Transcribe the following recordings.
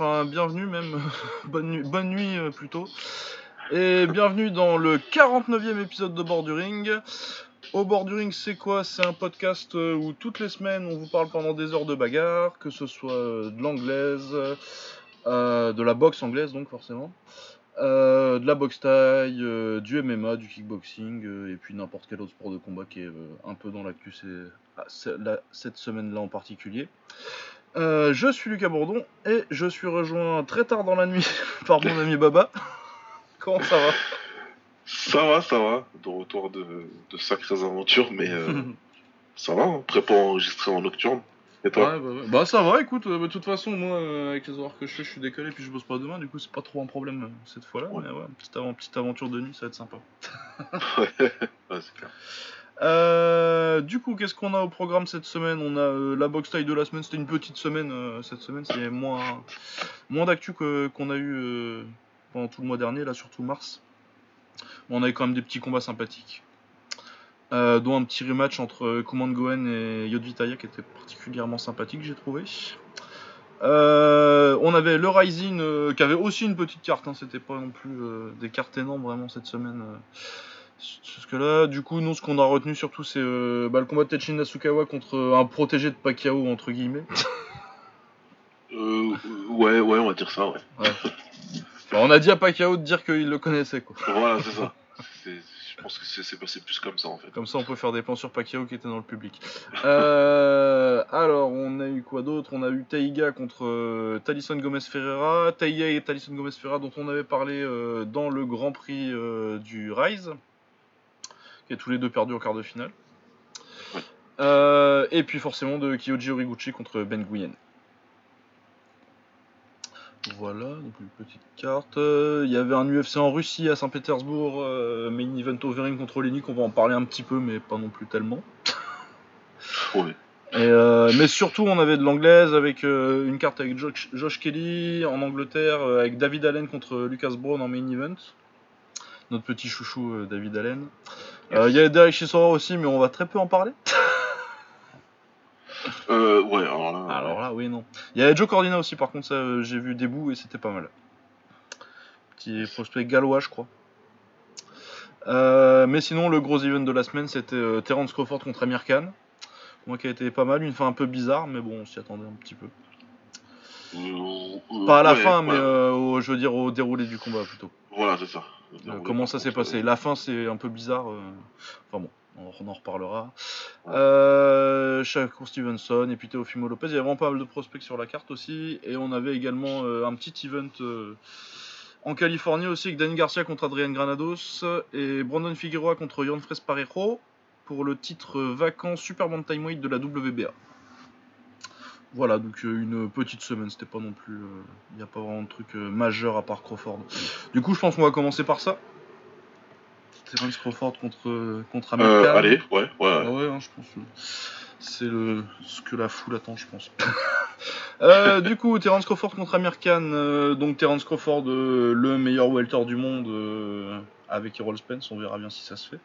Enfin bienvenue même, bonne nuit, euh, plutôt. Et bienvenue dans le 49e épisode de Borduring. Au Borduring, c'est quoi? C'est un podcast euh, où toutes les semaines on vous parle pendant des heures de bagarre, que ce soit euh, de l'anglaise, de la boxe anglaise donc forcément, de la boxe taille, du MMA, du kickboxing, et puis n'importe quel autre sport de combat qui est un peu dans l'actu ah, cette semaine-là en particulier. Euh, je suis Lucas Bourdon et je suis rejoint très tard dans la nuit par mon ami Baba. Comment ça va? Ça va, ça va. De retour de, de sacrées aventures, mais euh, ça va. hein. Prêt pour enregistrer en nocturne. Et toi? Ouais, bah, ouais. Bah, ça va, écoute, euh, de toute façon, moi, avec les horaires que je fais, je suis décalé, puis je bosse pas demain, du coup, c'est pas trop un problème cette fois-là, Ouais. mais ouais, petite, petite aventure de nuit, ça va être sympa. Ouais, ouais, c'est clair. Euh, du coup, qu'est-ce qu'on a au programme cette semaine? On a euh, la box taille de la semaine, c'était une petite semaine euh, cette semaine, c'est moins, moins d'actu qu'on a eu pendant tout le mois dernier, là, surtout mars. On avait quand même des petits combats sympathiques. Dont un petit rematch entre Command Goen et Yodvitaya qui était particulièrement sympathique, j'ai trouvé. On avait le Rising qui avait aussi une petite carte, hein, c'était pas non plus des cartes énormes vraiment cette semaine. Euh, Jusque là, du coup, nous, ce qu'on a retenu surtout, c'est euh, bah, le combat de Tenshin Nasukawa contre euh, un protégé de Pacquiao, entre guillemets. Euh, ouais, ouais, on va dire ça, ouais. Enfin, on a dit à Pacquiao de dire qu'il le connaissait, quoi. Voilà, c'est ça. Je pense que c'est passé plus comme ça, en fait. Comme ça, on peut faire des plans sur Pacquiao qui était dans le public. Euh, alors, on a eu quoi d'autre? On a eu Taiga contre Talisson Gomez Ferreira. Taiga et Talisson Gomez Ferreira, dont on avait parlé dans le Grand Prix du Rise, qui est tous les deux perdus en quart de finale. Euh, et puis forcément de Kyoji Horiguchi contre Ben Nguyen. Voilà, donc une petite carte. Euh, Il y avait un UFC en Russie à Saint-Pétersbourg, euh, main event Overeem contre Lenny, on va en parler un petit peu, mais pas non plus tellement. Et, euh, mais surtout, on avait de l'anglaise avec une carte avec Josh, Josh Kelly en Angleterre, avec David Allen contre Lucas Brown en main event. Notre petit chouchou David Allen. Euh, Il y avait Derek Chisora aussi, mais on va très peu en parler. Euh, ouais, alors là. Alors là, oui, non. Il y avait Joe Cordina aussi, par contre, ça, euh, j'ai vu des bouts et c'était pas mal. Petit prospect gallois, je crois. Euh, mais sinon, le gros event de la semaine, c'était euh, Terence Crawford contre Amir Khan. Moi qui a été pas mal, une fin un peu bizarre, mais bon, on s'y attendait un petit peu. euh, euh, Pas à la ouais, fin, mais ouais. euh, au- je veux dire au déroulé du combat plutôt. Voilà, c'est ça. Euh, comment ça s'est passé La fin, c'est un peu bizarre. euh, Enfin bon, on, en reparlera. Ouais. Euh, Shakur Stevenson et puis Teofimo Lopez. Il y avait vraiment pas mal de prospects sur la carte aussi. Et on avait également euh, un petit event euh, en Californie aussi avec Danny Garcia contre Adrian Granados et Brandon Figueroa contre Jan Fres Parejo pour le titre vacant Super Bantamweight de la WBA. Voilà, donc euh, une petite semaine, c'était pas non plus. Il n'y a pas vraiment de truc euh, majeur à part Crawford. Du coup, je pense qu'on va commencer par ça. Terence Crawford contre, contre Amir Euh, Khan. allez, ouais, ouais. Ah ouais, hein, je pense. C'est le ce que la foule attend, je pense. Euh, du coup, Terence Crawford contre Amir Khan. euh, donc Terence Crawford, euh, le meilleur welter du monde euh, avec Errol Spence. On verra bien si ça se fait.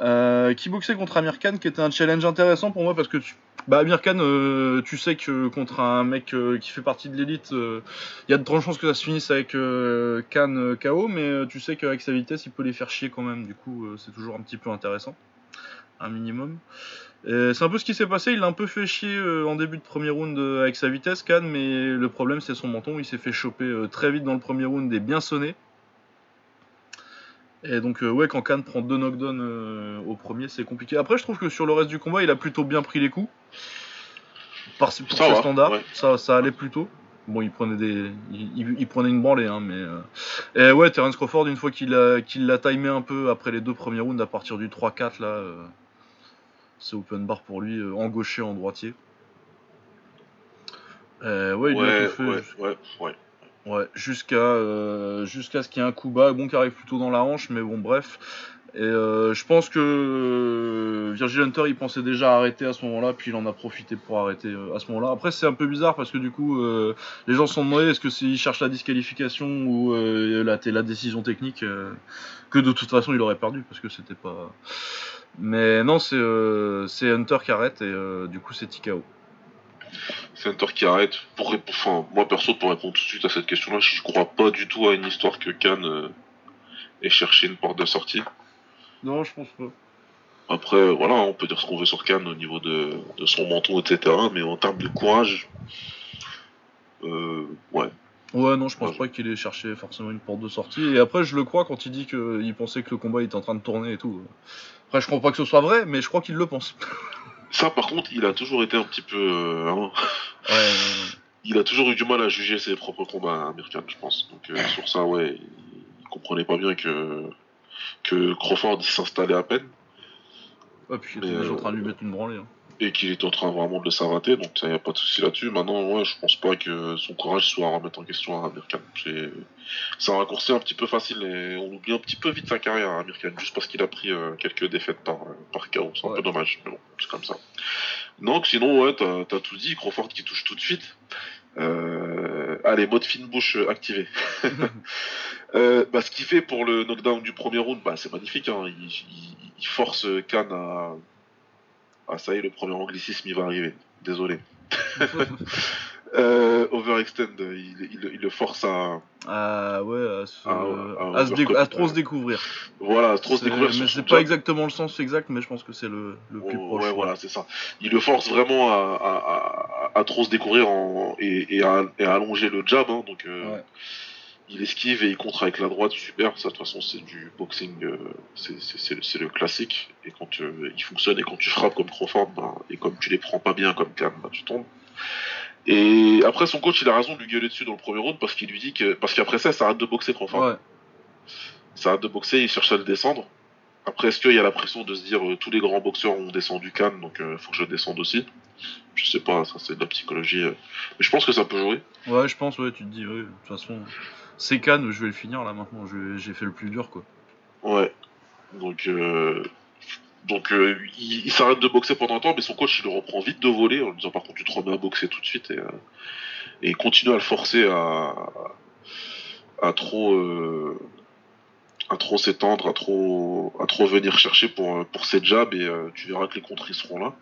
Euh, qui boxait contre Amir Khan, qui était un challenge intéressant pour moi parce que bah, Amir Khan, euh, tu sais que contre un mec euh, qui fait partie de l'élite, il y a de grandes chances que ça se finisse avec Khan KO, mais tu sais qu'avec sa vitesse, il peut les faire chier quand même. Du coup, c'est toujours un petit peu intéressant, un minimum. C'est un peu ce qui s'est passé, il l'a un peu fait chier en début de premier round avec sa vitesse, Khan, mais le problème c'est son menton, il s'est fait choper très vite dans le premier round et bien sonné. Et donc euh, ouais, quand Khan prend deux knockdowns euh, au premier, c'est compliqué. Après, je trouve que sur le reste du combat, il a plutôt bien pris les coups. Par, pour Ça ses va, standards, ouais. ça, ça allait plutôt. Bon, il prenait des, il, il- il prenait une branlée, hein, mais. euh, Et ouais, Terence Crawford, une fois qu'il a, qu'il l'a timé un peu après les deux premiers rounds, à partir du 3-4 là, euh, c'est open bar pour lui, en gaucher, en droitier. Ouais, il a tout fait. ouais, ouais, ouais. Ouais, jusqu'à euh, jusqu'à ce qu'il y ait un coup bas, bon qui arrive plutôt dans la hanche, mais bon bref. Et euh, je pense que euh, Virgil Hunter il pensait déjà arrêter à ce moment-là, puis il en a profité pour arrêter à ce moment-là. Après c'est un peu bizarre parce que du coup les gens sont demandé est-ce que c'est il cherche la disqualification ou la, décision technique que de toute façon il aurait perdu parce que c'était pas. Mais non c'est Hunter qui arrête et du coup c'est TKO. Center qui arrête. Pour répondre, enfin, moi perso, pour répondre tout de suite à cette question-là, je crois pas du tout à une histoire que Khan euh, ait cherché une porte de sortie. Non, je pense pas. Après, voilà, on peut dire ce qu'on veut sur Khan au niveau de, de son menton, etc. Mais en termes de courage, euh, ouais. Ouais, non, je pense Ouais. pas qu'il ait cherché forcément une porte de sortie. Et après, je le crois quand il dit qu'il pensait que le combat était en train de tourner et tout. Après, je crois pas que ce soit vrai, mais je crois qu'il le pense. Ça, par contre, il a toujours été un petit peu. euh, hein, Ouais, ouais, il a toujours eu du mal à juger ses propres combats américains, je pense. Donc euh, sur ça, ouais, il, comprenait pas bien que que Crawford s'installait à peine ouais. Puis il était déjà en euh, train de lui mettre une branlée. hein. Et qu'il était en train vraiment de le savater, donc ça y a pas de souci là-dessus. Maintenant, ouais, je pense pas que son courage soit à remettre en question à Amir Khan. C'est un raccourci un petit peu facile et on oublie un petit peu vite sa carrière à Amir Khan, juste parce qu'il a pris euh, quelques défaites par par KO. C'est un Ouais. peu dommage, mais bon, c'est comme ça. Donc sinon, ouais, t'as as tout dit. Crawford qui touche tout de suite. Euh, allez, mode fine bouche activé. Euh, bah, ce qu'il fait pour le knockdown du premier round, bah, c'est magnifique. Hein. Il, il- il force Khan à. Ah, ça y est, le premier anglicisme, il va arriver. Désolé. Euh, overextend, il, il- il le force à. Ah ouais, à, se, Ah, à, se à trop se découvrir. Voilà, trop se découvrir mais c'est pas exactement le sens exact, mais je pense que c'est le, le plus Oh, proche. ouais, voilà, c'est ça. Il le force vraiment à, à- à- à trop se découvrir en- et, et à, et à allonger le jab. hein, donc, euh, Ouais. Il esquive et il contre avec la droite, super. Ça, de toute façon, c'est du boxing, euh, c'est- le- classique. Et quand euh, il fonctionne et quand tu frappes comme Crawford, ben, et comme tu les prends pas bien comme Khan, ben, tu tombes. Et après, son coach, il a raison de lui gueuler dessus dans le premier round parce qu'il lui dit que. Parce qu'après ça, ça arrête de boxer Crawford. Ouais. Ça arrête de boxer, il cherche à le descendre. Après, est-ce qu'il y a la pression de se dire euh, tous les grands boxeurs ont descendu Cannes, donc il faut que je descende aussi? Je sais pas, ça c'est de la psychologie. Mais je pense que ça peut jouer. Ouais, je pense, ouais, tu te dis, ouais, de toute façon, c'est Cannes, je vais le finir là maintenant, j'ai fait le plus dur quoi. Ouais. Donc, euh, donc euh, il, s'arrête de boxer pendant un temps, mais son coach il le reprend vite de voler en lui disant par contre tu te remets à boxer tout de suite et, euh, il continue à le forcer à, trop. s'étendre, à trop, venir chercher pour, ses jabs et tu verras que les contres ils seront là.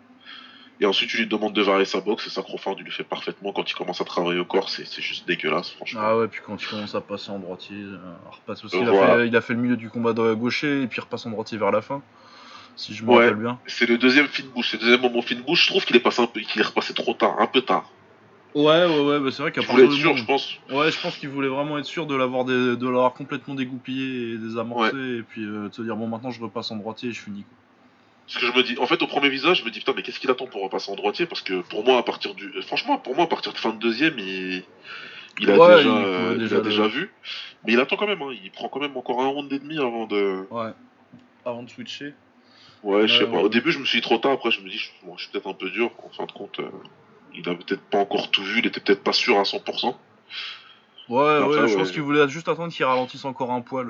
Et ensuite tu lui demandes de varier sa boxe et ça Crawford il le fait parfaitement quand il commence à travailler au corps, c'est c'est juste dégueulasse franchement. Ah ouais, puis quand il commence à passer en droitier, euh, repasse aussi, il, a fait, il a fait le milieu du combat de gaucher et puis il repasse en droitier vers la fin, si je me Ouais. rappelle bien. C'est le deuxième fin bouche, c'est le deuxième moment fin bouche, je trouve qu'il est passé un peu, qu'il est repassé trop tard, un peu tard. Ouais, ouais, ouais, bah c'est vrai qu'à Il voulait partir être sûr, je pense. Ouais, je pense qu'il voulait vraiment être sûr de l'avoir de l'avoir complètement dégoupillé et désamorcé et puis euh, de se dire bon maintenant je repasse en droitier et je finis. quoi. Ce que je me dis, en fait, au premier visage, je me dis putain, mais qu'est-ce qu'il attend pour repasser en droitier? Parce que pour moi, à partir du, euh, franchement, pour moi, à partir de fin de deuxième, il, il a Ouais, déjà, il euh, il a déjà vu. Mais il attend quand même. Hein. Il prend quand même encore un round et demi avant de. Ouais. Avant de switcher. Ouais, je sais pas. Au début, je me suis dit trop tard. Après, je me dis, je, bon, je suis peut-être un peu dur. En fin de compte, euh, il a peut-être pas encore tout vu. Il était peut-être pas sûr à 100%. Ouais, ouais, je pense qu'il voulait juste attendre qu'il ralentisse encore un poil.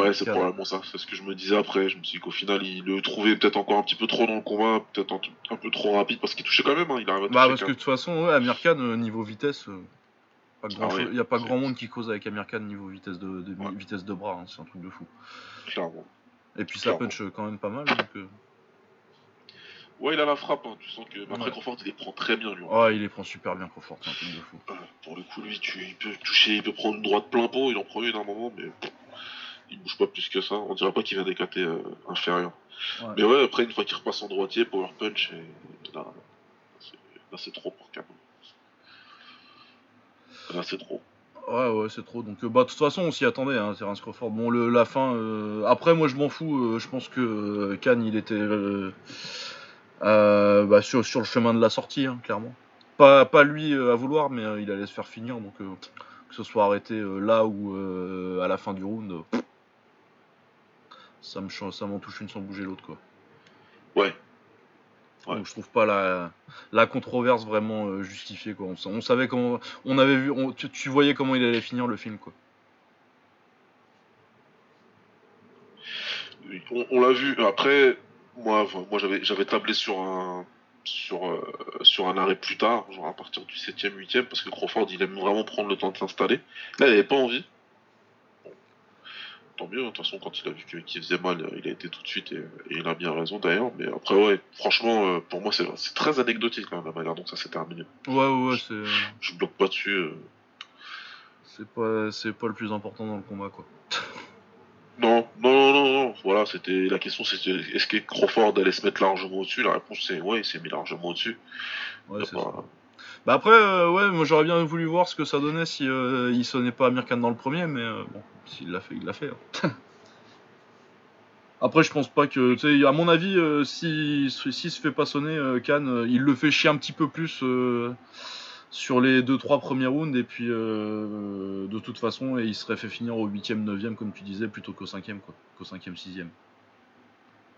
Ouais, c'est probablement ça. C'est ce que je me disais après. Je me suis dit qu'au final, il le trouvait peut-être encore un petit peu trop dans le combat, peut-être un, un peu trop rapide parce qu'il touchait quand même. Hein. Il arrive à toucher. Bah parce que de toute façon, ouais, Amir Khan, euh, niveau vitesse, euh, pas grand Ah il y a pas grand monde qui cause avec Amir Khan niveau vitesse de, de- Ouais. vitesse de bras, hein, c'est un truc de fou. clairement. Et puis ça Clairement. punch quand même pas mal. Donc, euh, Ouais, il a la frappe. Hein. Tu sens que. Après, Ouais. Crawford, il les prend très bien, lui. oh, il les prend super bien Crawford, c'est un truc de fou. Euh, Pour le coup, lui, tu, il peut toucher, il peut prendre une droite plein pot, il en prend une à un moment, mais il bouge pas plus que ça. On dirait pas qu'il vient d'éclater euh, inférieur. Ouais. Mais ouais, après, une fois qu'il repasse en droitier, power punch, et là, c'est- là c'est trop pour Cam. Là, c'est trop. Ouais, ouais, c'est trop. Donc, euh, bah, de toute façon, on s'y attendait, hein, Terence Crawford. Bon, le, la fin. euh, Après, moi, je m'en fous. euh, je pense que Khan, il était bah, sur, sur le chemin de la sortie, hein, clairement. Pas, pas lui à vouloir, mais il allait se faire finir. Donc, que ce soit arrêté là ou à la fin du round, ça me cha- ça m'en touche une sans bouger l'autre, quoi. Ouais. Ouais. Donc, je trouve pas la, la controverse vraiment euh, justifiée, quoi. On, sa- on savait comment. On avait vu. on- tu, tu voyais comment il allait finir le film, quoi. On, on l'a vu. Après, moi, moi j'avais, j'avais tablé sur un, sur, euh, sur un arrêt plus tard, genre à partir du 7ème, 8ème, parce que Crawford, il aime vraiment prendre le temps de s'installer. Là, il avait pas envie. Tant mieux. De toute façon, quand il a vu qu'il faisait mal, il a été tout de suite et, et il a bien raison d'ailleurs. Mais après, ouais, franchement, euh, pour moi, c'est très anecdotique quand même la manière dont ça s'est terminé. Ouais, ouais, ouais, c'est. Je bloque pas dessus. euh. C'est pas, c'est pas le plus important dans le combat, quoi. Non, non, non, non, non. Voilà, c'était la question, c'était est-ce que Crawford allait se mettre largement au-dessus? La réponse c'est ouais, il s'est mis largement au-dessus. Ouais, c'est. Bah après, euh, ouais, moi j'aurais bien voulu voir ce que ça donnait si euh, il sonnait pas Amir Khan dans le premier, mais euh, bon, s'il l'a fait, il l'a fait. hein. après, je pense pas que, tu sais, à mon avis, si s'il se fait pas sonner Khan, il le fait chier un petit peu plus sur les 2-3 premiers rounds, et puis de toute façon, il serait fait finir au 8ème, 9ème, comme tu disais, plutôt qu'au 5ème, quoi, qu'au 5ème, 6ème.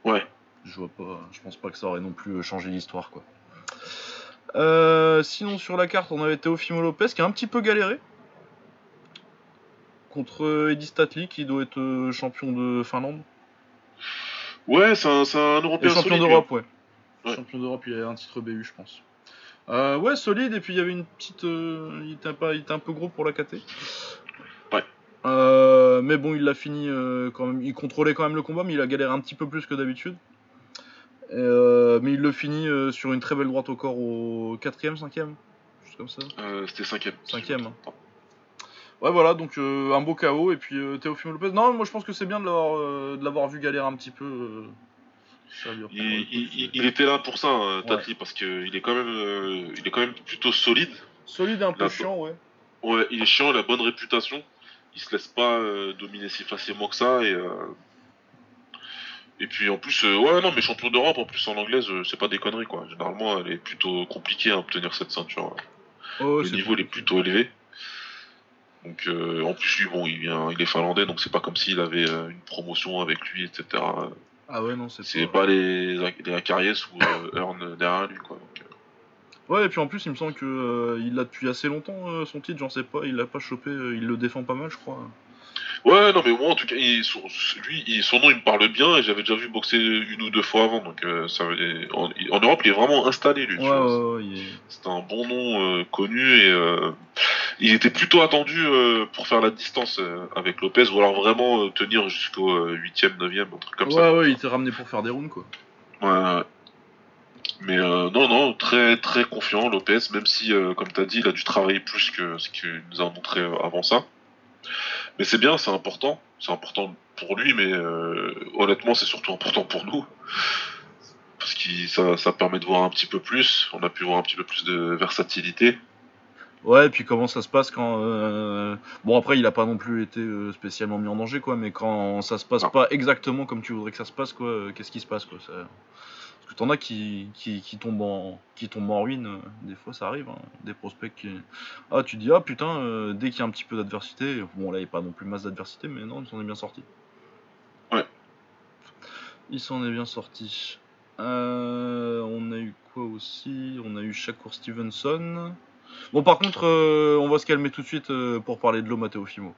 Ouais. Je vois pas, je pense pas que ça aurait non plus changé l'histoire, quoi. Euh, sinon, sur la carte, on avait Teofimo Lopez qui a un petit peu galéré. Contre Eddie Statli, qui doit être euh, champion de Finlande. Ouais, c'est un, Et Européen champion d'Europe, ouais. Ouais. Champion d'Europe, il a un titre BU, je pense. Euh, ouais, solide, et puis il y avait une petite. euh, il, était pas, il était un peu gros pour la KT. Ouais. Euh, mais bon, il l'a fini euh, quand même. Il contrôlait quand même le combat, mais il a galéré un petit peu plus que d'habitude. Euh, mais il le finit euh, sur une très belle droite au corps au 4ème, 5ème Juste comme ça. Euh, C'était cinquième. Cinquième. Ouais, voilà, donc un beau KO. Et puis Teofimo Lopez. Non, moi je pense que c'est bien de l'avoir, vu galérer un petit peu. ça Il, le coup. il- il- il était là pour ça, hein, Tatli, parce que il est quand même, il est quand même plutôt solide. Solide et un peu chiant, ouais. Ouais, il est chiant, il a bonne réputation. Il se laisse pas dominer si facilement que ça et et puis en plus, euh, ouais non mais champion d'Europe en plus en anglaise, euh, c'est pas des conneries quoi. Généralement, elle est plutôt compliquée à obtenir cette ceinture. Oh, le niveau il est plutôt élevé. Donc euh, en plus lui bon, il vient, il est finlandais donc c'est pas comme s'il avait euh, une promotion avec lui etc. Ah ouais, non, c'est C'est pas. pas les les ou Earn derrière lui quoi. Donc, euh, Ouais, et puis en plus, il me semble que il l'a depuis assez longtemps son titre, j'en sais pas. Il l'a pas chopé, il le défend pas mal, je crois. Ouais, non, mais moi, en tout cas, il- son, lui, il- son nom, il me parle bien, et j'avais déjà vu boxer une ou deux fois avant, donc euh, ça, en, en Europe, il est vraiment installé, lui. Ouais, vois. ouais, ouais, il est- C'était un bon nom euh, connu, et euh, il était plutôt attendu euh, pour faire la distance avec Lopez, ou alors vraiment tenir jusqu'au euh, huitième, neuvième, un truc comme ouais, ça. ouais, il était ramené pour faire des rounds, quoi. Ouais, ouais. Mais euh, non, non, très très confiant Lopez, même si, euh, comme tu as dit, il a dû travailler plus que ce qu'il nous a montré avant ça. Mais c'est bien, c'est important. C'est important pour lui, mais euh, honnêtement, c'est surtout important pour nous. Parce que ça, ça permet de voir un petit peu plus. On a pu voir un petit peu plus de versatilité. Ouais, et puis comment ça se passe quand. euh, Bon, après, il a pas non plus été euh, spécialement mis en danger, quoi, mais quand ça se passe Non. pas exactement comme tu voudrais que ça se passe, quoi, euh, qu'est-ce qui se passe, quoi ça... Parce que t'en as qui, qui, qui, tombent en, qui tombent en ruine, euh, des fois ça arrive, hein, des prospects qui. Ah, tu dis, ah putain, euh, dès qu'il y a un petit peu d'adversité, bon, là, il n'y a pas non plus masse d'adversité, mais non, il s'en est bien sorti. Ouais. Il s'en est bien sorti. Euh, on a eu quoi aussi? On a eu Shakur Stevenson. Bon, par contre, euh, on va se calmer tout de suite pour parler de l'homme à Teofimo.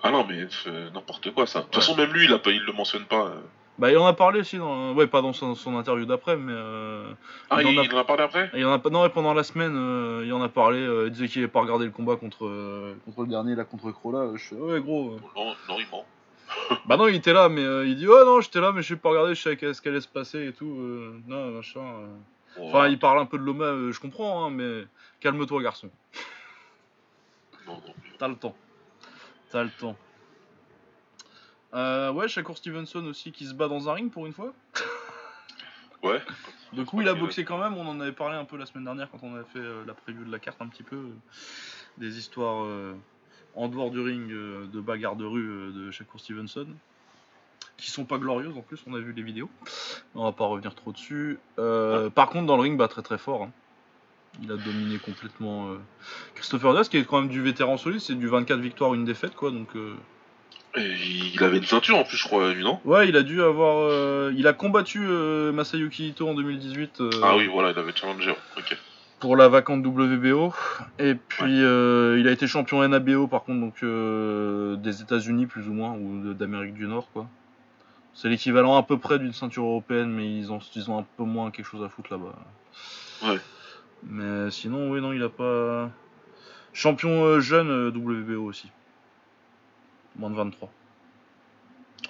Ah non, mais n'importe quoi ça. De toute Ouais. façon, même lui, il, a pas, il le mentionne pas. Bah, il en a parlé aussi, dans... ouais, pas dans son, son interview d'après, mais. euh, Ah, Il il, en a- il en a parlé après? Il en a non, ouais, pendant la semaine, euh, il en a parlé. euh, il disait qu'il n'avait pas regardé le combat contre, euh, contre le dernier, là, contre Crolla. Je fais, ouais, gros. Non, non, il ment. Bah, non, il était là, mais il dit, ouais, non, j'étais là, mais je sais pas regardé, je savais ce qu'elle allait se passer et tout. non, machin. Enfin, il parle un peu de l'OMA, je comprends, hein, mais calme-toi, garçon. non, non. T'as le temps. T'as le temps. Euh, ouais, Shakur Stevenson aussi qui se bat dans un ring pour une fois. Ouais. Du coup, il a boxé quand même. On en avait parlé un peu la semaine dernière quand on avait fait euh, la preview de la carte, un petit peu. euh, des histoires euh, en dehors du ring euh, de bagarre de rue de Shakur Stevenson. Qui sont pas glorieuses en plus, on a vu les vidéos. On va pas revenir trop dessus. Euh, Par contre, dans le ring, bah, très très fort. hein. Il a dominé complètement Christopher Diaz, qui est quand même du vétéran solide. C'est du 24 victoires, une défaite, quoi. Donc. Il avait une ceinture en plus, je crois, lui, non? Ouais, il a dû avoir. euh, il a combattu euh, Masayuki Ito en 2018 euh, Ah oui, voilà, il avait challengé. Ok. pour la vacante WBO. Et puis euh, il a été champion NABO par contre, donc euh, des États-Unis plus ou moins, ou de- d'Amérique du Nord quoi. C'est l'équivalent à peu près d'une ceinture européenne, mais ils ont, ils ont un peu moins quelque chose à foutre là-bas. Ouais. Mais sinon, oui, non, il a pas. Champion euh, jeune euh, WBO aussi. Moins de 23.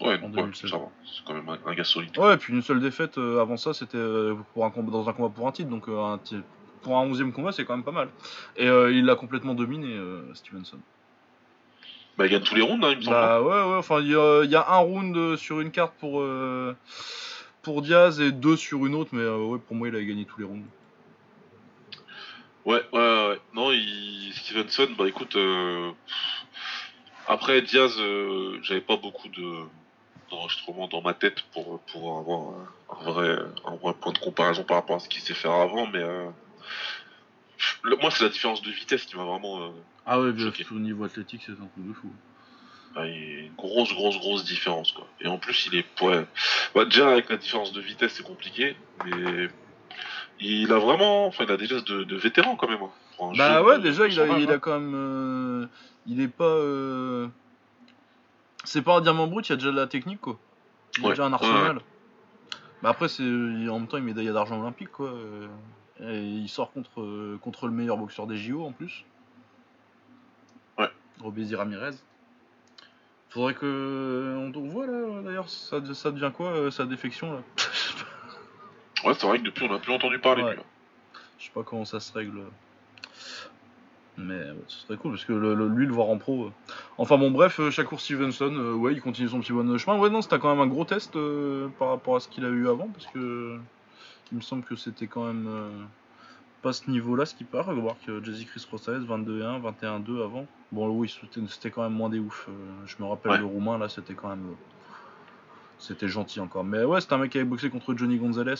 Ouais, donc, ouais, 2016. ça va. C'est quand même un, un gars solide. Ouais, et puis une seule défaite euh, avant ça, c'était euh, pour un combat, dans un combat pour un titre. Donc euh, un pour un 11 combat, c'est quand même pas mal. Et euh, il l'a complètement dominé, Stevenson. Bah, il gagne tous les rounds, hein, il me semble. Bah ouais, ouais, enfin, il y, a- il y a un round sur une carte pour, pour Diaz et deux sur une autre, mais ouais, pour moi, il a gagné tous les rounds. Ouais, ouais, ouais. ouais. Non, il... Stevenson, bah écoute, après Diaz, euh, j'avais pas beaucoup de d'enregistrement dans ma tête pour, pour avoir un, un vrai, un vrai point de comparaison par rapport à ce qu'il sait faire avant, mais euh, le- moi c'est la différence de vitesse qui m'a vraiment euh, Ah ouais, Choqué. au niveau athlétique, c'est un truc de fou. bah, il y a une grosse, grosse, grosse différence quoi. Et en plus il est ouais, bah, déjà avec la différence de vitesse c'est compliqué, mais il a vraiment, enfin il a des gestes de, de vétéran quand même. hein, pour un Bah ouais, déjà, il a, il hein. a quand même. euh, il est pas. euh, C'est pas un diamant brut, il y a déjà de la technique, quoi. Il y a Ouais, déjà un ouais, arsenal. Bah après, c'est en même temps, il est médaillé d'argent olympique, quoi. euh, Et il sort contre, euh, contre le meilleur boxeur des JO en plus. Ouais. Robézy Ramirez. Faudrait que. On voit là, d'ailleurs, ça, ça devient quoi, euh, sa défection là? Ouais, c'est vrai que depuis on a plus entendu parler. Ouais. de lui, hein. Je sais pas comment ça se règle. Mais ouais, ce serait cool parce que le- le- lui le voir en pro. euh. Enfin bon bref, euh, Shakur Stevenson, euh, ouais il continue son petit de chemin. Ouais non c'était quand même un gros test euh, par rapport à ce qu'il a eu avant parce que il me semble que c'était quand même pas ce niveau-là ce qui part. Voir que Jesse Chris Rosales 22-1, 21-2 avant. Bon oui c'était quand même moins des ouf. je me rappelle Ouais. le roumain là c'était quand même c'était gentil encore. Mais ouais c'était un mec qui avait boxé contre Johnny Gonzalez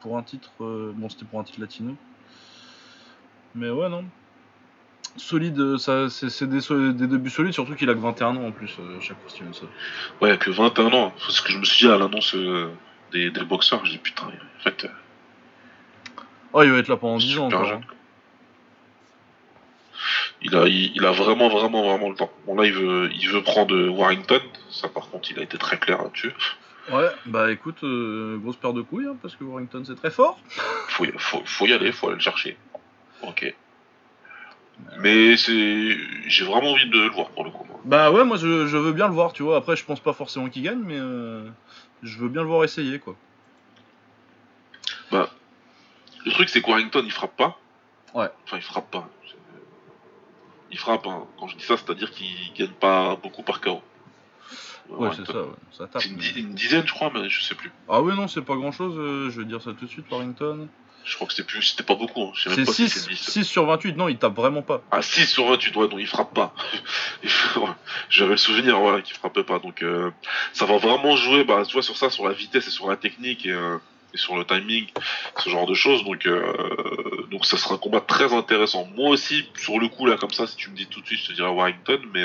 pour un titre. bon c'était pour un titre latino. Mais ouais, non. Solide, euh, ça, c'est c'est des, so- des débuts solides, surtout qu'il a que 21 ans en plus, euh, Shakur Stevenson. Ouais, que 21 ans. C'est ce que je me suis dit à l'annonce euh, des, des boxeurs. J'ai dit putain, en fait, euh, Oh, il va être là pendant 10 ans super encore. jeune. hein. Il a, il, il a vraiment, vraiment, vraiment le temps. Bon là, il veut, il veut prendre euh, Warrington. Ça, par contre, il a été très clair là-dessus. Ouais, bah écoute, grosse paire de couilles, hein, parce que Warrington c'est très fort. Faut, y- faut, faut y aller, faut aller le chercher. Ok. Mais c'est, j'ai vraiment envie de le voir pour le coup. Bah ouais, moi je, je veux bien le voir, tu vois. Après, je pense pas forcément qu'il gagne, mais euh, je veux bien le voir essayer, quoi. Le truc, c'est que Warrington, il frappe pas. Ouais. Enfin, il frappe pas. Il frappe. hein. Quand je dis ça, c'est-à-dire qu'il gagne pas beaucoup par KO. Ouais, c'est ça, ouais. ça tape. C'est une, mais- une dizaine, je crois, mais je sais plus. Ah ouais, non, c'est pas grand chose, je vais dire ça tout de suite, Warrington. Je crois que c'était plus, c'était pas beaucoup. hein. Je sais même C'est pas si 6, c'est 10. 6 sur 28, non, il tape vraiment pas. Ah, 6 sur 20, tu dois, donc il frappe pas. J'avais le souvenir, voilà, qu'il frappait pas. Donc, euh, ça va vraiment jouer, bah, tu vois, sur ça, sur la vitesse et sur la technique et, euh, et sur le timing, ce genre de choses. Donc, euh, donc, ça sera un combat très intéressant. Moi aussi, sur le coup, là, comme ça, si tu me dis tout de suite, je te dirais Warrington, mais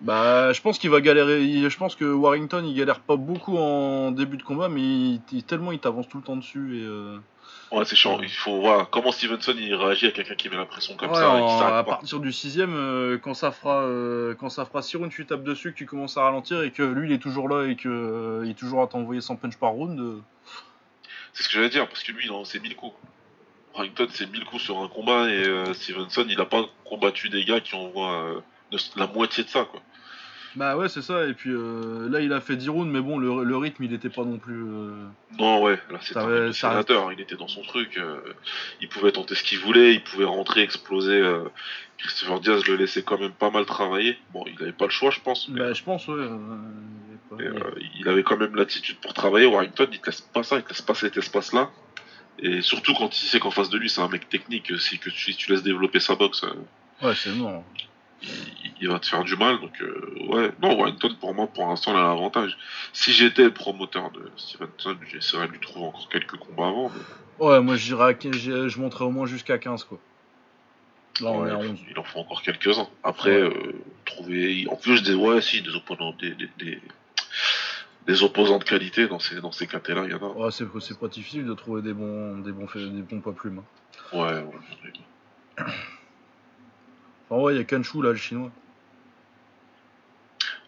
Bah, je pense qu'il va galérer. Je pense que Warrington, il galère pas beaucoup en début de combat, mais il, il- tellement il t'avance tout le temps dessus et. Ouais, c'est chiant. Il faut voir comment Stevenson il réagit à quelqu'un qui met la pression comme ouais, ça et qui en- s'arrête à pas. partir du sixième, euh, quand ça fera, euh, quand ça fera 6 rounds, tu tapes dessus, que tu commences à ralentir et que lui, il est toujours là et que euh, il est toujours à t'envoyer 100 punch par round. euh, C'est ce que j'allais dire, parce que lui, il en sait 1000 coups. Warrington, c'est 1000 coups sur un combat, et euh, Stevenson, il a pas combattu des gars qui envoient euh, la moitié de ça, quoi. Bah ouais, c'est ça. Et puis euh, là, il a fait 10 rounds, mais bon, le, le rythme, il était pas non plus. euh, Non, ouais, là, c'était un sénateur, il était dans son truc, euh, il pouvait tenter ce qu'il voulait, il pouvait rentrer, exploser. Christopher Diaz le laissait quand même pas mal travailler. Bon, il avait pas le choix, je pense, mais, Bah, je pense, ouais. il avait pas- il avait quand même l'attitude pour travailler. Warrington, il te laisse pas ça, il te laisse pas cet espace-là. Et surtout quand il sait qu'en face de lui, c'est un mec technique, si, que tu, si tu laisses développer sa boxe, Ouais, c'est mort. il, il va te faire du mal. Donc, euh, ouais, non, Warrington, pour moi, pour l'instant, il a l'avantage. Si j'étais promoteur de Stevenson, j'essaierais de lui trouver encore quelques combats avant. mais- Ouais, moi, je dirais, à 15, je je monterais au moins jusqu'à 15, quoi. Là, on Ouais, est à 11. Il en faut encore quelques-uns. Après, Ouais. euh, trouver. En plus, des, ouais, si, des opposants, des, des, des, des opposants de qualité dans ces, dans ces catés-là, il y en a. Ouais, c'est c'est pas difficile de trouver des bons, des bons, des bons pas plumes. hein. Ouais, ouais. Enfin, ouais, il y a Kanchu, là, le chinois.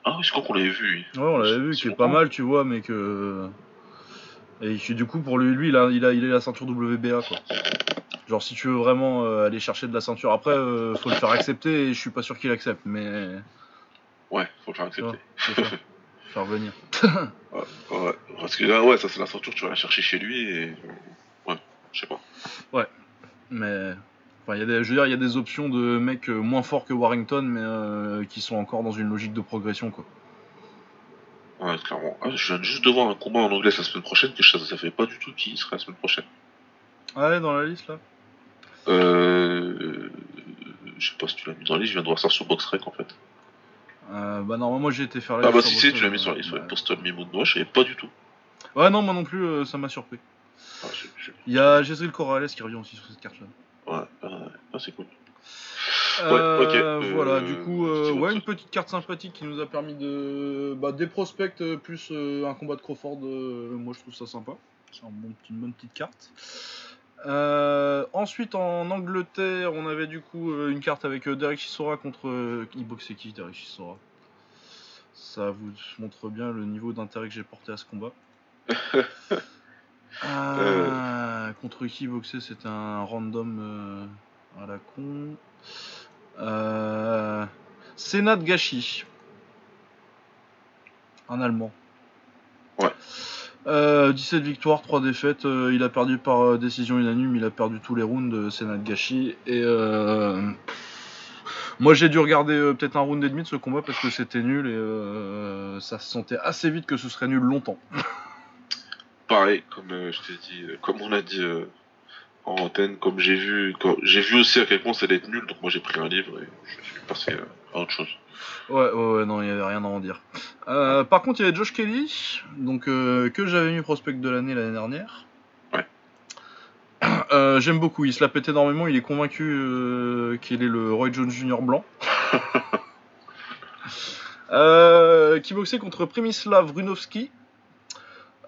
Ah oui, je crois qu'on l'avait vu. Ouais, on l'avait vu, qui est pas mal, tu vois, mais que. Et du coup, pour lui, lui il, a, il, a, il a la ceinture WBA, quoi. Genre, si tu veux vraiment euh, aller chercher de la ceinture, après, euh, faut le faire accepter, et je suis pas sûr qu'il accepte, mais. Ouais, faut le faire accepter. ça. Faire venir. Ouais, parce que là, ouais, ça c'est la ceinture, tu vas la chercher chez lui et. Ouais, je sais pas. Mais. Enfin, il y a des, je veux dire, il y a des options de mecs euh, moins forts que Warrington, mais euh, qui sont encore dans une logique de progression, quoi. Ouais, clairement. Ah, je viens juste de voir un combat en anglais la semaine prochaine que je ne savais pas du tout qui serait la semaine prochaine. Ah ouais, dans la liste, là? Euh. Je sais pas si tu l'as mis dans la liste, je viens de voir ça sur BoxRec en fait. euh, Bah, normalement, moi, j'ai été faire la Ah bah liste si, sur si, Boston, tu l'as mis sur la liste, ouais. ouais. Mimoun. Moi, je savais pas du tout. Ouais, non, moi non plus, euh, ça m'a surpris. Ah, Il y a Jezreel Corrales qui revient aussi sur cette carte-là. Ouais, c'est cool. Euh, ok, euh, Voilà, du coup, euh, ouais, une petite carte sympathique qui nous a permis de. Bah, des prospects plus un combat de Crawford. moi, je trouve ça sympa. C'est un bon, petit- une bonne petite carte. Euh, ensuite, en Angleterre, on avait du coup euh, une carte avec euh, Derek Chisora contre. Il boxait qui, Derek Chisora? Ça vous montre bien le niveau d'intérêt que j'ai porté à ce combat. Euh, Contre qui boxer C'était un random euh, à la con. Euh, Senat Gachi. Un Allemand. Ouais. Euh, 17 victoires, 3 défaites. euh, il a perdu par euh, décision unanime. Il a perdu tous les rounds de Senat Gachi. Et euh, moi j'ai dû regarder peut-être un round et demi de ce combat parce que c'était nul et ça se sentait assez vite que ce serait nul longtemps. Pareil, comme euh, je t'ai dit, euh, comme on a dit euh, en antenne, comme j'ai vu, j'ai vu aussi à quel point ça allait être nul, donc moi j'ai pris un livre et je suis passé à autre chose. Ouais, ouais, ouais, non, il n'y avait rien à en dire. Euh, par contre, il y avait Josh Kelly, donc que j'avais mis prospect de l'année l'année dernière. Ouais. J'aime beaucoup, il se la pète énormément, il est convaincu qu'il est le Roy Jones Jr. blanc. Qui boxait contre Primislav Runowski,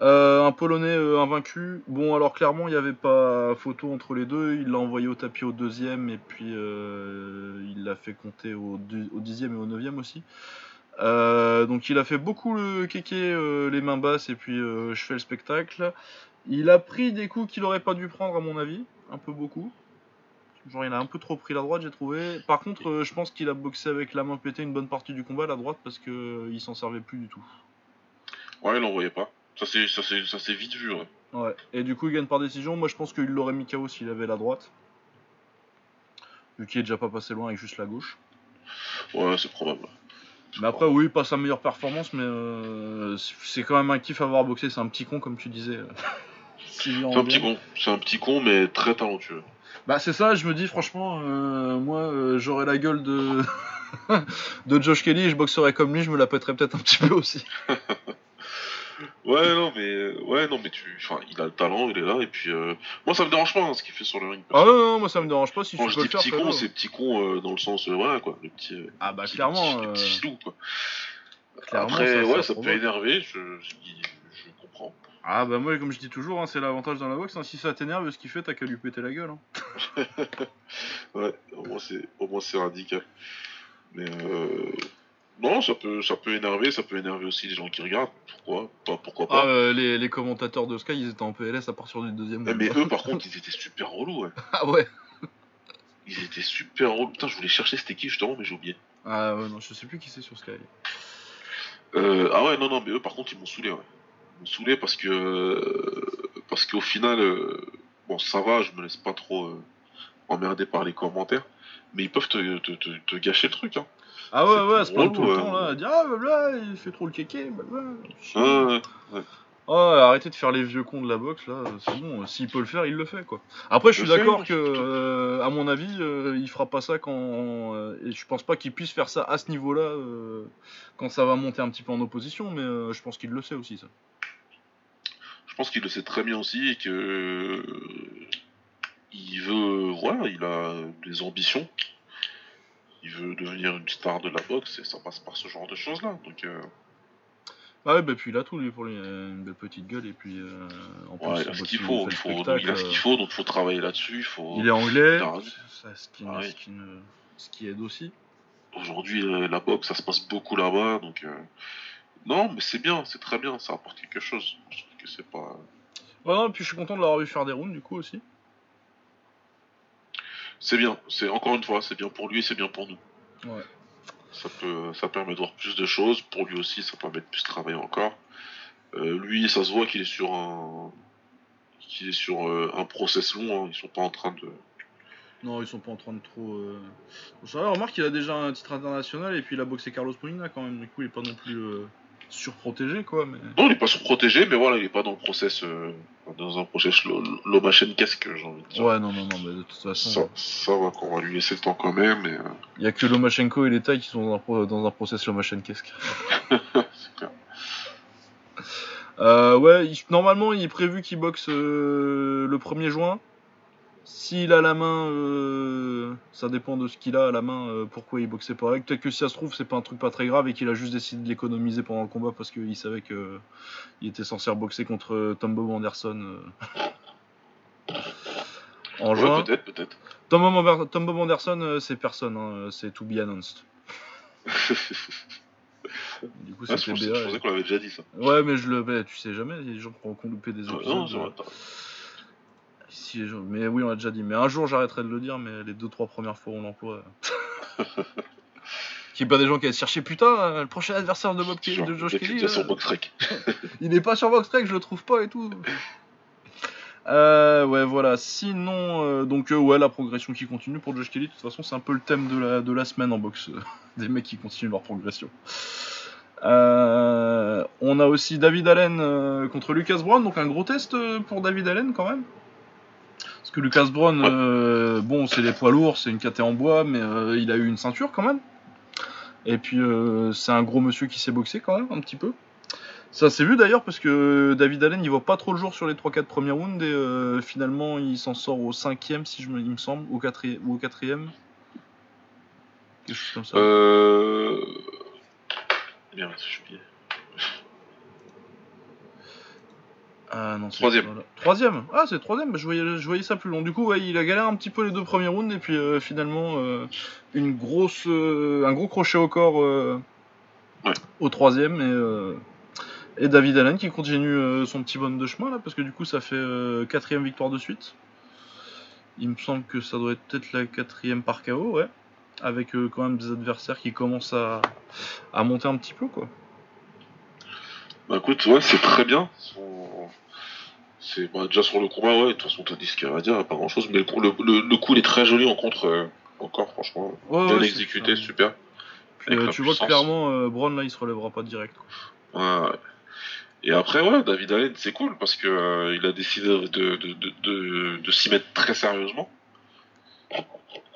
euh, un Polonais euh, invaincu. Bon, alors clairement, il n'y avait pas photo entre les deux. Il l'a envoyé au tapis au deuxième et puis euh, il l'a fait compter au, dixième et au neuvième aussi. Donc il a fait beaucoup le kéké, les mains basses et puis je fais le spectacle. Il a pris des coups qu'il aurait pas dû prendre à mon avis, un peu beaucoup. Genre il a un peu trop pris la droite j'ai trouvé. Par contre je pense qu'il a boxé avec la main pétée une bonne partie du combat la droite parce que euh, il s'en servait plus du tout. Ouais, il en voyait pas. Ça s'est vite vu, ouais. Ouais. Et du coup il gagne par décision. Moi je pense qu'il l'aurait mis KO s'il avait la droite. Vu qu'il est déjà pas passé loin avec juste la gauche. Ouais, c'est probable. Mais après, oui, pas sa meilleure performance, mais euh, c'est quand même un kiff à voir boxer. C'est un petit con, comme tu disais. Si j'y C'est un petit con, c'est un petit con, mais très talentueux. Bah, c'est ça, je me dis, franchement, euh, moi, euh, j'aurais la gueule de... de Josh Kelly et je boxerais comme lui, je me la pèterais peut-être un petit peu aussi. Ouais, non, mais ouais, non, mais tu, enfin, il a le talent, il est là, et puis euh, moi ça me dérange pas hein, ce qu'il fait sur le ring. Ah non, non, moi ça me dérange pas si Quand tu je peux dis le faire. petit con, c'est petit con euh, dans le sens, euh, voilà quoi, le petit. euh, Ah bah, petit- clairement. le petit, filou, quoi. clairement, Après, ça- ouais, ça ça, peut énerver, je, je, je comprends. Ah bah, moi, comme je dis toujours, hein, c'est l'avantage dans la boxe. hein, si ça t'énerve, ce qu'il fait, t'as qu'à lui péter la gueule. hein. Ouais, au moins c'est, au moins c'est radical. Mais euh, non, ça peut, ça peut énerver, ça peut énerver aussi les gens qui regardent. Pourquoi? Pas, pourquoi Ah, pas. euh, les, les commentateurs de Sky, ils étaient en PLS à partir du deuxième. Round. mais eux, par contre, ils étaient super relous. Ouais. Ah ouais. Ils étaient super relous. Putain, je voulais chercher c'était qui justement, mais j'ai oublié. Ah ouais, non, je sais plus qui c'est sur Sky. Euh, ah ouais, non, non, mais eux, par contre, ils m'ont saoulé. Ouais. Ils m'ont saoulé parce que, parce qu'au final, euh, bon, ça va, je me laisse pas trop euh, emmerder par les commentaires, mais ils peuvent te, te, te, te gâcher le truc. Hein. Ah ouais, ouais, c'est pas tout le temps là, à dire ah bah là, il fait trop le kéké, bah bah. Ouais, ouais. Oh, arrêtez de faire les vieux cons de la boxe là, c'est bon, s'il peut le faire, il le fait quoi. Après, je suis d'accord que, euh, à mon avis, euh, il fera pas ça quand. euh, et je pense pas qu'il puisse faire ça à ce niveau là euh, quand ça va monter un petit peu en opposition, mais euh, je pense qu'il le sait aussi ça. Je pense qu'il le sait très bien aussi et que euh, il veut, voilà, il a des ambitions. Il veut devenir une star de la boxe et ça passe par ce genre de choses là. Donc euh, Ah ouais, bah puis il a tout lui pour lui, une belle petite gueule et puis euh, en plus ouais, il il a ce qu'il il faut, il, faut donc, il a ce qu'il faut, donc faut travailler là-dessus. Il faut. Il est anglais, ça, ce, qui, Ah oui. ce qui ne- ce qui aide aussi. Aujourd'hui, euh, la boxe, ça se passe beaucoup là-bas, donc euh, non, mais c'est bien, c'est très bien, ça apporte quelque chose. Je trouve que c'est pas, Ouais, non, et puis je suis content de l'avoir vu faire des rounds du coup aussi. C'est bien. C'est encore une fois, c'est bien pour lui, et c'est bien pour nous. Ouais. Ça, peut, ça permet de voir plus de choses. Pour lui aussi, ça permet de plus travailler encore. Euh, lui, ça se voit qu'il est sur un, qu'il est sur euh, un process long. Hein. Ils sont pas en train de. Non, ils sont pas en train de trop. Euh... Ça va, remarque qu'il a déjà un titre international et puis il a boxé Carlos Molina quand même. Du coup, il est pas non plus euh, surprotégé quoi. Mais... Non, il est pas surprotégé, mais voilà, il est pas dans le process, euh, dans un process Lomachenko, j'ai envie de dire. Ouais, non, non, non, mais de toute façon. Ça, ça va, qu'on va lui laisser le temps quand même. Et, euh, Il y a que Lomachenko et les tailles qui sont dans un, pro- dans un process Lomachenkoesque. c'est clair. Euh, ouais, il- normalement, il est prévu qu'il boxe euh, le 1er juin. S'il a la main, euh, ça dépend de ce qu'il a à la main, euh, pourquoi il boxait pas avec. Peut-être que si ça se trouve, c'est pas un truc pas très grave et qu'il a juste décidé de l'économiser pendant le combat parce qu'il savait que euh, était censé boxer contre Tom Bob Anderson en Ouais, juin. peut-être, peut-être. Tom Bob, Amber- Tom Bob Anderson, c'est personne, hein, c'est to be announced. Du coup, Ah, je pensais, BA. je pensais qu'on l'avait déjà dit ça. Ouais, mais je le. tu sais jamais, des gens ont loupé des Ah, épisodes. non, c'est euh, vrai, t'as- si Mais oui, on l'a déjà dit. Mais un jour, j'arrêterai de le dire, mais les deux, trois premières fois, on l'emploie. Qu'il n'y ait pas des gens qui aient cherché, putain, euh, le prochain adversaire de Bob Kelly, de Josh il Kelly, était sur euh, Boxrec. il n'est pas sur Voxtrek, je le trouve pas et tout. Euh, ouais, voilà. Sinon, euh, donc, euh, ouais, la progression qui continue pour Josh Kelly. De toute façon, c'est un peu le thème de la, de la semaine en boxe. euh, des mecs qui continuent leur progression. Euh, on a aussi David Allen euh, contre Lucas Brown. Donc, un gros test euh, pour David Allen quand même. Parce que Lucas Brown, Ouais. euh, bon, c'est des poids lourds, c'est une caté en bois, mais euh, il a eu une ceinture quand même. Et puis, euh, c'est un gros monsieur qui s'est boxé quand même, un petit peu. Ça s'est vu d'ailleurs parce que David Allen il voit pas trop le jour sur les 3-4 premiers rounds et finalement il s'en sort au cinquième si je me, il me semble, au quatrième, ou au quatrième. Quelque chose comme ça. Euh... Merde, j'ai oublié. Ah non, c'est troisième. pas. Troisième Ah c'est troisième, bah, je, voyais, je voyais ça plus long. Du coup ouais, il a galéré un petit peu les deux premiers rounds et puis euh, finalement euh, une grosse, euh, un gros crochet au corps Ouais. au troisième et, et David Allen qui continue son petit bonhomme de chemin là parce que du coup ça fait quatrième victoire de suite. Il me semble que ça doit être peut-être la quatrième par KO, ouais. Avec quand même des adversaires qui commencent à, à monter un petit peu quoi. Bah écoute, ouais, c'est très bien. C'est bah, déjà sur le combat, ouais. De toute façon, t'as dit ce qu'il y avait à dire, pas grand chose. Mais le, coup- le, coup, il est très joli en contre, euh, encore, franchement. Ouais, bien ouais, exécuté, super. Puis, euh, tu vois que puissance. clairement euh, Brown là il se relèvera pas direct. Quoi. Ouais, ouais. Et après, ouais, David Allen, c'est cool parce que euh, il a décidé de, de, de, de, de- de s'y mettre très sérieusement.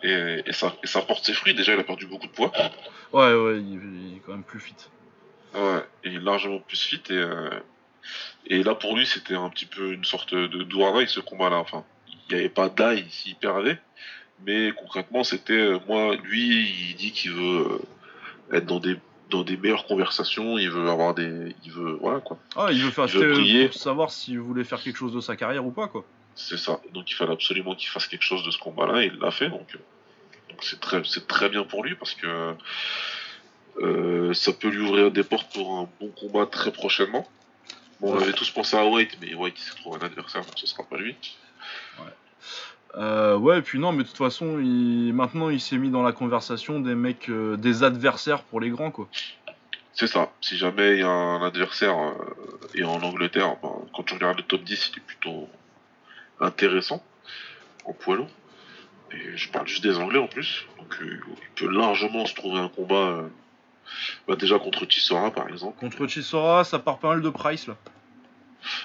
Et, et, ça, et ça porte ses fruits. Déjà, il a perdu beaucoup de poids. Ouais ouais il, il est quand même plus fit. Ouais, et largement plus fit. Et, euh, et là, pour lui, c'était un petit peu une sorte de douardaille, ce combat-là. Enfin, il n'y avait pas d'ail s'il perdait. Mais concrètement, c'était, euh, moi, lui, il dit qu'il veut euh, être dans des, dans des meilleures conversations. Il veut avoir des. Il veut. Voilà, quoi. Ah il veut faire Il veut pour savoir s'il voulait faire quelque chose de sa carrière ou pas quoi. C'est ça. Donc il fallait absolument qu'il fasse quelque chose de ce combat-là, et il l'a fait. Donc donc c'est très, c'est très bien pour lui parce que euh, ça peut lui ouvrir des portes pour un bon combat très prochainement. Bon, on Ouais. avait tous pensé à White, mais White il s'est trouvé un adversaire, donc ce sera pas lui. Euh, ouais et puis non mais de toute façon il... maintenant il s'est mis dans la conversation des mecs euh, des adversaires pour les grands quoi. C'est ça. Si jamais il y a un adversaire euh, et en Angleterre, ben, quand tu regardes le top 10, il est plutôt intéressant en poids lourd. Et je parle juste des Anglais en plus. Donc il peut largement se trouver un combat bah, déjà contre Chisora par exemple. Contre Chisora ça part pas mal de Price là.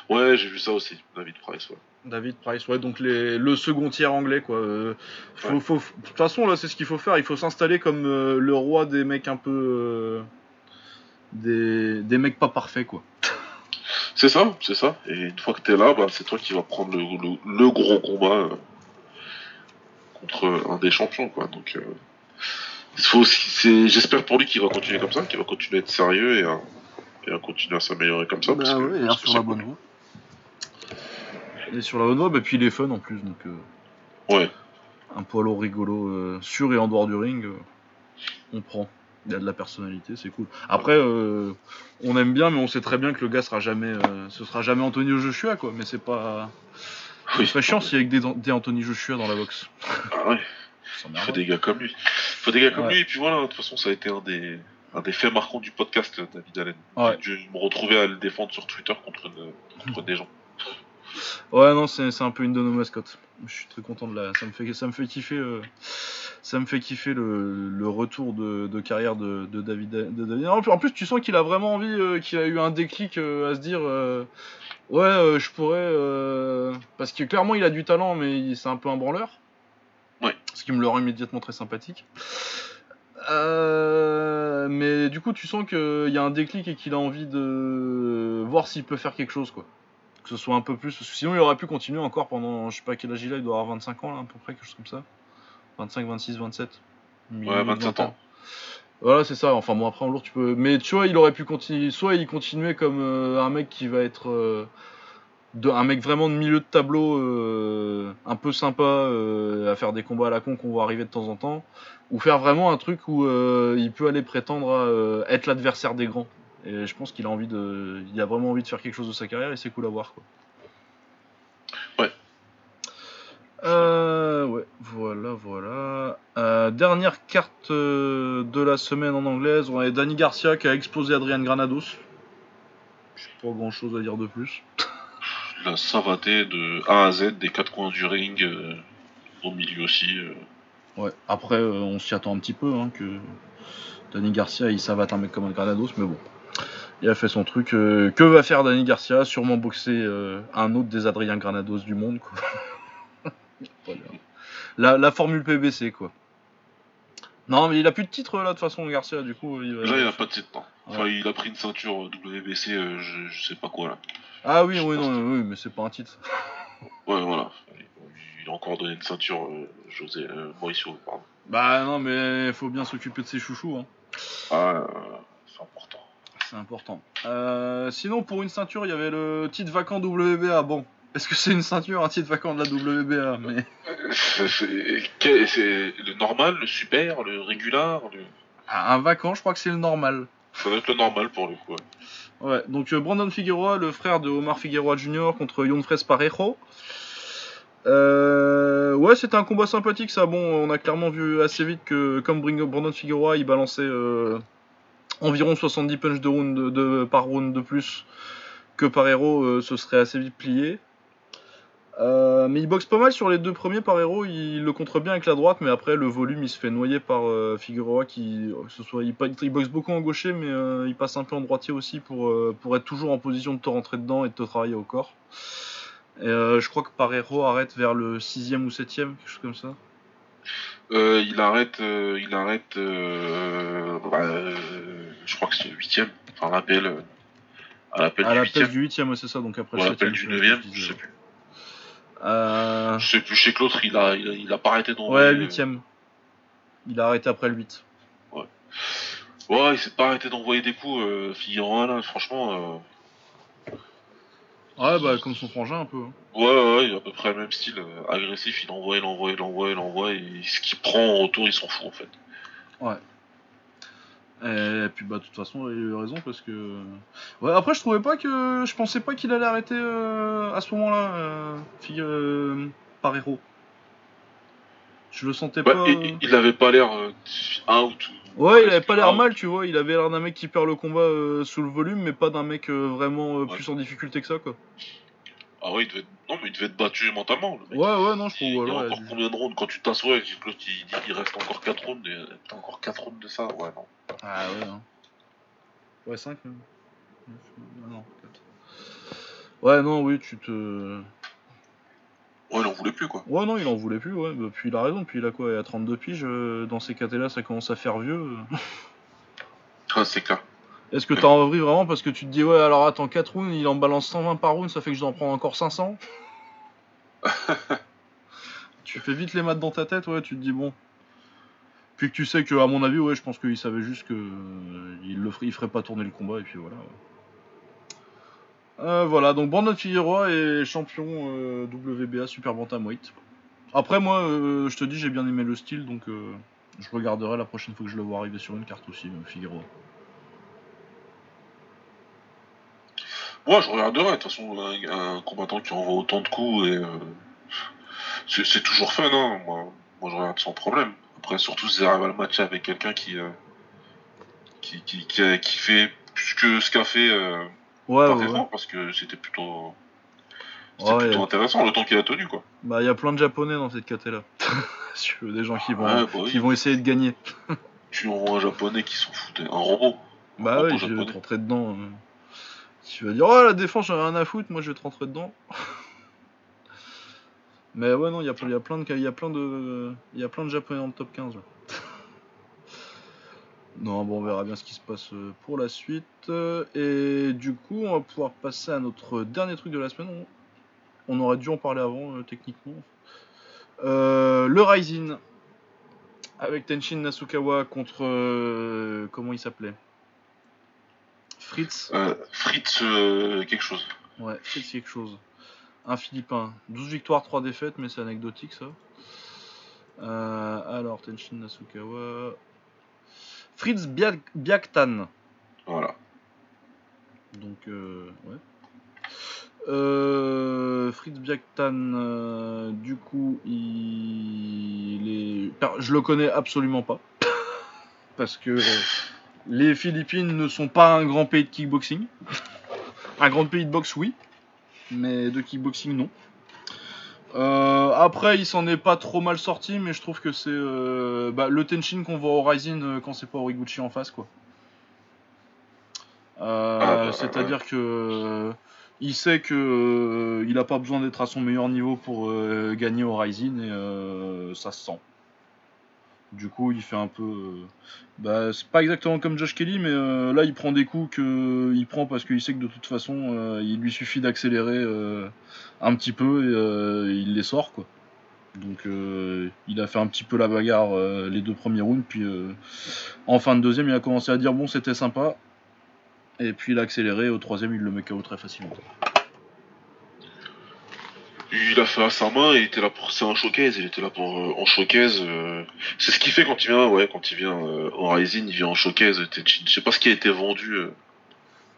Ouais, j'ai vu ça aussi, David Price. Ouais. David Price, ouais, donc les, le second tiers anglais, quoi. Euh, faut- Ouais. faut- de toute façon, là, c'est ce qu'il faut faire. Il faut s'installer comme euh, le roi des mecs un peu. euh, des, des mecs pas parfaits, quoi. C'est ça, c'est ça. Et une fois que t'es là, bah, c'est toi qui vas prendre le, le, le gros combat contre un des champions, quoi. Donc, c'est, j'espère pour lui qu'il va continuer comme ça, qu'il va continuer à être sérieux et à, et à continuer à s'améliorer comme ça. parce Bah que- ouais, il est parce sur c'est la bonne voie. Il est sur la bonne voie, et puis il est fun en plus, donc euh. Ouais, un lourd rigolo, euh, sur et en dehors du ring, euh, on prend. Il a de la personnalité, c'est cool. Après, euh, on aime bien, mais on sait très bien que le gars sera jamais, ce sera jamais Anthony Joshua, quoi. Mais c'est pas. Ce oui. serait chiant s'il y que des, des Anthony Joshua dans la boxe. Ah ouais, il faut des gars comme lui. Faut des gars comme Ouais. lui, et puis voilà, de toute façon, ça a été un des, un des faits marquants du podcast, David Allen. Ouais. Dû me retrouver à le défendre sur Twitter contre, une- contre des gens. Ouais, non, c'est un peu une de nos mascottes. Je suis très content de la. Ça me fait, ça me fait kiffer. euh, Ça me fait kiffer le, le retour de, de carrière de, de David. De David. En plus- En plus, tu sens qu'il a vraiment envie, euh, qu'il a eu un déclic euh, à se dire. ouais, je pourrais. Parce que clairement, il a du talent, mais il- c'est un peu un branleur. Ouais. Ce qui me le rend immédiatement très sympathique. Euh, mais du coup, tu sens qu'il y a un déclic et qu'il a envie de voir s'il peut faire quelque chose, quoi. Que ce soit un peu plus. Parce que sinon, il aurait pu continuer encore pendant. Je sais pas quel âge il a, il doit avoir 25 ans, là, à peu près, quelque chose comme ça. 25, 26, 27. Ouais, 27 ans. Voilà, c'est ça. Enfin, bon, après, en lourd, tu peux. Mais tu vois, il aurait pu continuer. Soit il continuait comme euh, un mec qui va être. euh, de, un mec vraiment de milieu de tableau, euh, un peu sympa, euh, à faire des combats à la con qu'on voit arriver de temps en temps. Ou faire vraiment un truc où euh, il peut aller prétendre à euh, être l'adversaire des grands. Et je pense qu'il a envie de. Il a vraiment envie de faire quelque chose de sa carrière et c'est cool à voir, quoi. Ouais. Euh, ouais, voilà, voilà. Euh, dernière carte euh, de la semaine en anglaise, on a Danny Garcia qui a explosé Adrian Granados. J'ai pas grand chose à dire de plus. La de A à Z des quatre coins du ring, euh, au milieu aussi. euh. Ouais, après, euh, on s'y attend un petit peu, hein, que Danny Garcia il savate un mec comme un Granados, mais bon. Il a fait son truc. que va faire Danny Garcia? Sûrement boxer un autre des Adrien Granados du monde, quoi. La, la formule PBC, quoi. Non, mais il a plus de titre là, de toute façon, Garcia, du coup. Il va- Là, il a pas de titre, non. Enfin, Ouais. il a pris une ceinture WBC, euh, je, je sais pas quoi, là. Ah oui, oui, non, oui, mais c'est pas un titre. Ouais, voilà. Il a encore donné une ceinture, euh, José euh, Mauricio, pardon. Bah non, mais faut bien s'occuper de ses chouchous, hein. Ah, euh, c'est important. C'est important. Euh, sinon, pour une ceinture, il y avait le titre vacant WBA. Bon, est-ce que c'est une ceinture, un titre vacant de la WBA Mais C'est- C'est le normal, le super, le régular, le... Ah, un vacant, je crois que c'est le normal. ça doit être le normal pour le coup. ouais. Ouais, donc euh, Brandon Figueroa, le frère de Omar Figueroa Jr. contre Yonfres Parejo. Euh, ouais, c'était un combat sympathique ça. Bon, on a clairement vu assez vite que comme Brandon Figueroa, il balançait euh, environ 70 punches de round de, de- par round de plus que Parejo, euh, ce serait assez vite plié. Euh, mais il boxe pas mal sur les deux premiers Parejo, il le contre bien avec la droite, mais après le volume il se fait noyer par euh, Figueroa qui, que ce soit, il, boxe beaucoup en gaucher, mais euh, il passe un peu en droitier aussi pour, euh, pour être toujours en position de te rentrer dedans et de te travailler au corps. Et, euh, je crois que Parejo arrête vers le 6ème ou 7ème, quelque chose comme ça. Euh, il arrête, euh, il arrête, euh, bah, euh, je crois que c'est le huitième, enfin l'appel, euh, à l'appel du du 8ème, ouais, c'est ça, donc après à le l'appel 7ème, du je sais pas neuvième, ce que je disais. sais plus. Euh, Je sais plus, je sais que l'autre il a, il a, il a pas arrêté d'envoyer. ouais, euh, 8ème. Il a arrêté après le 8. Ouais, il s'est pas arrêté d'envoyer des coups, euh, Figueroa là, franchement. Ouais, bah comme son frangin un peu. hein. Euh, ouais, ouais, ouais, il a à peu près le même style, euh, agressif, il envoie, il envoie, il envoie, il envoie, et ce qu'il prend en retour, il s'en fout en fait. Et puis bah de toute façon il a eu raison parce que ouais après je trouvais pas que je pensais pas qu'il allait arrêter euh, à ce moment-là euh, euh, Parejo. Je le sentais Ouais, pas. et- il avait pas l'air euh, out. ou- Ouais, il avait pas l'air mal, tu vois. Il avait l'air d'un mec qui perd le combat euh, sous le volume, mais pas d'un mec euh, vraiment euh, Ouais. plus en difficulté que ça, quoi. Ah ouais, il devait être... non mais il devait être battu mentalement. Le mec. Ouais, ouais, non, je Il y trouve. a voilà, encore il- combien de rounds quand tu t'assois et que l'autre il dit qu'il reste encore 4 rounds et t'as encore 4 rounds de ça? Ouais, non. Ah ouais. Hein. Ouais, 5 même. Non, 4. Ouais, non, oui, tu te. Ouais, il en voulait plus quoi. Ouais, non, il en voulait plus, ouais. Bah, puis il a raison, puis il a quoi Il a 32 piges. euh, dans ces cas-là, ça commence à faire vieux. euh. Ah, c'est clair. Est-ce que t'as envie vraiment parce que tu te dis, ouais, alors attends, 4 rounds, il en balance 120 par round, ça fait que je dois en prendre encore 500 Tu fais vite les maths dans ta tête, ouais, tu te dis, bon. Puis que tu sais que, à mon avis, ouais, je pense qu'il savait juste que euh, il le ferait, il ferait pas tourner le combat, et puis voilà. Euh, voilà, donc Brandon Figueroa est champion euh, WBA Super Bantamweight. Après, moi, je te dis, j'ai bien aimé le style, donc euh, je regarderai la prochaine fois que je le vois arriver sur une carte aussi, Figueroa. Moi, je regarderai. De toute façon, un, un combattant qui envoie autant de coups et. euh, c'est toujours fun, hein. Moi, moi, je regarde sans problème. Après, surtout si arrive à le match avec quelqu'un qui, euh, qui, qui, qui, a- qui fait plus que ce qu'a fait euh, Ouais, ouais, parce que c'était plutôt, Ouais, plutôt a- intéressant le temps qu'il a tenu, quoi. Bah, il y a plein de japonais dans cette caté là. Si tu veux, des gens qui vont, bah oui. qui vont essayer de gagner. Tu envoies un japonais qui s'en foutait, un robot. Bah Repos ouais, je vais japonais. te rentrer dedans. euh. Tu vas dire, oh la défense, j'en ai rien à foutre, moi je vais te rentrer dedans. Mais ouais, non, il y a, plein de il y a plein de il y a plein de japonais le top 15 là. Non, bon, on verra bien ce qui se passe euh, pour la suite. Et du coup, on va pouvoir passer à notre dernier truc de la semaine. On, aurait dû en parler avant, euh, techniquement. Euh, le Rising. Avec Tenshin Nasukawa contre. comment il s'appelait? Fritz Euh, Fritz, euh, quelque chose. Ouais, Fritz quelque chose. Un Philippin. 12 victoires, 3 défaites, mais c'est anecdotique ça. Euh, alors, Tenshin Nasukawa. Fritz Biak- Biaktan. Voilà. Donc, euh, ouais. Euh, Fritz Biaktan, euh, du coup, il est. Je le connais absolument pas. Parce que les Philippines ne sont pas un grand pays de kickboxing. Un grand pays de boxe, oui. Mais de kickboxing, non. Euh, après, il s'en est pas trop mal sorti, mais je trouve que c'est euh, bah, le Tenshin qu'on voit au Rising euh, quand c'est pas Origuchi en face, quoi. C'est-à-dire que il sait que il a pas besoin d'être à son meilleur niveau pour gagner au Rising et ça se sent. Du coup, il fait un peu. euh, bah, c'est pas exactement comme Josh Kelly, mais euh, là, il prend des coups que il prend parce qu'il sait que de toute façon, euh, il lui suffit d'accélérer un petit peu et il les sort, quoi. Donc, il a fait un petit peu la bagarre les deux premiers rounds, puis en fin de deuxième, il a commencé à dire bon, c'était sympa. Et puis il a accéléré, au troisième, il le met KO très facilement. Il a fait à sa main, il était là pour. C'est un showcase, il était là pour euh, en showcase. euh, C'est ce qu'il fait quand il vient, ouais, quand il vient euh, en Rising, il vient en showcase. Je sais pas ce qui a été vendu euh,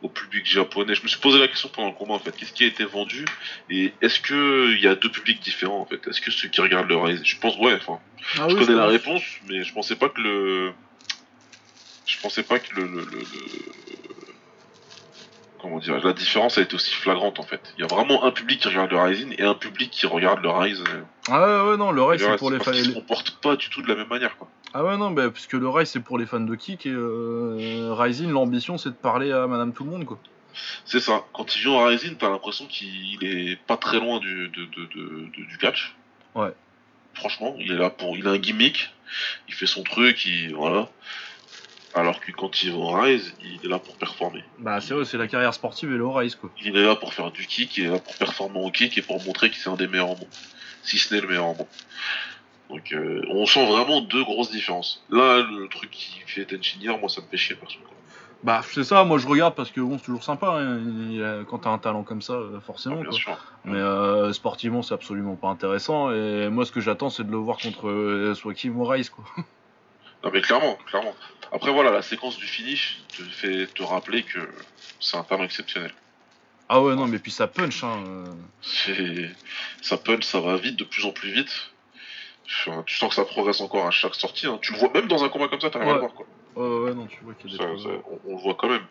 au public japonais. Je me suis posé la question pendant le combat en fait. Qu'est-ce qui a été vendu? Et est-ce que il y a deux publics différents en fait? Est-ce que ceux qui regardent le Rising, je pense, ouais, enfin, Ah je connais la réponse, mais je pensais pas que le, je pensais pas que le, le, le- le- comment dire, la différence a été aussi flagrante en fait. Il y a vraiment un public qui regarde le Rising et un public qui regarde le Rise. euh, Ah ouais, ouais, non, le rail, le c'est pour les fans. qu'ils se comportent pas du tout de la même manière quoi. Ah ouais, non, bah, parce que le rail, c'est pour les fans de kick et euh, Rising, l'ambition, c'est de parler à madame tout le monde, quoi. C'est ça. Quand il vient en Rising, t'as l'impression qu'il est pas très loin du, de, de, de- de- du catch. Ouais. Franchement, il est là pour, il a un gimmick, il fait son truc, il, voilà. Alors que quand il va en Rise, il est là pour performer. Bah, c'est vrai, c'est la carrière sportive et le rise, quoi. Il est là pour faire du kick, il est là pour performer au kick et pour montrer qu'il c'est un des meilleurs au monde. Si ce n'est le meilleur au monde. Donc euh, on sent vraiment deux grosses différences. Là, le truc qui fait Tenshin hier, moi ça me fait chier perso. Bah, c'est ça, moi je regarde parce que bon, c'est toujours sympa hein, quand t'as un talent comme ça, euh, forcément. Ah, bien quoi. sûr. Mais euh, sportivement, c'est absolument pas intéressant. Et moi, ce que j'attends, c'est de le voir contre euh, soit Kim ou quoi. Non mais clairement, clairement. Après voilà, la séquence du finish te fait te rappeler que c'est un talent exceptionnel. Ah ouais, non, mais puis ça punch, hein. euh. C'est ça punch, ça va vite, de plus en plus vite. Tu sens que ça progresse encore à chaque sortie. hein. Tu le vois même dans un combat comme ça, t'arrives à Ouais. le voir quoi. Ouais, ouais, non, tu vois qu'il y a des choses. ça- on, on le voit quand même.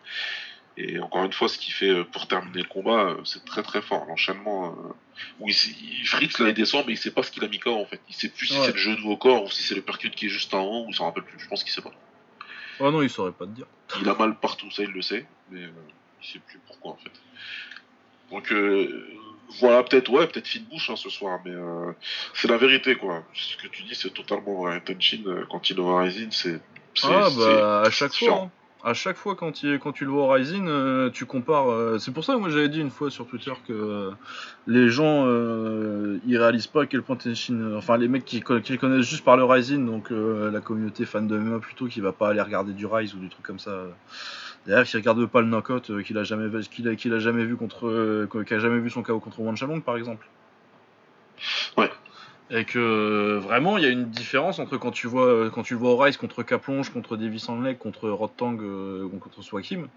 Et encore une fois, ce qu'il fait euh, pour terminer le combat, euh, c'est très très fort. L'enchaînement, euh, où il, il- Fritz là il descend, mais il sait pas ce qu'il a mis KO en fait. Il sait plus si c'est le jeu de au corps ou si c'est le percute qui est juste en haut ou il s'en rappelle plus. Je pense qu'il sait pas. Oh non, il saurait pas te dire. Il a mal partout, ça il le sait, mais euh, il sait plus pourquoi en fait. Donc euh, voilà, peut-être ouais, peut-être fine bouche hein, ce soir, mais c'est la vérité quoi. Ce que tu dis, c'est totalement vrai. Tenshin, euh, quand il est au Rising, c'est Ah bah à chaque fois. hein. À chaque fois quand, tu le vois au Rising, euh, tu compares. euh, c'est pour ça que moi j'avais dit une fois sur Twitter que euh, les gens ils réalisent pas à quel point Tenshin. enfin les mecs qui, qui connaissent juste par le Rising, donc la communauté fan de MMA plutôt qui va pas aller regarder du Rise ou du truc comme ça. D'ailleurs qui regarde pas le knockout qu'il a jamais a, a jamais vu contre qu'il a jamais vu son KO contre Wan Shalong par exemple. Ouais. Et que euh, vraiment, il y a une différence entre quand tu vois euh, quand tu vois contre Caplonge, contre Davis Hanley, contre Rotang euh, ou contre Swakim.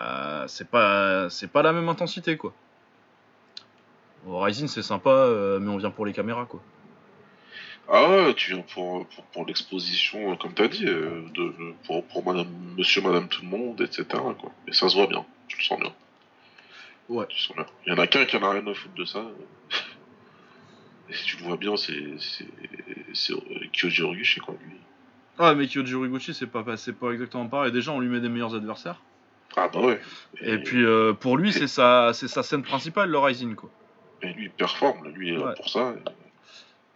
Euh, c'est pas c'est pas la même intensité quoi. Rising c'est sympa, euh, mais on vient pour les caméras quoi. Ah ouais, tu viens pour, pour, pour l'exposition, comme t'as dit, euh, de- pour, pour madame, monsieur, madame, tout le monde, etc. Quoi. Et ça se voit bien, tu le sens bien. Ouais. Tu le sens bien. Il y en a qu'un qui en a rien à foutre de ça. Si tu le vois bien, c'est euh, Kyoji Horiguchi, quoi, lui. Ah, mais Kyoji Horiguchi, c'est pas, pas exactement pareil. Déjà, on lui met des meilleurs adversaires. Ah bah ouais. Et puis, euh, pour lui, c'est sa, c'est sa scène principale, le Rising, quoi. Et lui, il performe, lui, il est là pour ça.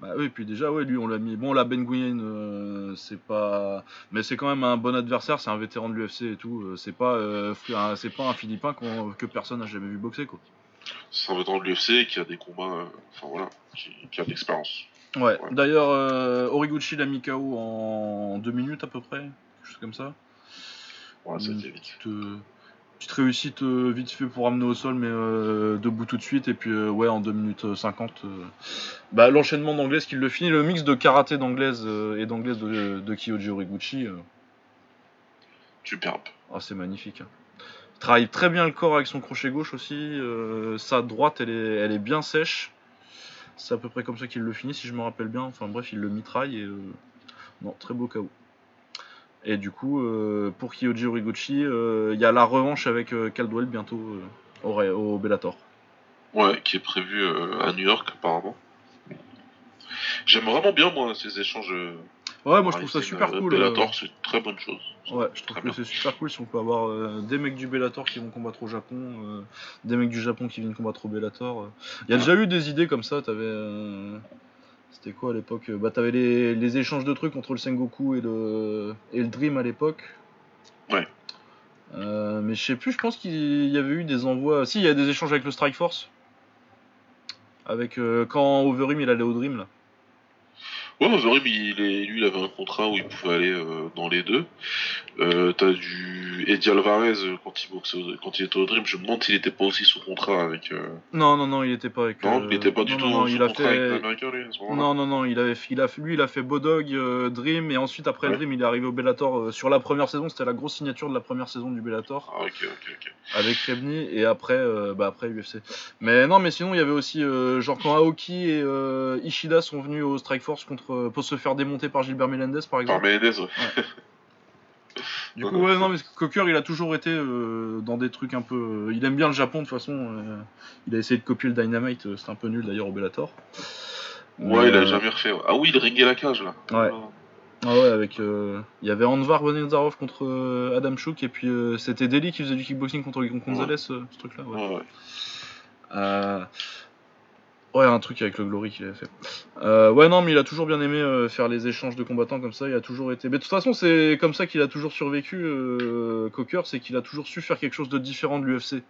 Bah oui, puis déjà, ouais, lui, on l'a mis. Bon, la Ben Nguyen, euh, c'est pas. Mais c'est quand même un bon adversaire, c'est un vétéran de l'UFC et tout. C'est pas, euh, un- c'est pas un Philippin que personne n'a jamais vu boxer, quoi. C'est un vétéran de l'UFC qui a des combats, euh, enfin voilà, qui, qui a de l'expérience. Ouais, Ouais. d'ailleurs, euh, Horiguchi l'a mis KO en deux minutes à peu près, quelque chose comme ça. Ouais, ça vite. petite, euh, petite réussite euh, vite fait pour ramener au sol, mais euh, debout tout de suite. Et puis, euh, ouais, en 2 minutes euh, 50, euh, bah, l'enchaînement d'anglaise qui le finit. Le mix de karaté d'anglaise et d'anglaise de, de Kyoji Horiguchi, Superbe. ah, c'est magnifique. hein. Il travaille très bien le corps avec son crochet gauche aussi. euh, sa droite, elle est, elle est bien sèche. C'est à peu près comme ça qu'il le finit, si je me rappelle bien. Enfin bref, il le mitraille et. euh, Non, très beau KO. Et du coup, euh, pour Kyoji Horiguchi, euh, il y a la revanche avec Caldwell bientôt au, au Bellator. Ouais, qui est prévu à New York apparemment. J'aime vraiment bien moi ces échanges. Euh, Ouais, moi je trouve ça super euh, cool. euh, Bellator, c'est une très bonne chose. Ouais, je trouve que c'est super cool si on peut avoir euh, des mecs du Bellator qui vont combattre au Japon, euh, des mecs du Japon qui viennent combattre au Bellator. euh. Il y a déjà eu des idées comme ça, t'avais. euh, C'était quoi à l'époque Euh, Bah, t'avais les, les échanges de trucs entre le Sengoku et le, et le Dream à l'époque. Ouais. Euh, mais je sais plus, je pense qu'il y avait eu des envois. Si, il y a des échanges avec le Strike Force. Avec euh, quand Overeem il allait au Dream là. Ouais, Overeem, il est, lui, il avait un contrat où il pouvait aller euh, dans les deux. Euh, T'as du Eddie Alvarez euh, quand il boxe, quand il était au Dream. Je me demande s'il était pas aussi sous contrat avec. euh, Non, non, non, il était pas avec. Non, il était pas du non, tout non, non, sous il a contrat fait. avec l'Américain, lui, à ce moment-là. Non, non, non, il avait, il a, lui, il a fait Bodog, Dream, et ensuite, après Ouais. Dream, il est arrivé au Bellator. sur la première saison, c'était la grosse signature de la première saison du Bellator, Ah, ok, ok, ok. avec Krebny, et après, bah, après UFC. Mais non, mais sinon, il y avait aussi, genre, quand Aoki et Ishida sont venus au Strike Force contre, euh, pour se faire démonter par Gilbert Melendez, par Par exemple. Menendez, ouais. Du coup, ouais, non, mais Cocker, il a toujours été euh, dans des trucs un peu. euh, il aime bien le Japon, de toute façon. euh, il a essayé de copier le Dynamite, euh, c'était un peu nul d'ailleurs au Bellator. Ouais, Mais, il a jamais refait. ouais. Ah oui, il ringait la cage, là. Ouais. Ah ouais, avec. Il y avait Anvar Bonizarov contre Adam Chouk, et puis c'était Deli qui faisait du kickboxing contre Gonzalez, euh, ce truc-là. Ouais. Ouais, ouais. Ouais, un truc avec le Glory qu'il avait fait. Euh, ouais, non, mais il a toujours bien aimé euh, faire les échanges de combattants comme ça, il a toujours été. Mais de toute façon, c'est comme ça qu'il a toujours survécu, euh, Cocker, c'est qu'il a toujours su faire quelque chose de différent de l'UFC.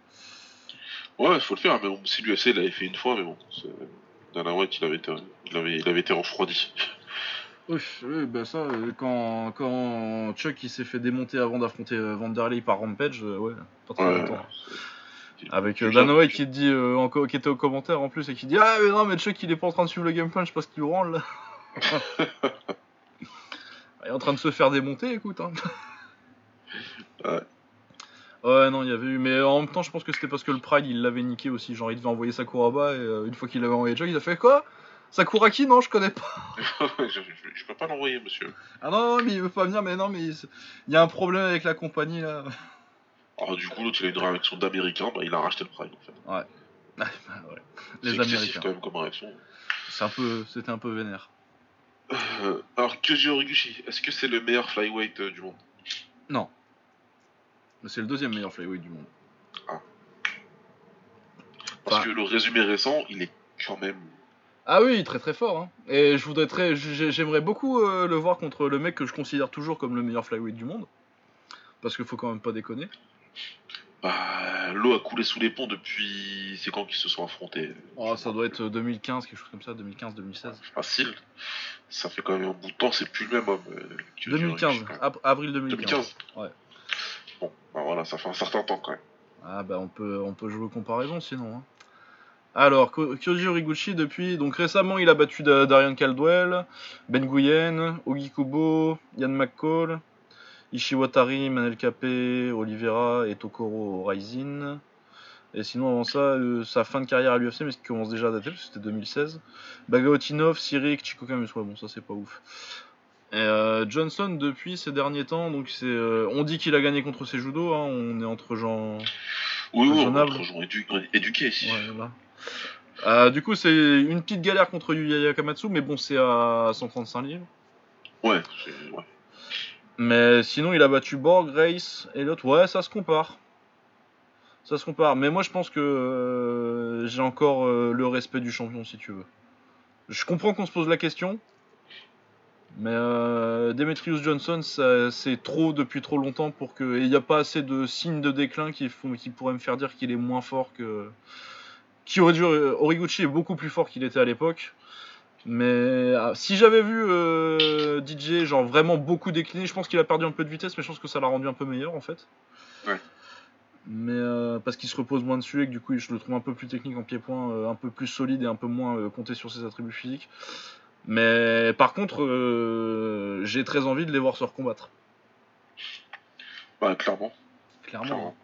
Ouais, il faut le faire, mais bon, si l'UFC l'avait fait une fois, mais bon, Dana White, il avait été, il avait, il avait été refroidi. Oui, oui, bah ça, euh, quand, quand Chuck il s'est fait démonter avant d'affronter Vanderlei par Rampage, ouais, pas très Ouais, longtemps. Avec euh, qui te dit, euh, en co- qui était au commentaire en plus, et qui dit Ah, mais non, mais Chuck il est pas en train de suivre le game plan, je sais pas ce qu'il branle là. il est en train de se faire démonter, écoute. Hein. Ouais. Ouais, non, il y avait eu, mais en même temps, je pense que c'était parce que le Pride il l'avait niqué aussi. Genre, il devait envoyer Sakuraba, et euh, une fois qu'il avait envoyé Chuck, il a fait quoi? Sakuraki Non, je connais pas. je, je, je peux pas l'envoyer, monsieur. Ah non, non, mais il veut pas venir, mais non, mais il il y a un problème avec la compagnie là. Alors, du coup, l'autre, il a une réaction d'américain, bah, il a racheté le Pride, en fait. Ah, bah ouais. Les Américains. quand même, comme réaction. C'est un peu, c'était un peu vénère. Euh, alors, Kyoji Horiguchi, est-ce que c'est le meilleur flyweight euh, du monde? Non. Mais c'est le deuxième meilleur flyweight du monde. Parce Bah. que le résumé récent, il est quand même. Ah oui, très très fort. Hein. Et je voudrais très, j'ai- j'aimerais beaucoup euh, le voir contre le mec que je considère toujours comme le meilleur flyweight du monde. Parce qu'il faut quand même pas déconner. Bah, l'eau a coulé sous les ponts depuis. C'est quand qu'ils se sont affrontés? Oh, ça doit être 2015, quelque chose comme ça, 2015-2016. Facile. Ça fait quand même un bout de temps, c'est plus le même homme. euh, Kyoji 2015, Horiguchi, quand même. ap- avril 2015. 2015 Ouais. Bon, bah voilà, ça fait un certain temps quand même. Ah bah on peut, on peut jouer aux comparaisons sinon. hein. Alors, Kyoji Horiguchi, depuis, donc récemment il a battu Da- Darian Caldwell, Ben Nguyen, Ogi Kubo, Yann McCall, Ishiwatari, Manel Capé, Oliveira et Tokoro Rising. Et sinon, avant ça, euh, sa fin de carrière à l'UFC, mais ce qui commence déjà à dater, parce que c'était 2016. Bagaotinov, Sirik, Chico Camus, ouais, bon, ça c'est pas ouf. Et euh, Johnson, depuis ces derniers temps, donc c'est, euh, on dit qu'il a gagné contre ses judo, hein, on est entre gens. Oui, oui, entre gens édu- éduqués ici. Ouais, voilà. Du coup, c'est une petite galère contre Yuya Kamatsu, mais bon, c'est à 135 livres. Ouais, c'est- ouais. Mais sinon, il a battu Borg, Grace, Elliot. Ouais, ça se compare. Ça se compare. Mais moi, je pense que euh, j'ai encore euh, le respect du champion, si tu veux. Je comprends qu'on se pose la question. Mais euh, Demetrius Johnson, c'est trop depuis trop longtemps pour que. et Il n'y a pas assez de signes de déclin qui pourraient me faire dire qu'il est moins fort que. Qui aurait dû. Origuchi est beaucoup plus fort qu'il était à l'époque. Mais ah, si j'avais vu euh, DJ genre vraiment beaucoup décliner, je pense qu'il a perdu un peu de vitesse, mais je pense que ça l'a rendu un peu meilleur en fait. Ouais. Mais euh, parce qu'il se repose moins dessus et que du coup je le trouve un peu plus technique en pied-point, euh, un peu plus solide et un peu moins compté sur ses attributs physiques. Mais par contre, j'ai très envie de les voir se recombattre. Bah, clairement. Clairement. clairement.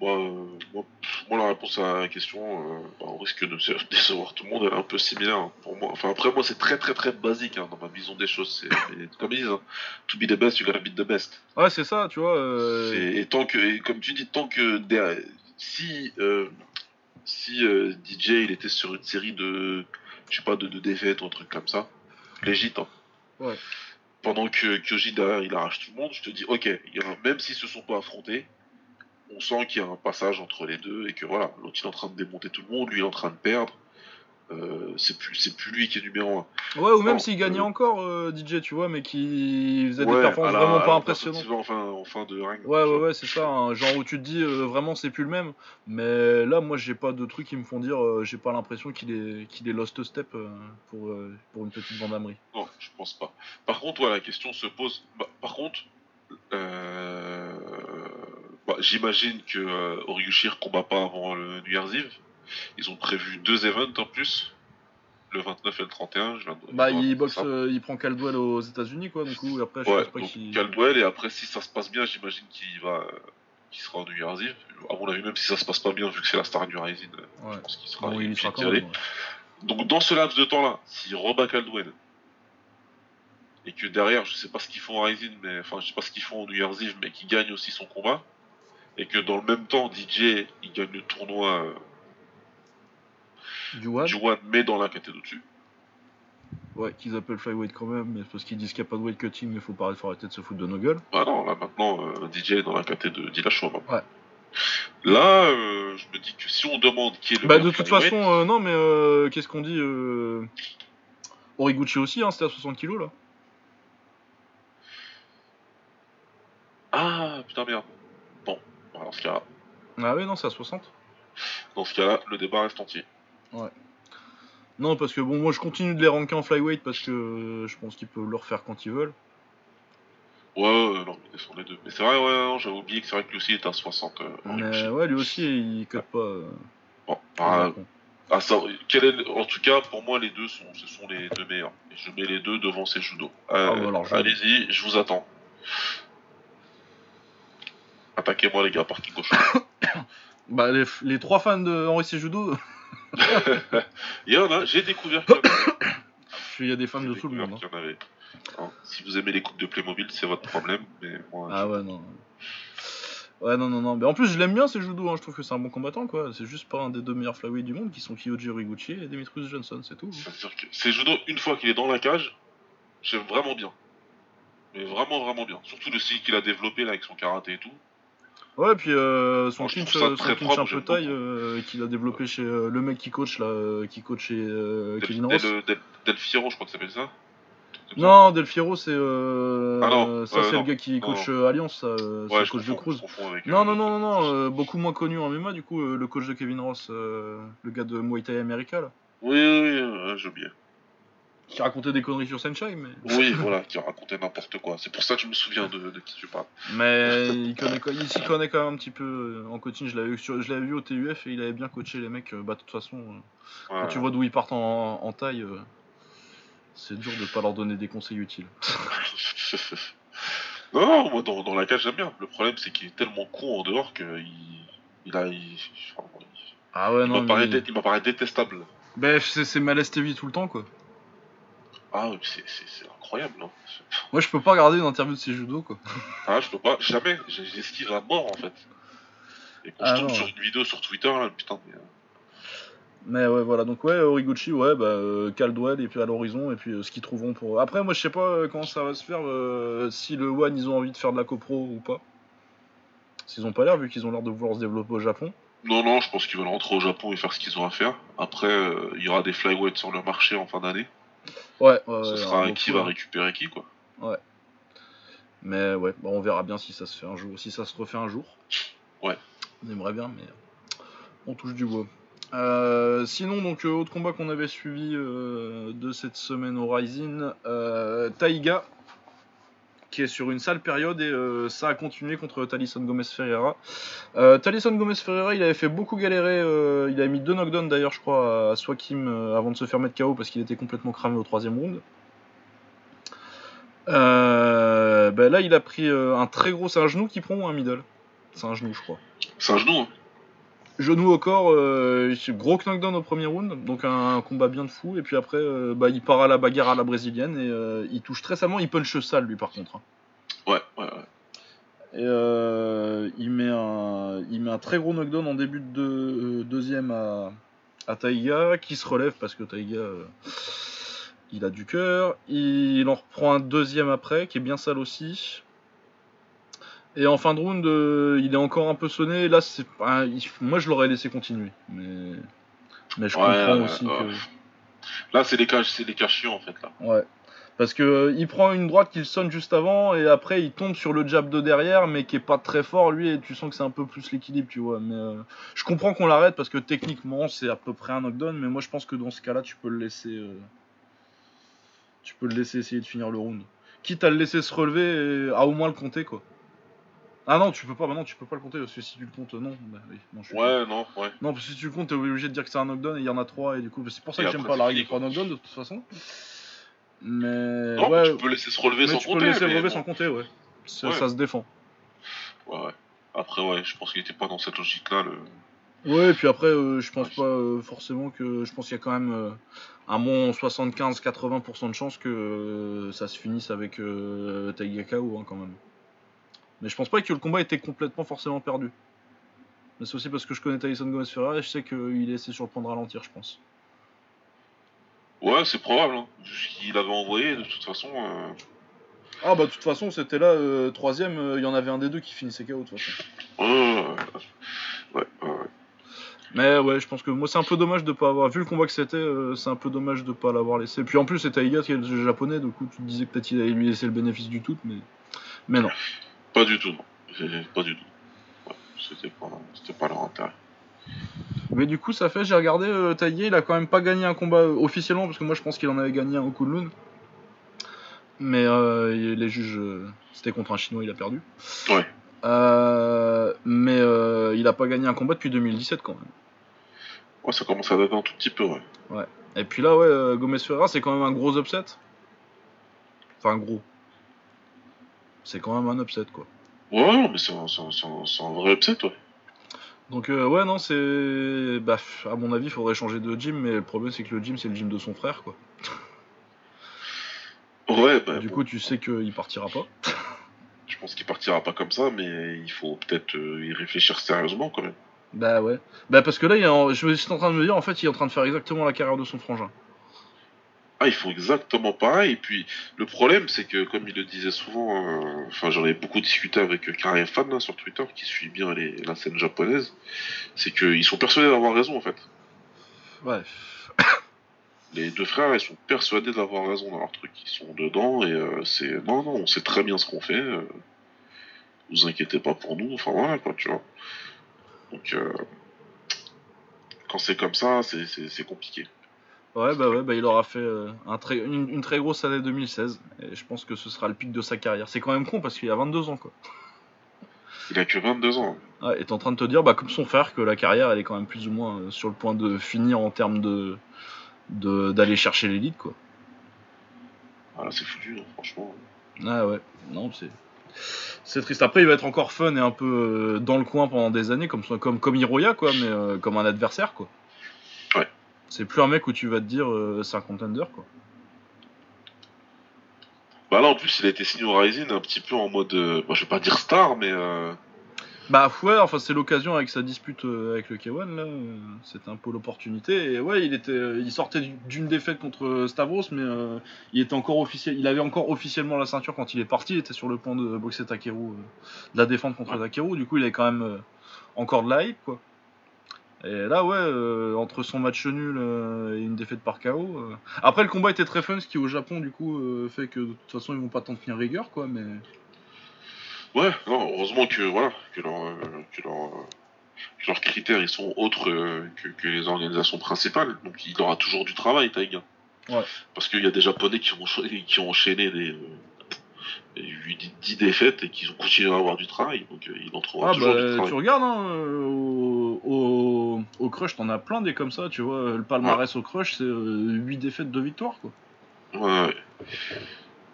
Moi, euh, moi, moi, la réponse à la question, euh, bah, on risque de décevoir tout le monde, elle est un peu similaire hein, pour moi. Enfin, après, moi, c'est très, très, très basique hein, dans ma vision des choses. C'est comme ils disent, hein, to be the best, you gotta beat the best. Ouais, c'est ça, tu vois. euh, Et tant que, et comme tu dis, tant que derrière- si euh, si DJ il était sur une série de, je sais pas, de, de défaites ou un truc comme ça, légit. Ouais. Pendant que Kyoji derrière il arrache tout le monde, je te dis, ok, même s'ils se sont pas affrontés, on sent qu'il y a un passage entre les deux et que voilà, l'autre il est en train de démonter tout le monde, lui il est en train de perdre. Euh, c'est plus c'est plus lui qui est numéro un. Ouais, ou même s'il gagnait euh, encore euh, DJ, tu vois, mais qui faisait des performances la- vraiment pas impressionnantes. En fin, de règne. Ouais, ouais, ouais, c'est ça, un genre où tu te dis vraiment c'est plus le même. Mais là, moi, j'ai pas de trucs qui me font dire, j'ai pas l'impression qu'il est, qu'il est lost step pour, pour une petite vendamerie. Non, je pense pas. Par contre, ouais, la question se pose. bah, par contre, euh, bah, j'imagine que euh, Oriushi ne combat pas avant le New Year's Eve. Ils ont prévu deux events en plus, le 29 et le 31. Je viens de- Bah, il boxe, euh, il prend Caldwell aux États-Unis, quoi, du coup, après, je Ouais, pense pas qu'il. Caldwell, et après, si ça se passe bien, j'imagine qu'il va. euh, qu'il sera au New Year's Eve. À mon avis, même si ça se passe pas bien, vu que c'est la star du Rising, euh, Ouais. je pense qu'il sera, Bon, il y obligé sera d'y quand aller. même. ouais. Donc dans ce laps de temps-là, s'il rebat Caldwell, et que derrière, je sais pas ce qu'ils font en Rising, mais enfin je sais pas ce qu'ils font au New Year's Eve, mais qu'il gagne aussi son combat, et que dans le même temps, DJ, il gagne le tournoi euh, Du One, mais dans la catégorie au-dessus. ouais, qu'ils appellent flyweight quand même, mais parce qu'ils disent qu'il n'y a pas de weight cutting, mais faut faut arrêter de se foutre de nos gueules. Ah non, là maintenant, euh, DJ est dans la catégorie de Dillashaw. Ouais. Là, euh, je me dis que si on demande qui est le Bah, de toute flyweight, façon, non, mais qu'est-ce qu'on dit. Origuchi aussi, hein, c'était à 60 kilos là. Ah, putain merde. Bah, dans ce cas-là, Ah oui, non, c'est à 60. dans ce cas-là, le débat reste entier. Non, parce que bon, moi je continue de les ranker en flyweight parce que euh, je pense qu'ils peuvent le refaire quand ils veulent. Ouais, ouais, non, mais sur les deux. Mais c'est vrai, ouais, non, j'avais oublié que c'est vrai que lui aussi était à 60. euh, Mais ouais, lui aussi, il cut pas. euh, Bon, comme ah, ça, quel est en tout cas, pour moi, les deux sont, ce sont les deux meilleurs. Et je mets les deux devant ces judo. Euh, Ah, bah Allez-y, je vous attends. Attaquez-moi, les gars, partie gauche. Bah, les, les trois fans de Henri Judo, Il y en a, j'ai découvert qu'il y en avait. il y a des fans de tout le monde. hein. avait. Hein, si vous aimez les coupes de Playmobil, c'est votre problème, mais moi, Ah ouais, non. Ouais, non, non, non. Mais en plus, je l'aime bien, ces judo. Hein. Je trouve que c'est un bon combattant, quoi. C'est juste pas un des deux meilleurs flyweight du monde qui sont Kyoji Origuchi et Demetrius Johnson, c'est tout. c'est-à-dire que ces judo, une fois qu'il est dans la cage, j'aime vraiment bien. Mais vraiment, vraiment bien. Surtout le style qu'il a développé là avec son karaté et tout. Ouais, puis euh, son clinch, euh, son clinch un peu taille euh, qu'il a développé chez euh, le mec qui coach là, qui coach chez Del, Kevin Ross. Del, Del- Del Fiero, je crois que ça s'appelle ça. Non, Del Fiero, c'est euh, Ah ça c'est le gars qui coach non. Alliance, ça, euh, c'est Ouais, le je coach de Cruz. Non, non, non, non, beaucoup moins connu en MMA, du coup, le coach de Kevin Ross, le gars de Muay Thai America, là, Oui, oui, oui, j'ai oublié. Qui racontait des conneries sur Senshai, mais, Oui, voilà, qui racontait n'importe quoi. C'est pour ça que je me souviens de, de qui tu parles. mais il, connaît, il s'y connaît quand même un petit peu euh, en coaching. Je l'avais, vu sur- je l'avais vu au TUF et il avait bien coaché les mecs. euh, bah, de toute façon, euh, quand tu vois d'où ils partent en, en taille, c'est dur de pas leur donner des conseils utiles. non, moi dans, dans la cage j'aime bien. Le problème c'est qu'il est tellement con en dehors que il... A. il- Ah ouais, il non. m'apparaît mais- dé- il m'apparaît détestable. Bah, c'est c'est Malaise TV tout le temps, quoi. Ah, oui, c'est- c'est c'est incroyable, hein. Moi, je peux pas regarder une interview de ces judo, quoi. Ah, je peux pas, jamais. J'esquive à mort en fait. Et quand Ah je tombe non. sur une vidéo sur Twitter, là, putain, mais. euh, Mais ouais, voilà. Donc, ouais, Origuchi, ouais, bah, euh, Caldwell, et puis à l'horizon, et puis euh, ce qu'ils trouveront pour. Après, moi, je sais pas euh, comment ça va se faire, euh, si le One, ils ont envie de faire de la copro ou pas. S'ils ont pas l'air, vu qu'ils ont l'air de vouloir se développer au Japon. Non, non, je pense qu'ils veulent rentrer au Japon et faire ce qu'ils ont à faire. Après, il y aura des flyweights sur le marché en fin d'année. Ouais, ouais. Ce ouais, sera donc, qui ouais. va récupérer qui, quoi. Mais ouais, on verra bien si ça se fait un jour, si ça se refait un jour. Ouais. On aimerait bien, mais on touche du bois. Euh, sinon, donc, euh, autre combat qu'on avait suivi euh, de cette semaine au Rising, Taiga, qui est sur une sale période et euh, ça a continué contre Talisson Gomez Ferreira. Euh, Gomez Ferreira, il avait fait beaucoup galérer, euh, il a mis deux knockdowns d'ailleurs, je crois, à Swakim euh, avant de se faire mettre KO parce qu'il était complètement cramé au troisième round. Ben là, il a pris un très gros. C'est un genou qui prend ou un middle? C'est un genou, je crois. C'est un genou, hein. Genou au corps, euh, gros knockdown au premier round, donc un, combat bien de fou. Et puis après, euh, bah, il part à la bagarre à la brésilienne et euh, il touche très salement. Il punch sale, lui, par contre. hein. Ouais, ouais, ouais. Et il, met un, il met un très gros knockdown en début de deux- deuxième à, à Taiga, qui se relève parce que Taiga, il a du cœur. Il en reprend un deuxième après, qui est bien sale aussi. Et en fin de round, euh, il est encore un peu sonné. Là, c'est pas- il- moi, je l'aurais laissé continuer. Mais, mais je Ouais, comprends ouais, aussi ouais. que. Là, c'est des cas, c'est des cas chiants, en fait, là. Ouais. Parce que euh, il prend une droite qu'il sonne juste avant et après il tombe sur le jab de derrière mais qui est pas très fort lui et tu sens que c'est un peu plus l'équilibre tu vois mais euh, je comprends qu'on l'arrête parce que techniquement c'est à peu près un knockdown mais moi je pense que dans ce cas-là tu peux le laisser tu peux le laisser essayer de finir le round quitte à le laisser se relever et à au moins le compter quoi ah non tu peux pas bah non tu peux pas le compter parce que si tu le comptes non bah oui non je. Ouais, non, ouais. non parce que si tu le comptes t'es obligé de dire que c'est un knockdown et il y en a trois et du coup c'est pour ça Et que j'aime pas la règle des fini, trois quoi. knockdowns de toute façon mais Non, ouais tu peux laisser se relever mais sans tu compter. peux laisser relever bon. sans compter, ouais. Ça, Ouais. ça se défend. Ouais, ouais. Après, ouais, je pense qu'il était pas dans cette logique-là. Le... Ouais, et puis après, euh, je pense pas euh, forcément que. Je pense qu'il y a quand même euh, un bon 75-80% de chances que ça se finisse avec Taiga KO hein, quand même. Mais je pense pas que le combat était complètement forcément perdu. Mais c'est aussi parce que je connais Tyson Gomez Ferreira et je sais qu'il est essayé sur le point de ralentir, je pense. Ouais, c'est probable. Hein. Qu'il avait envoyé, de toute façon. euh, Ah bah de toute façon, c'était là, euh, troisième, euh, il y en avait un des deux qui finissait KO de toute façon. Ouais, ouais, ouais. Mais ouais, je pense que moi c'est un peu dommage de pas avoir vu le combat que c'était, euh, c'est un peu dommage de pas l'avoir laissé. Puis en plus c'est Taiga qui est le japonais, du coup tu te disais que peut-être il allait lui laisser le bénéfice du tout, mais mais non. Pas du tout, non. Pas du tout. Ouais, C'était pas, pas leur intérêt. Mais du coup ça fait, j'ai regardé euh, il a quand même pas gagné un combat euh, officiellement parce que moi je pense qu'il en avait gagné un au Kunlun. Mais euh, les juges, euh, c'était contre un chinois, il a perdu. Ouais. Mais il a pas gagné un combat depuis 2017 quand même. Ouais, ça commence à dater un tout petit peu, ouais. Et puis là, ouais, Gomez Ferreira, c'est quand même un gros upset. Enfin, gros. C'est quand même un upset, quoi. Ouais, mais c'est un, vrai upset, ouais. Donc, euh, ouais, non, c'est. Bah, à mon avis, il faudrait changer de gym, mais le problème, c'est que le gym, c'est le gym de son frère, quoi. Ouais, bah, du bon, coup, tu sais qu'il partira pas. je pense qu'il partira pas comme ça, mais il faut peut-être euh, y réfléchir sérieusement quand même. Bah, ouais. Bah, parce que là, il est en... je suis en train de me dire, en fait, il est en train de faire exactement la carrière de son frangin. Ah, ils font exactement pareil. Et puis, le problème, c'est que, comme il le disait souvent, euh, enfin, j'en ai beaucoup discuté avec Karim Fan là, sur Twitter, qui suit bien les, la scène japonaise, c'est qu'ils sont persuadés d'avoir raison, en fait. Ouais. Les deux frères, ils sont persuadés d'avoir raison dans leur truc. Ils sont dedans et euh, c'est non, non, on sait très bien ce qu'on fait. euh, vous inquiétez pas pour nous. Enfin voilà quoi, tu vois. Donc quand c'est comme ça, c'est compliqué. Ouais, bah, ouais, bah, il aura fait euh, un très... une, une très grosse année 2016. Et je pense que ce sera le pic de sa carrière. C'est quand même con parce qu'il a 22 ans, quoi. Il a que 22 ans. Ouais, et t'es en train de te dire, bah, comme son frère, que la carrière, elle est quand même plus ou moins euh, sur le point de finir en termes de d'aller chercher l'élite, quoi. Voilà, c'est foutu, hein, franchement. Ah ouais, non, c'est C'est triste. Après, il va être encore fun et un peu euh, dans le coin pendant des années, comme, comme, comme Hiroya, quoi, mais euh, comme un adversaire, quoi. C'est plus un mec où tu vas te dire euh, c'est un contender, quoi. Bah là, en plus, il a été signé au Rising un petit peu en mode. euh, bah, je vais pas dire star, mais. euh, Bah ouais, enfin c'est l'occasion avec sa dispute euh, avec le K1 là, euh, c'était un peu l'opportunité et ouais, il était il sortait du- d'une défaite contre Stavros mais il était encore officiel, il avait encore officiellement la ceinture quand il est parti, il était sur le point de boxer Takeru de la défendre contre Ouais. Takeru, du coup, il avait quand même encore de la hype quoi. Et là ouais, euh, entre son match nul euh, et une défaite par KO. euh, Après le combat était très fun ce qui au Japon du coup fait que de toute façon ils vont pas t'en tenir rigueur quoi mais Ouais, non, heureusement que voilà, que, leur, que, leur, leurs critères ils sont autres que, que les organisations principales. Donc il aura toujours du travail, Taiga. Ouais. Parce qu'il y a des Japonais qui ont, enchaîné- qui ont enchaîné des, euh, 8, 10 défaites et qui ont continué à avoir du travail. Donc euh, il en trouvera Ah toujours du bah, travail. tu regardes, hein, euh, au, au, au Crush, t'en as plein des comme ça, tu vois. Le palmarès au Crush, c'est 8 défaites, 2 victoires, quoi. Ouais, ouais.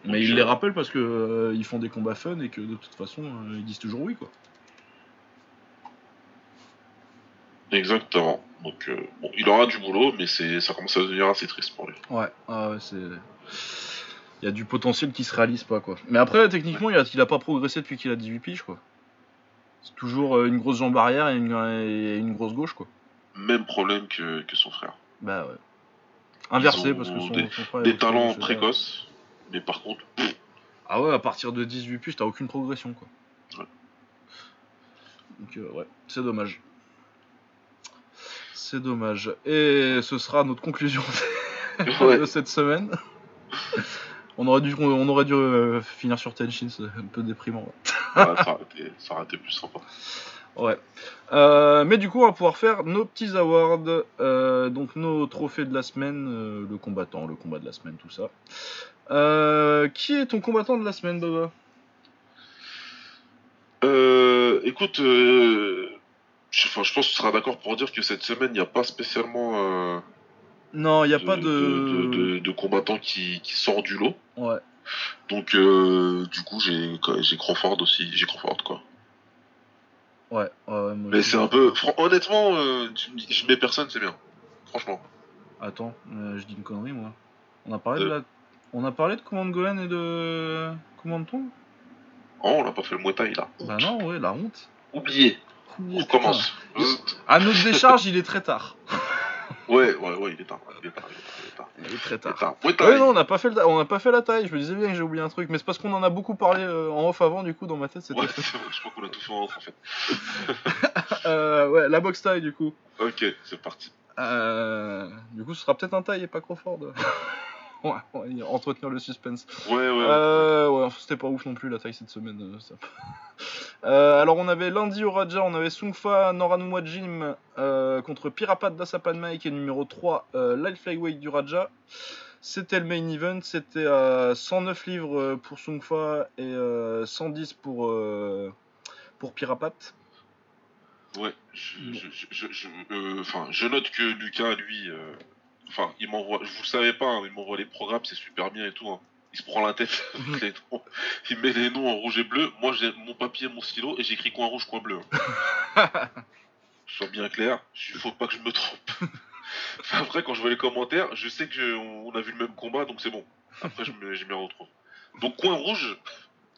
Mais ils euh, les rappellent parce que euh, ils font des combats fun et que de toute façon, euh, ils disent toujours oui, quoi. Exactement. Donc euh, bon, il aura du boulot, mais c'est ça commence à devenir assez triste pour lui. Ouais, ah ouais, c'est. Il y a du potentiel qui se réalise pas, quoi. Mais après, techniquement, il a, il a pas progressé depuis qu'il a 18 piges, quoi. C'est toujours euh, une grosse jambe arrière et une, et une grosse gauche, quoi. Même problème que, que son frère. Bah ouais. Inversé, parce que son, des- son frère est Des talents précoces, mais par contre, pff, Ah ouais, à partir de 18 piges, t'as aucune progression, quoi. Ouais. Donc euh, ouais, c'est dommage. C'est dommage. Et ce sera notre conclusion de cette semaine. On aurait dû, on aurait dû euh, finir sur Tenshin, c'est un peu déprimant. ouais. ça, aurait été, ça aurait été plus sympa. Ouais. Euh, mais du coup, on va pouvoir faire nos petits awards, euh, donc nos trophées de la semaine, euh, le combattant, le combat de la semaine, tout ça. Euh, qui est ton combattant de la semaine, Baba Euh, écoute, euh, je, je pense que tu seras d'accord pour dire que cette semaine, il n'y a pas spécialement euh, Non, il n'y a de, pas de. de, de- de combattant qui, qui sort du lot. Ouais. Donc, euh, du coup, j'ai j'ai Crawford aussi. J'ai Crawford, quoi. Ouais, ouais, ouais, moi Mais c'est un peu... fran- Honnêtement, euh, tu me dis- je mets personne, c'est bien. Franchement. Attends, euh, je dis une connerie moi. On a parlé de Euh. la. On a parlé de Command Gohan et de. Command Ton Oh, on n'a pas fait le Muay Thai, là. Bah non, ouais, la honte. Oublié. On recommence. putain. À notre décharge, il est très tard. Ouais, ouais, ouais, il est tard. Il est tard, il est tard, Il est très il est tard. Ouais, non, on n'a pas fait le... on n'a pas fait la taille. Je me disais bien que j'ai oublié un truc, mais c'est parce qu'on en a beaucoup parlé euh, en off avant, du coup, dans ma tête, c'était. Ouais, c'est vrai, je crois qu'on a tout fait en off, en fait. Euh, ouais, la box taille, du coup. Ok, c'est parti. Euh, Du coup, ce sera peut-être un taille et pas Crawford. ouais, ouais, entretenir le suspense. Ouais, ouais. Euh, ouais, c'était pas ouf non plus la taille cette semaine. ça. Euh, alors on avait lundi au Raja, on avait Sungfa Noranuma Jim euh, contre Pirapat Dasapanmai qui est numéro 3 euh, Light Flyweight du Raja. C'était le main event, c'était à 109 livres euh, pour Sungfa et euh, 110 pour, euh, pour Pirapat. Ouais, je, euh, note que Lucas, lui, euh, enfin, il m'envoie, je vous le savais pas, hein, il m'envoie les programmes, c'est super bien et tout. hein. Il se prend la tête, avec les noms. il met les noms en rouge et bleu. Moi, j'ai mon papier, mon stylo, et j'écris coin rouge, coin bleu. hein. Sois bien clair, il faut pas que je me trompe. Enfin, Après, quand je vois les commentaires, je sais que on a vu le même combat, donc c'est bon. Après, je me, je retrouve. Donc, coin rouge,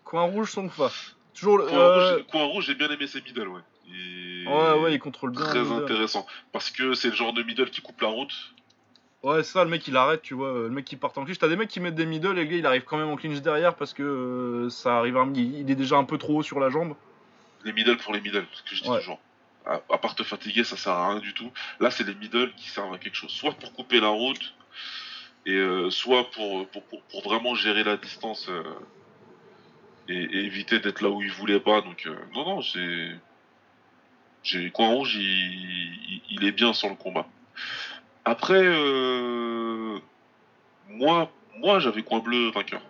Coin rouge Sungfa. Toujours le. coin, euh, rouge, coin rouge, j'ai bien aimé ses middle, ouais. Et- Ouais, ouais, il contrôle bien. Très intéressant. Parce que c'est le genre de middle qui coupe la route. Ouais, c'est ça, le mec il arrête, tu vois, le mec qui part en clinch. T'as des mecs qui mettent des middle et le gars il arrive quand même en clinch derrière parce que euh, ça arrive un... il est déjà un peu trop haut sur la jambe. Les middle pour les middle, ce que je dis Ouais. toujours. À, à part te fatiguer, ça sert à rien du tout. Là, c'est les middle qui servent à quelque chose. Soit pour couper la route, et euh, soit pour, pour, pour, pour vraiment gérer la distance euh, et, et éviter d'être là où il voulait pas. Donc, euh, non, non, c'est. J'ai Coin Rouge, il, il, il est bien sur le combat. Après, euh, moi, moi j'avais Coin Bleu vainqueur?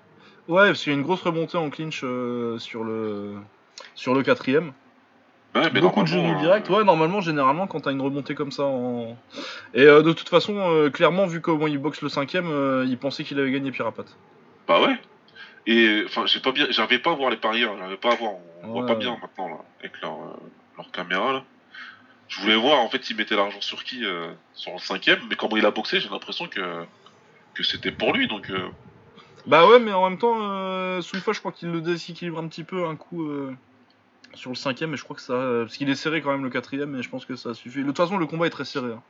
Ouais, parce qu'il y a une grosse remontée en clinch euh, sur le sur le quatrième. Ouais, mais Beaucoup de genoux euh, directs. Ouais, normalement, généralement, quand t'as une remontée comme ça en. Et euh, de toute façon, euh, clairement, vu comment il boxe le cinquième, euh, il pensait qu'il avait gagné Pirapat. Bah ouais. Et enfin, j'ai pas bien, j'arrivais pas à voir les parieurs, j'arrivais pas à voir, on voit pas bien maintenant là, avec leur, leur caméra là. Je voulais voir en fait, ils mettaient l'argent sur qui euh, Sur le cinquième, mais comment il a boxé, j'ai l'impression que que c'était pour lui, donc euh, Bah ouais, mais en même temps, euh, Souifa, je crois qu'il le déséquilibre un petit peu un coup euh, sur le cinquième, et je crois que ça. Parce qu'il est serré quand même le quatrième, mais je pense que ça suffit. De toute façon, le combat est très serré. hein.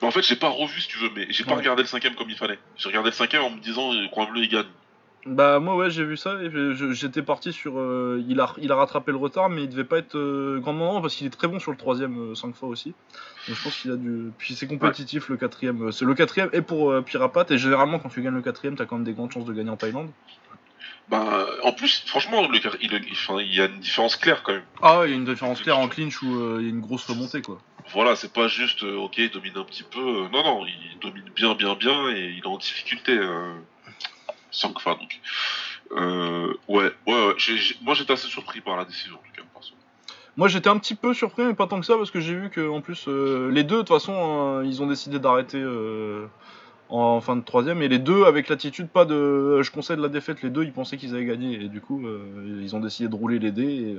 mais en fait, j'ai pas revu si tu veux, mais j'ai pas regardé le cinquième comme il fallait. J'ai regardé le cinquième en me disant, Coin Bleu il gagne. Bah moi ouais j'ai vu ça j'étais parti sur euh, il, a, il a rattrapé le retard mais il devait pas être euh, grand parce qu'il est très bon sur le troisième euh, cinq fois aussi. Donc je pense qu'il a du puis c'est compétitif le quatrième euh, c'est le quatrième et pour Pirapat et généralement quand tu gagnes le quatrième t'as quand même des grandes chances de gagner en Thaïlande. Bah en plus franchement il, y a une différence claire quand même. Ah il y a une différence claire en clinch où il y a une grosse remontée quoi. Voilà c'est pas juste ok il domine un petit peu non non il domine bien bien bien et il est en difficulté. Hein. 5 fois donc. Euh, ouais, ouais, ouais moi j'étais assez surpris par la décision en tout cas. Moi j'étais un petit peu surpris, mais pas tant que ça, parce que j'ai vu que en plus euh, les deux, de toute façon, hein, ils ont décidé d'arrêter euh, en fin de troisième, et les deux avec l'attitude pas de je concède la défaite, les deux ils pensaient qu'ils avaient gagné, et du coup ils ont décidé de rouler les dés.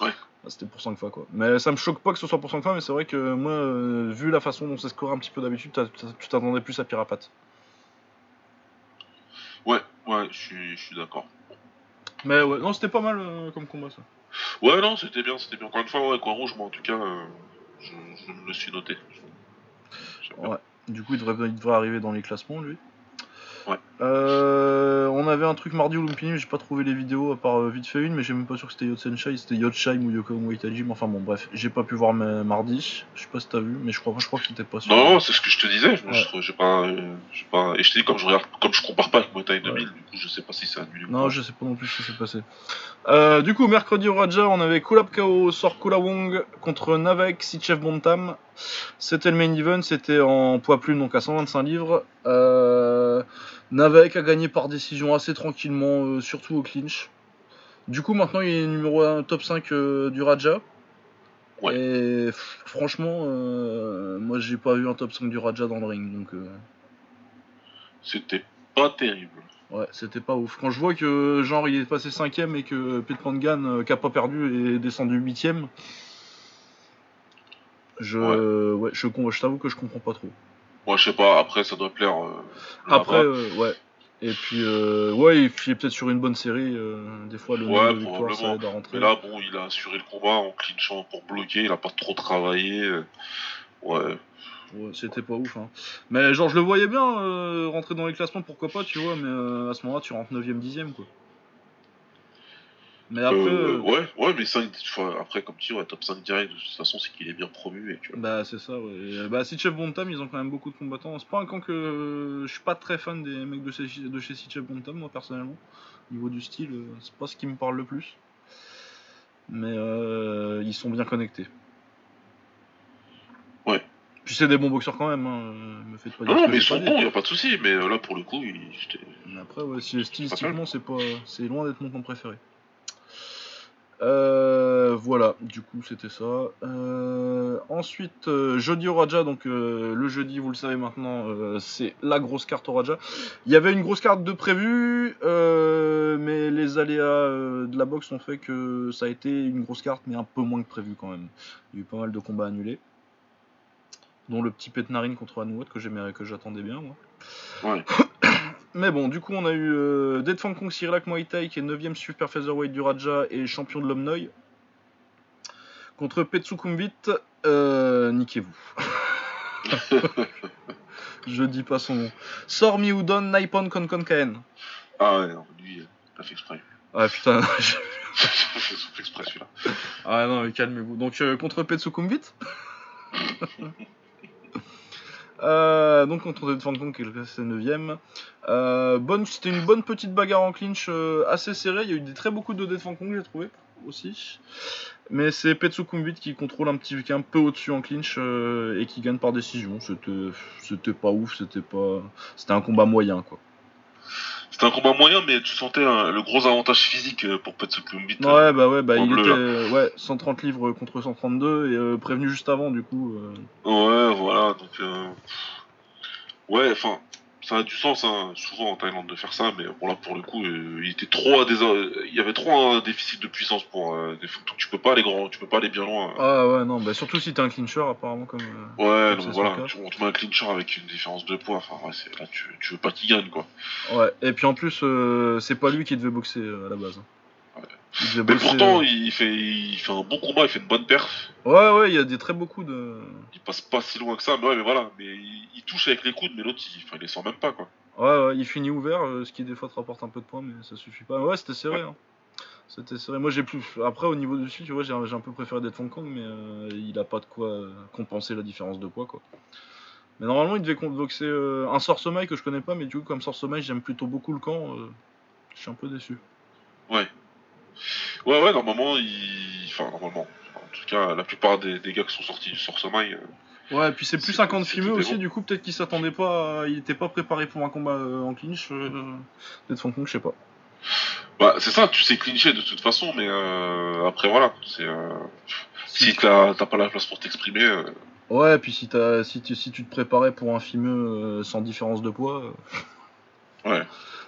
Ouais. Bah, c'était pour 5 fois quoi. Mais ça me choque pas que ce soit pour 5 fois, mais c'est vrai que moi, vu la façon dont c'est scoré un petit peu d'habitude, tu t'attendais plus à Pirapate. Ouais, ouais, je suis, d'accord. Mais ouais non c'était pas mal euh, comme combat ça. Ouais, non, c'était bien, c'était bien. Encore une fois, ouais, coin rouge, moi, en tout cas, euh, je, je me le suis noté. Ouais. Du coup, il devrait, il devrait arriver dans les classements, lui. Ouais. Euh, on avait un truc mardi au Lumpini, mais j'ai pas trouvé les vidéos à part euh, vite fait une, mais j'ai même pas sûr que c'était Yotsenshai, c'était Yotsheim ou Yoko Waitaji, mais enfin bon, bref, j'ai pas pu voir mardi. Je sais pas si t'as vu, mais je crois, je crois que c'était pas sûr. Non, c'est ce que je te disais. Je, Ouais. je- j'ai pas, euh, j'ai pas, et je te dis comme je regarde, comme je compare pas avec Muay Thai 2000, du coup, je sais pas si c'est annulé. ou Non, pas. je sais pas non plus ce qui s'est passé. Euh, du coup, mercredi au Raja, on avait Kulap Kao sort Kula Wong contre Navek Sichev Bontam. C'était le main event, c'était en poids plume, donc à 125 livres. Euh, Navek a gagné par décision assez tranquillement, euh, surtout au clinch. Du coup, maintenant, il est numéro 1 top 5 euh, du Raja. Ouais. Et franchement, moi j'ai pas vu un top 5 du Raja dans le ring, donc C'était pas terrible. Ouais, c'était pas ouf. Quand je vois que genre il est passé cinquième et que Pete Pangan, qui a pas perdu, est descendu huitième, je, ouais. je, t'avoue que je comprends pas trop. Moi, je sais pas. Après, ça doit plaire. euh, Après, euh, ouais. Et puis, euh, ouais, et puis peut-être sur une bonne série, euh, des fois le Ouais, de victoires ça aide à rentrer. Mais là, bon, il a assuré le combat en clinchant pour bloquer. Il a pas trop travaillé. Ouais. Ouais, c'était pas ouf. Hein. Mais genre je le voyais bien euh, rentrer dans les classements, pourquoi pas, tu vois, mais euh, à ce moment-là tu rentres 9ème, 10ème quoi. Mais après, Euh, euh, ouais, ouais, mais 5, après, comme tu dis, ouais, top 5 direct, de toute façon, c'est qu'il est bien promu. Et tu vois. Bah c'est ça, ouais. Et, bah Sitchef Bontam, ils ont quand même beaucoup de combattants. C'est pas un camp que euh, je suis pas très fan des mecs de chez, de chez Bontam, moi personnellement. Au niveau du style, c'est pas ce qui me parle le plus. Mais euh, ils sont bien connectés. Ouais. Puis c'est des bons boxeurs quand même, hein. me faites pas dire Non, mais ils sont bons, y a pas de souci. Mais là, pour le coup, il... après, ouais, si- pas stylistiquement, c'est pas, c'est loin d'être mon camp préféré. Euh, voilà, du coup, c'était ça. Euh, ensuite, euh, jeudi au Raja, donc euh, le jeudi, vous le savez maintenant, euh, c'est la grosse carte au Raja. Il y avait une grosse carte de prévu, euh, mais les aléas de la boxe ont fait que ça a été une grosse carte, mais un peu moins que prévu quand même. Il y a eu pas mal de combats annulés, dont le petit Petnarine contre Anouat que j'aimerais que j'attendais bien, moi. Ouais. Mais bon, du coup, on a eu euh, Dead Fang Kong Sirilak Muay Thai, qui est 9ème super featherweight du Raja et champion de l'Omnoy. Contre Petsukumbit, euh, niquez-vous. Je dis pas son nom. Sor Miudon Naipon Konkon Kaen. Ah ouais, non, lui, a fait exprès. Ah putain. je- exprès, celui-là. ah non, mais calmez-vous. Donc, euh, contre Petsukumbit. Euh, donc contre Fang Kong qui est classé 9ème. Euh, bonne, c'était une bonne petite bagarre en clinch euh, assez serrée. Il y a eu des très beaucoup de Fang Kong, j'ai trouvé aussi. Mais c'est Petsukumbit qui contrôle un petit, qui est un peu au-dessus en clinch euh, et qui gagne par décision. C'était, c'était pas ouf, c'était pas, c'était un combat moyen quoi. C'était un combat moyen, mais tu sentais un- le gros avantage physique euh, pour Petsukumbit. Ouais, bah ouais, bah il bleu, était, là. euh, ouais, 130 livres contre 132 et euh, prévenu juste avant du coup. euh, Ouais, voilà, donc... euh, Ouais, enfin... ça a du sens, hein, souvent en Thaïlande, de faire ça, mais bon, là, pour le coup, euh, il était trop à des, il y avait trop un déficit de puissance pour euh, des photos. Tu peux pas aller grand, tu peux pas aller bien loin. Ah ouais, non, bah surtout si t'es un clincher, apparemment, comme. euh, Ouais, comme donc voilà, tu, on te met un clincher avec une différence de poids. Enfin, ouais, là, tu, tu veux pas qu'il gagne, quoi. Ouais, et puis en plus, c'est pas lui qui devait boxer à la base. Ouais. Il Mais pourtant, il fait, il fait un bon combat, il fait une bonne perf. Ouais, ouais, il y a des très beaux coups de. Il passe pas si loin que ça, mais ouais, mais voilà. Mais il, il touche avec les coudes, mais l'autre, il, enfin, il les sent même pas, quoi. Ouais, ouais, il finit ouvert, euh, ce qui des fois te rapporte un peu de points, mais ça suffit pas. Ouais, c'était serré. Hein. C'était serré. Moi, j'ai plus. Après, au niveau du dessus, tu vois, j'ai un, peu préféré d'être Hong Kong, mais euh, il a pas de quoi euh, compenser la différence de poids, quoi. Mais normalement, il devait boxer euh, un Sorsomaï que je connais pas, mais du coup, comme Sorsomaï, j'aime plutôt beaucoup le camp. je suis un peu déçu. Ouais. Ouais, ouais, normalement, il. Enfin, normalement. En tout cas, la plupart des, des gars qui sont sortis du Sourcemail. Ouais, et puis c'est plus C'est- 50 c'était fumeux aussi, bon. du coup, peut-être qu'il s'attendait pas. à- Il était pas préparé pour un combat euh, en clinch. Euh, d'être Hong Kong, je sais pas. Bah, c'est ça, tu sais clincher de toute façon, mais euh, après, voilà. C'est. Euh... Si t'as pas la place pour t'exprimer. euh, Ouais, et puis si, t'as- si, tu, si tu te préparais pour un fimeux euh, sans différence de poids, euh, Ouais.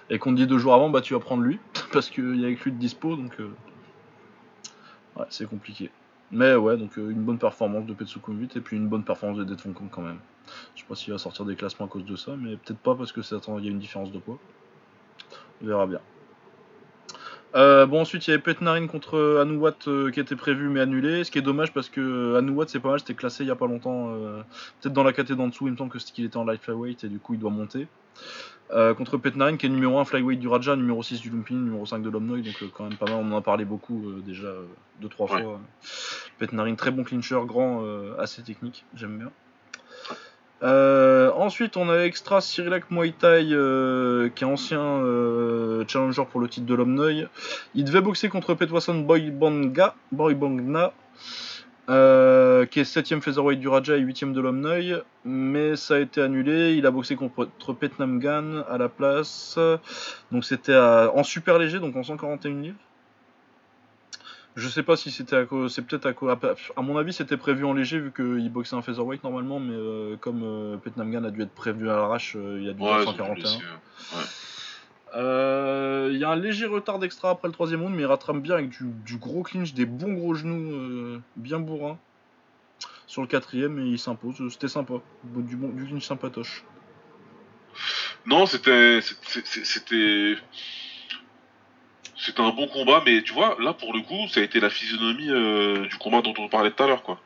Et qu'on dit deux jours avant, bah tu vas prendre lui, parce qu'il y a avec lui de dispo, donc euh, ouais, c'est compliqué. Mais ouais, donc euh, une bonne performance de Petsukum 8 et puis une bonne performance de Dead Kong quand même. Je sais pas s'il va sortir des classements à cause de ça, mais peut-être pas parce que il y a une différence de poids. On verra bien. Euh, bon ensuite il y avait Petnarin contre Anouat qui était prévu mais annulé, ce qui est dommage parce que Anouat c'est pas mal, c'était classé il y a pas longtemps, peut-être dans la catégorie d'en dessous, il me semble que c'est qu'il était en light flyweight et du coup il doit monter. Euh, contre Petnarin qui est numéro 1 flyweight du Raja, numéro 6 du Lumpini, numéro 5 de l'Omnoy, donc euh, quand même pas mal, on en a parlé beaucoup euh, déjà 2-3 Ouais. fois. Petnarin très bon clincher, grand, assez technique, j'aime bien. Ensuite, on a Extra Cyrilak Muay Thai, euh, qui est ancien challenger pour le titre de l'Omnoy. Il devait boxer contre Petwason Boybanga, Boybangna, euh, qui est 7ème featherweight du Raja et 8ème de l'Omnoy, mais ça a été annulé. Il a boxé contre Petnamgan à la place. Donc c'était en super léger, donc en 141 livres. Je sais pas si c'était à cause, c'est peut-être à cause, à mon avis c'était prévu en léger vu qu'il boxait un featherweight normalement, mais euh, comme euh, Petnamgan a dû être prévu à l'arrache, euh, il a dû Ouais, dû 141. Il y a un léger retard d'extra après le troisième round, mais il rattrape bien avec du, du gros clinch, des bons gros genoux euh, bien bourrins. Sur le quatrième, et il s'impose. C'était sympa. Du, bon, du clinch sympatoche. Non, c'était. C'était. C'était un bon combat, mais tu vois, là pour le coup, ça a été la physionomie euh, du combat dont on parlait tout à l'heure, quoi.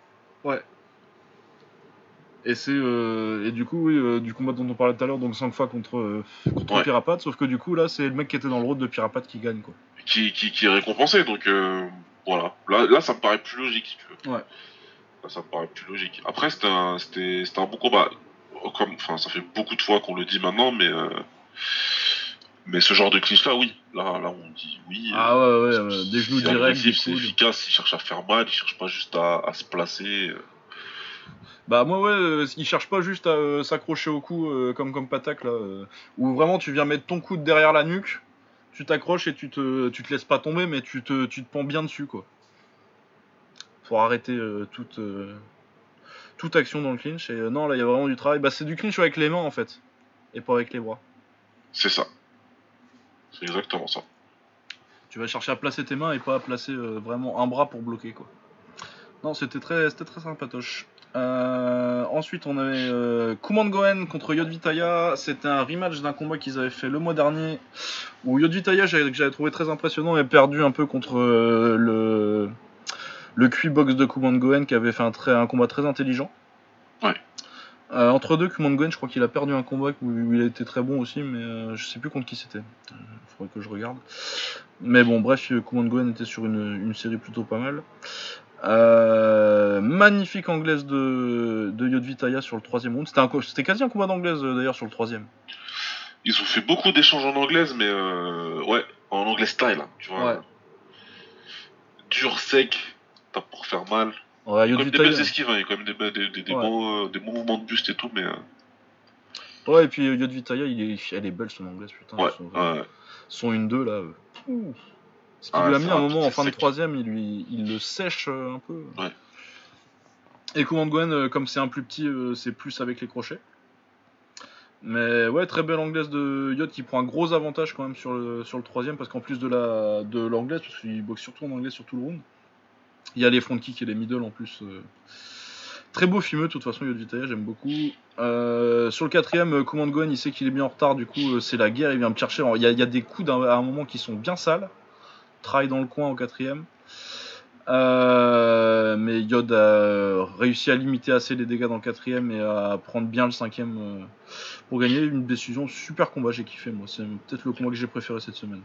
Et c'est euh, et du coup, oui, euh, du combat dont on parlait tout à l'heure, donc 5 fois contre, euh, contre Ouais. Pirapat, sauf que du coup, là, c'est le mec qui était dans le rôle de Pirapat qui gagne, quoi. Qui, qui, qui est récompensé, donc euh, voilà. Là, là, ça me paraît plus logique, si tu veux. Ouais. Là, ça me paraît plus logique. Après, c'était un, c'était, un bon combat. Comme, enfin, ça fait beaucoup de fois qu'on le dit maintenant, mais. mais ce genre de clinch là, oui. Là, là, on dit oui. Ah ouais, ouais, des genoux directs, C'est efficace, il cherche à faire mal, il cherche pas juste à, à se placer. Bah moi ouais, euh, il cherche pas juste à euh, s'accrocher au cou euh, comme comme Patak là, euh, où vraiment tu viens mettre ton coude derrière la nuque, tu t'accroches et tu te, tu te laisses pas tomber mais tu te, tu te pends bien dessus quoi. Faut arrêter toute, toute action dans le clinch et non là il y a vraiment du travail, bah c'est du clinch avec les mains en fait, et pas avec les bras. C'est ça. C'est exactement ça. Tu vas chercher à placer tes mains et pas à placer vraiment un bras pour bloquer quoi. Non, c'était très, c'était très sympatoche. Euh, ensuite, on avait euh, Kuman Goen contre Yodvitaya. C'était un rematch d'un combat qu'ils avaient fait le mois dernier où Yodvitaya, j'avais- que j'avais trouvé très impressionnant, avait perdu un peu contre euh, le le QI box de Kuman Goen qui avait fait un, très, un combat très intelligent. Ouais. Euh, entre deux, Kuman Goen, je crois qu'il a perdu un combat où il a été très bon aussi, mais je sais plus contre qui c'était. Il faudrait que je regarde. Mais bon, bref, Kuman Goen était sur une, une série plutôt pas mal. Euh, magnifique anglaise de, de Yodvitaya sur le troisième round. C'était, un co- c'était quasi un combat d'anglaise euh, d'ailleurs sur le troisième. Ils ont fait beaucoup d'échanges en anglaise, mais euh, ouais, en anglais style, hein, tu vois. Ouais. Dur, sec, tape pour faire mal. Ouais, Il y a quand même des Yodvitaya- belles esquives, hein, il y a quand même des, des, des, des Ouais. bons, euh, mouvements de buste et tout, mais Ouais, et puis Yodvitaya, il est, elle est belle son anglaise, putain. ouais, son, son 1-2 là. ouh. Ce qui Ah, lui a mis un moment en fin de troisième, il, lui, il le sèche euh, un peu. Ouais. Et Kuman Goen, euh, comme c'est un plus petit, euh, c'est plus avec les crochets. Mais ouais, très belle anglaise de Yod qui prend un gros avantage quand même sur le, sur le troisième parce qu'en plus de la de l'anglaise, parce qu'il boxe surtout en anglais sur tout le round, il y a les front kicks et les middle en plus. Très beau filmeux, de toute façon, Yod Vitaya, j'aime beaucoup. Euh, sur le quatrième, Command Gohan, il sait qu'il est bien en retard, du coup, c'est la guerre, il vient me chercher. Il y, a, il y a des coups à un moment qui sont bien sales. Travaille dans le coin au quatrième. Euh, mais Yod a réussi à limiter assez les dégâts dans le quatrième et à prendre bien le cinquième euh, pour gagner une décision. Super combat, j'ai kiffé moi. C'est peut-être le combat que j'ai préféré cette semaine.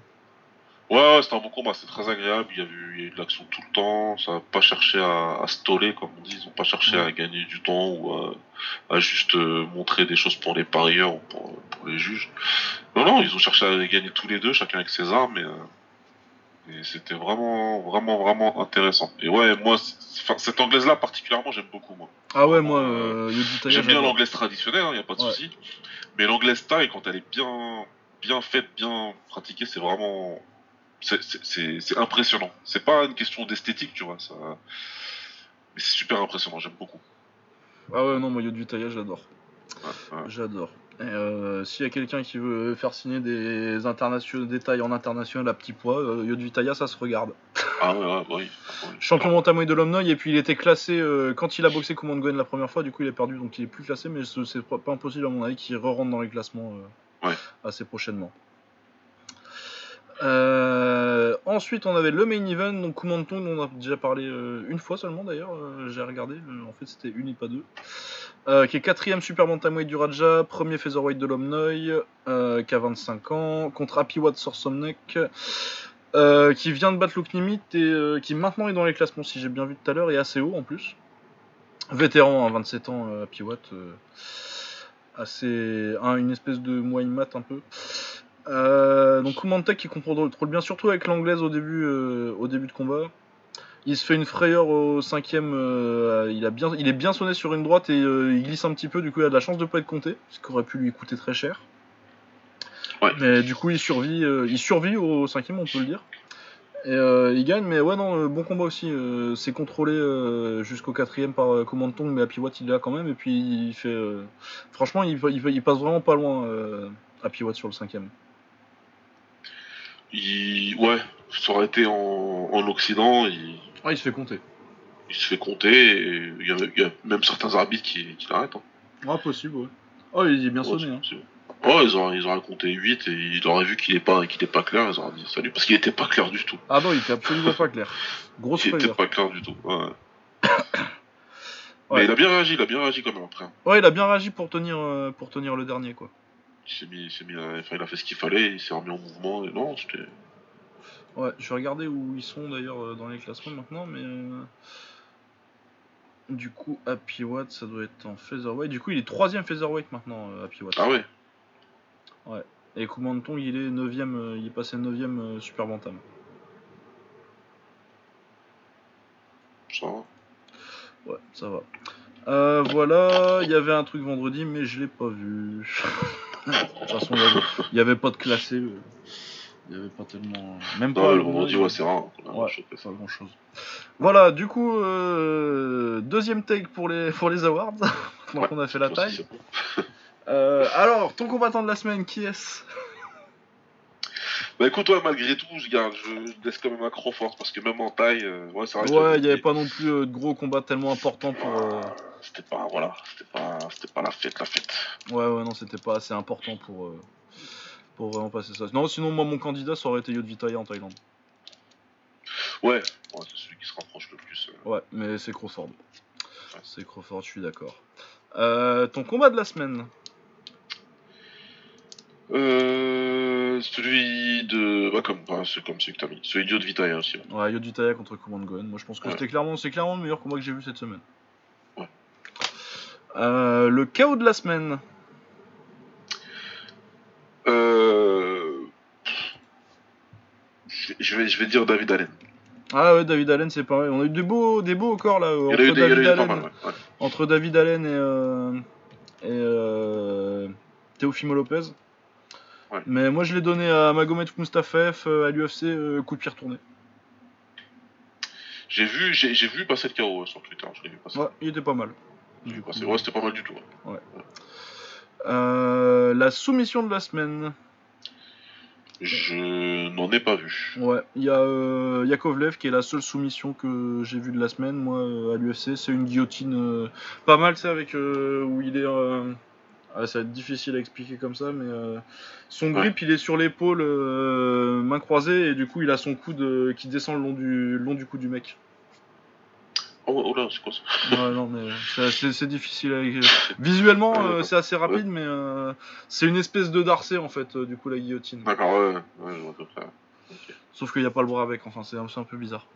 Ouais, ouais, c'était un bon combat, c'est très agréable. Il y, a eu, il y a eu de l'action tout le temps. Ça n'a pas cherché à, à stoller, comme on dit. Ils n'ont pas cherché à gagner du temps ou à, à juste euh, montrer des choses pour les parieurs ou pour, pour les juges. Non, non, ils ont cherché à gagner tous les deux, chacun avec ses armes. Et, et c'était vraiment, vraiment, vraiment intéressant. Et ouais, moi, cette anglaise-là, particulièrement, j'aime beaucoup, moi. Ah ouais, moi, euh, J'aime bien l'anglaise traditionnelle, il n'y a pas de Ouais. souci. Mais l'anglaise taille, quand elle est bien, bien faite, bien pratiquée, c'est vraiment. c'est- impressionnant. C'est pas une question d'esthétique, tu vois. Ça... Mais c'est super impressionnant, j'aime beaucoup. Ah ouais, non, moi, Vitaya, j'adore. Ouais, ouais. J'adore. Euh, S'il y a quelqu'un qui veut faire signer des internationaux, des tailles en international à petit poids, euh, Yod Vitaya, ça se regarde. Ah ouais, ouais, oui. Ouais. Champion bantamweight de l'Omnoy, et puis il était classé euh, quand il a boxé Command Gohan la première fois, du coup il est perdu, donc il est plus classé, mais ce- c'est pas impossible à mon avis qu'il re-rentre dans les classements euh, Ouais. assez prochainement. Euh, ensuite, on avait le main event, donc Kumanton, dont on a déjà parlé euh, une fois seulement d'ailleurs. euh, J'ai regardé, en fait c'était une et pas deux. Euh, qui est quatrième super bantamweight du Raja, premier featherweight de l'Omnoy, euh, qui a 25 ans, contre Happy Watt Sorsomnek, euh, qui vient de battre Luke Nimit et euh, qui maintenant est dans les classements, si j'ai bien vu tout à l'heure, et assez haut en plus. Vétéran, hein, 27 ans, euh, euh, assez, un- une espèce de moine mat un peu. Donc Kumantek qui contrôle trop bien, surtout avec l'anglaise au début, au début de combat. Il se fait une frayeur au cinquième, euh, il, a bien, il est bien sonné sur une droite et euh, il glisse un petit peu, du coup il a de la chance de pas être compté, ce qui aurait pu lui coûter très cher. Ouais. Mais du coup il survit, euh, il survit au cinquième on peut le dire. Et euh, il gagne, mais ouais non, euh, bon combat aussi. euh, c'est contrôlé euh, jusqu'au quatrième par euh, Command Tong, mais Happy Watt il est là quand même, et puis il fait... euh, franchement il, il- il passe vraiment pas loin euh, Happy Watt sur le cinquième. Il... Ouais, ça aurait été en, en Occident, il... Ouais il se fait compter. il se fait compter et il y, a, il y a même certains arbitres qui, qui l'arrêtent. Hein. Ah possible ouais. Oh il est bien Ouais, sonné. Hein. Ouais, ils auraient, ils auraient compté 8 et ils auraient vu qu'il est pas, qu'il est pas clair, ils auraient dit salut, parce qu'il était pas clair du tout. Ah non il était absolument pas clair. Grosse Il était frayeur. pas clair du tout. Ouais. Ouais. Mais il a bien réagi, il a bien réagi quand même après. Ouais il a bien réagi pour tenir, euh, pour tenir le dernier quoi. Il mis, il mis, enfin, il a fait ce qu'il fallait, il s'est remis en mouvement. Et non, c'était. Ouais, je vais regarder où ils sont d'ailleurs euh, dans les classements maintenant, mais. euh, Du coup, Happy Watt, ça doit être en featherweight. Du coup, il est troisième featherweight maintenant, euh, Happy Watt. Ah ouais. Et Kumanton, il est 9 il est passé 9ème Super Bantam. Ça va. Ouais, ça va. Euh, voilà, il y avait un truc vendredi, mais je l'ai pas vu. de toute façon, il y avait, pas de classé. Il y avait pas tellement. Même pas. le vendredi, ouais, c'est rare. Ouais, pas grand chose. Voilà, du coup, euh, deuxième take pour les, pour les awards. Ouais, qu'on a fait la taille. Euh, alors, ton combattant de la semaine, qui est-ce? Bah écoute, ouais, malgré tout, je garde, je laisse quand même un Crawford parce que même en taille, euh, ouais, ça reste. Ouais, il n'y avait pas non plus euh, de gros combats tellement importants pour. euh, C'était pas, voilà, c'était pas, c'était pas la fête, la fête. Ouais, ouais, non, c'était pas assez important pour, pour vraiment passer ça. Non, sinon, moi, mon candidat, ça aurait été Yod Vitaya en Thaïlande. Ouais, ouais c'est celui qui se rapproche le plus. euh. Ouais, mais c'est Crawford. C'est Crawford, je suis d'accord. Euh, ton combat de la semaine? Euh, celui de, bah comme, c'est comme celui que t'as mis, celui de Vitaya aussi. ouais. Ouais, Yod Vitaya contre Command Gohan. Moi, je pense que Ouais. c'était clairement, c'est clairement le meilleur combat que j'ai vu cette semaine. Ouais. Euh, le chaos de la semaine. Euh, je, je vais, je vais dire David Allen. Ah ouais, David Allen, c'est pareil. On a eu des beaux, des beaux au corps là. Il Entre eu, David, Allen, mal, ouais. ouais. entre David Allen et, euh, et euh, Teofimo Lopez. Ouais. Mais moi, je l'ai donné à Magomed Mustafaev euh, à l'UFC, euh, coup de pied retourné. J'ai vu, j'ai, j'ai vu passer le KO sur Twitter, je l'ai vu passer. Ouais, il était pas mal. J'ai vu Du coup, passer. Ouais, c'était pas mal du tout. ouais. Euh, la soumission de la semaine. Je n'en ai pas vu. Ouais, il y a euh, Yakovlev qui est la seule soumission que j'ai vue de la semaine, moi, euh, à l'UFC. C'est une guillotine euh, pas mal, c'est avec euh, où il est. ah, ça va être difficile à expliquer comme ça, mais euh, son Ouais. grip, il est sur l'épaule, main croisée, et du coup, il a son coude qui descend le long du, le long du cou du mec. Oh, oh là, c'est quoi ça Ouais, non, mais c'est- c'est difficile à... Visuellement, euh, c'est assez rapide, mais euh, c'est une espèce de darcé, en fait, euh, du coup, la guillotine. D'accord, ouais, ouais, je vois peu près. Sauf qu'il n'y a pas le bras avec, enfin c'est un, peu bizarre.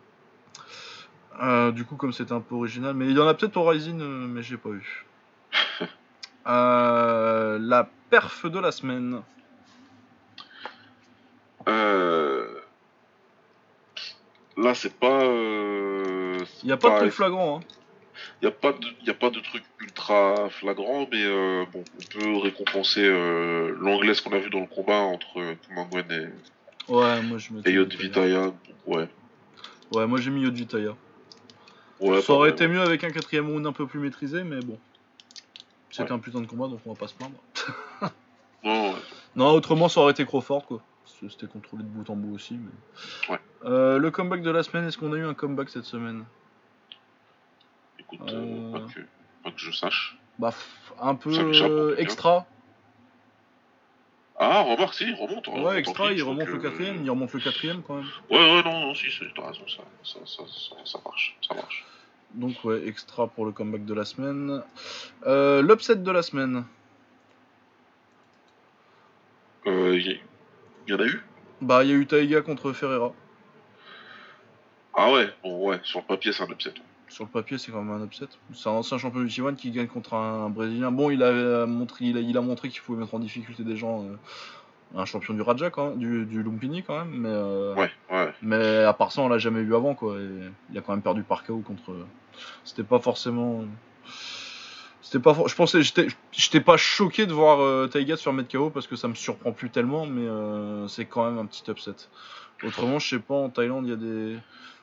Euh, du coup, comme c'était un peu original, mais il y en a peut-être au Rising, euh, mais j'ai pas eu. Euh, la perf de la semaine. Euh... Là, c'est pas. Euh... Il n'y a pas de truc flagrant. Hein. Il n'y a, pas de- y a pas de truc ultra flagrant, mais euh, bon, on peut récompenser euh, l'anglaise qu'on a vu dans le combat entre euh, Kumangwen et, Ouais, moi je et. Ouais. Ouais, moi j'ai mis Yod Vitaya. ouais Ça aurait été mieux avec un quatrième round un peu plus maîtrisé, mais bon. C'était Ouais. un putain de combat, donc on va pas se plaindre. ouais. Non, autrement, ça aurait été Crawford, quoi. C'était contrôlé de bout en bout aussi. Mais... Ouais. Euh, le comeback de la semaine, est-ce qu'on a eu un comeback cette semaine? Écoute, Euh. euh, pas, que, pas que je sache. Bah, un peu euh, extra. Ah, remarque, si, il remonte. remonte en Ouais, extra, il remonte le quatrième, il remonte le quatrième quand même. Ouais, ouais, non, non, si, c'est- t'as raison, ça, ça, ça, ça, marche, ça marche. Donc ouais, extra pour le comeback de la semaine. L'upset de la semaine. Euh, Il y, en a eu? Bah, il y a eu Taiga contre Ferreira. Ah ouais, bon, ouais, sur le papier, c'est un upset. Sur le papier, c'est quand même un upset. C'est un ancien champion du T1 qui gagne contre un, Brésilien. Bon, il a montré, il a, il a montré qu'il pouvait mettre en difficulté des gens. euh, un champion du Raja quand même, du, du Lumpini quand même, mais euh, Ouais, ouais. mais à part ça, on l'a jamais vu avant quoi. Et il a quand même perdu par KO contre. C'était pas forcément. C'était pas. Je pensais, j'étais, j'étais pas choqué de voir euh, Taiga se faire mettre KO parce que ça me surprend plus tellement, mais euh, c'est quand même un petit upset. Autrement, je sais pas, en Thaïlande, il y a des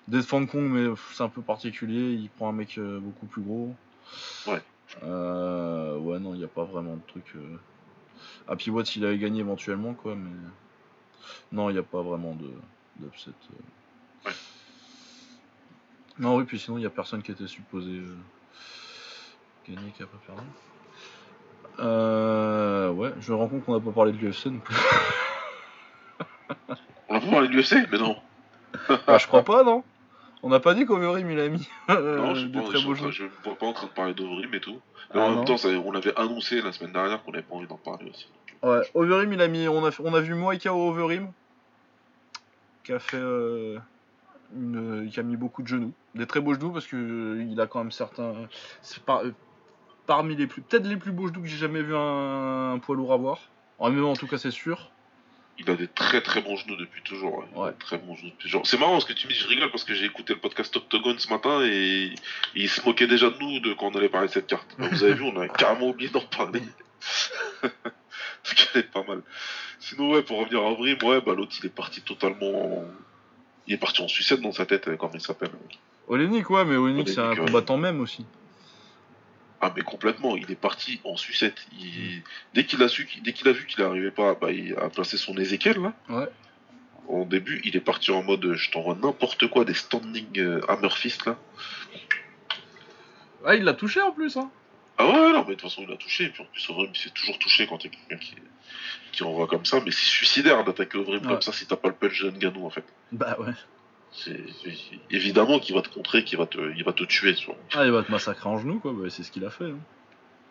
des Fan Kong, mais c'est un peu particulier. Il prend un mec euh, beaucoup plus gros. Ouais. Ouais, non, il n'y a pas vraiment de truc. Happy Watts, il avait gagné éventuellement, quoi, mais. Non, il n'y a pas vraiment de d'upset. Ouais. Non, oui, puis sinon, il n'y a personne qui était supposé gagner qui a pas perdu. Euh, ouais, je me rends compte qu'on n'a pas parlé de l'UFC non plus. On a pas parlé de l'UFC, mais non. Bah, je crois pas, non On n'a pas dit qu'Overim il a mis euh, non, je, en ne vois pas en train de parler d'Overim et tout. Ah, Mais en non. même temps, ça- on avait annoncé la semaine dernière qu'on n'avait pas envie d'en parler aussi. Ouais, Overeem, il a mis. On a, on a vu Moïka au Overeem, qui a fait. euh, une, qui a mis beaucoup de genoux. Des très beaux genoux parce que euh, il a quand même certains. C'est euh, parmi les plus. Peut-être les plus beaux genoux que j'ai jamais vu un, un poids lourd avoir. En MMA, en tout cas, c'est sûr. Il a des très très bons genoux depuis toujours. ouais. Ouais. Très bons genoux depuis toujours. C'est marrant parce que tu me dis, je rigole parce que j'ai écouté le podcast Octogone ce matin et il se moquait déjà de nous de quand on allait parler de cette carte. Alors, vous avez vu, on a carrément oublié d'en parler. Ce qui est pas mal. Sinon, ouais, pour revenir à Avril, ouais, bah l'autre il est parti totalement. en- Il est parti en sucette dans sa tête, euh, comment il s'appelle. Olenik, ouais, mais Olenik, c'est un combattant même aussi. Ah mais complètement, il est parti en sucette. Il... Dès qu'il a su, qu'il- dès qu'il a vu qu'il n'arrivait pas, bah, il a placé son Ezekiel là. Ouais. En début, il est parti en mode je t'envoie n'importe quoi, des standing euh, hammer fist là. Ah, il l'a touché en plus, hein Ah ouais, non, mais de toute façon il a touché. Et puis en plus, Overeem, il s'est toujours touché quand il y a quelqu'un qui, qui envoie comme ça. Mais c'est suicidaire d'attaquer Overeem Ouais. comme ça si t'as pas le punch de Ngannou en fait. Bah ouais. C'est évidemment qu'il va te contrer, qu'il va te, il va te tuer. Ah, il va te massacrer en genoux, quoi. Bah, c'est ce qu'il a fait. hein.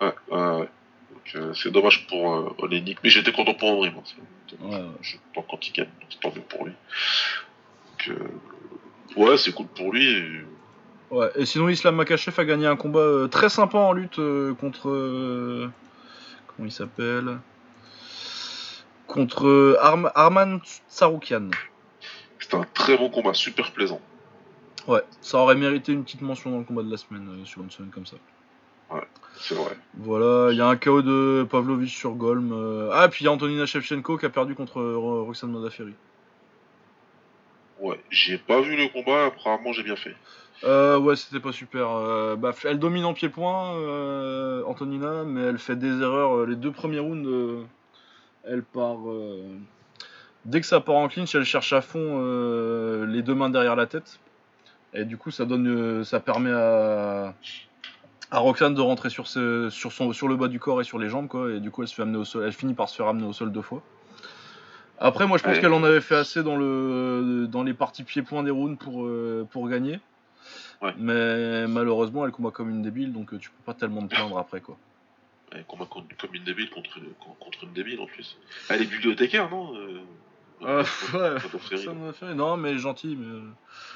Ouais, ouais, ouais. Donc euh, c'est dommage pour euh, Olenik, mais j'étais content pour Ouais, ouais. Je tant quand il gagne, donc c'est tant mieux pour lui. Donc, euh, ouais, c'est cool pour lui. et- Ouais, et sinon Islam Makachev a gagné un combat euh, très sympa en lutte contre. comment il s'appelle? Contre Arm- Arman Tsaroukian. C'était un très bon combat, super plaisant. Ouais, ça aurait mérité une petite mention dans le combat de la semaine euh, sur une semaine comme ça. C'est vrai. Voilà, il y a un KO de Pavlovich sur Golm. euh, Ah, puis il y a Antonina Shevchenko qui a perdu contre euh, Ro- Roxane Modafferi. Ouais, j'ai pas vu le combat, apparemment j'ai bien fait. Euh, ouais, c'était pas super. Euh, bah, elle domine en pied-point, euh, Antonina, mais elle fait des erreurs. Les deux premiers rounds, elle part. Dès que ça part en clinch, elle cherche à fond euh, les deux mains derrière la tête. Et du coup, ça donne, euh, ça permet à, à Roxane de rentrer sur, ce- sur, son, sur le bas du corps et sur les jambes, quoi. Et du coup, elle se fait amener au sol. Elle finit par se faire amener au sol deux fois. Après, moi, je pense qu'elle en avait fait assez dans le dans les parties pieds-points des rounds pour euh, pour gagner. Ouais. Mais malheureusement, elle combat comme une débile, donc tu peux pas tellement te plaindre après, quoi. Elle combat comme une débile contre, con- contre une débile en plus. Elle est bibliothécaire, non euh, Euh, ouais. Ça m'a fait- Non, mais gentil, mais.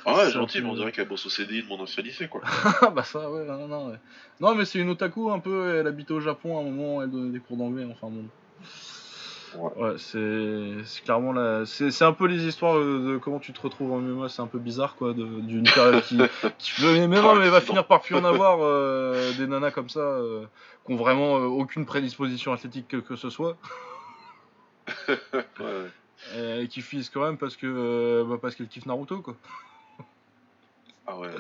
Ah ouais, gentil, mais on dirait qu'elle bosse au CDI de mon ancien lycée, quoi. Ah bah ça, ouais, non, non, ouais. Non, mais c'est une otaku un peu, elle habitait au Japon à un moment, elle donnait des cours d'anglais, enfin bon. Ouais. c'est c'est clairement la. C'est un peu les histoires de, comment tu te retrouves en MMA, c'est un peu bizarre quoi, d'une période qui. qui mais, mais non, mais va finir par plus en avoir euh, des nanas comme ça, euh, qui ont vraiment euh, aucune prédisposition athlétique que, que ce soit, Ouais, ouais. euh, et qui finissent quand même parce que euh, bah, parce qu'elles kiffent Naruto quoi. Ah ouais.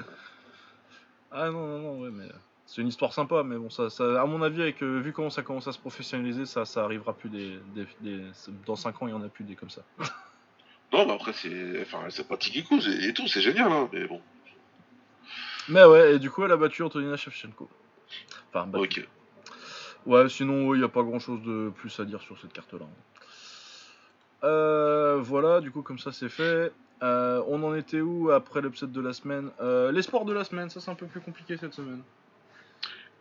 Ah non, non, non, ouais, mais c'est une histoire sympa, mais bon, ça, ça à mon avis, avec, euh, vu comment ça commence à se professionnaliser, ça, ça arrivera plus des, des, des- Dans 5 ans, il y en a plus des comme ça. Non, mais après, c'est. Enfin, s'est pratiquée coup et tout, c'est génial, hein, mais bon. Mais ouais, et du coup, elle a battu Antonina Shevchenko. Enfin, battu. Ok. Ouais, sinon, il n'y a pas grand chose de plus à dire sur cette carte-là. Euh, voilà, du coup, comme ça, c'est fait. Euh, on en était où après l'upset de la semaine euh, Les sports de la semaine, ça, c'est un peu plus compliqué cette semaine.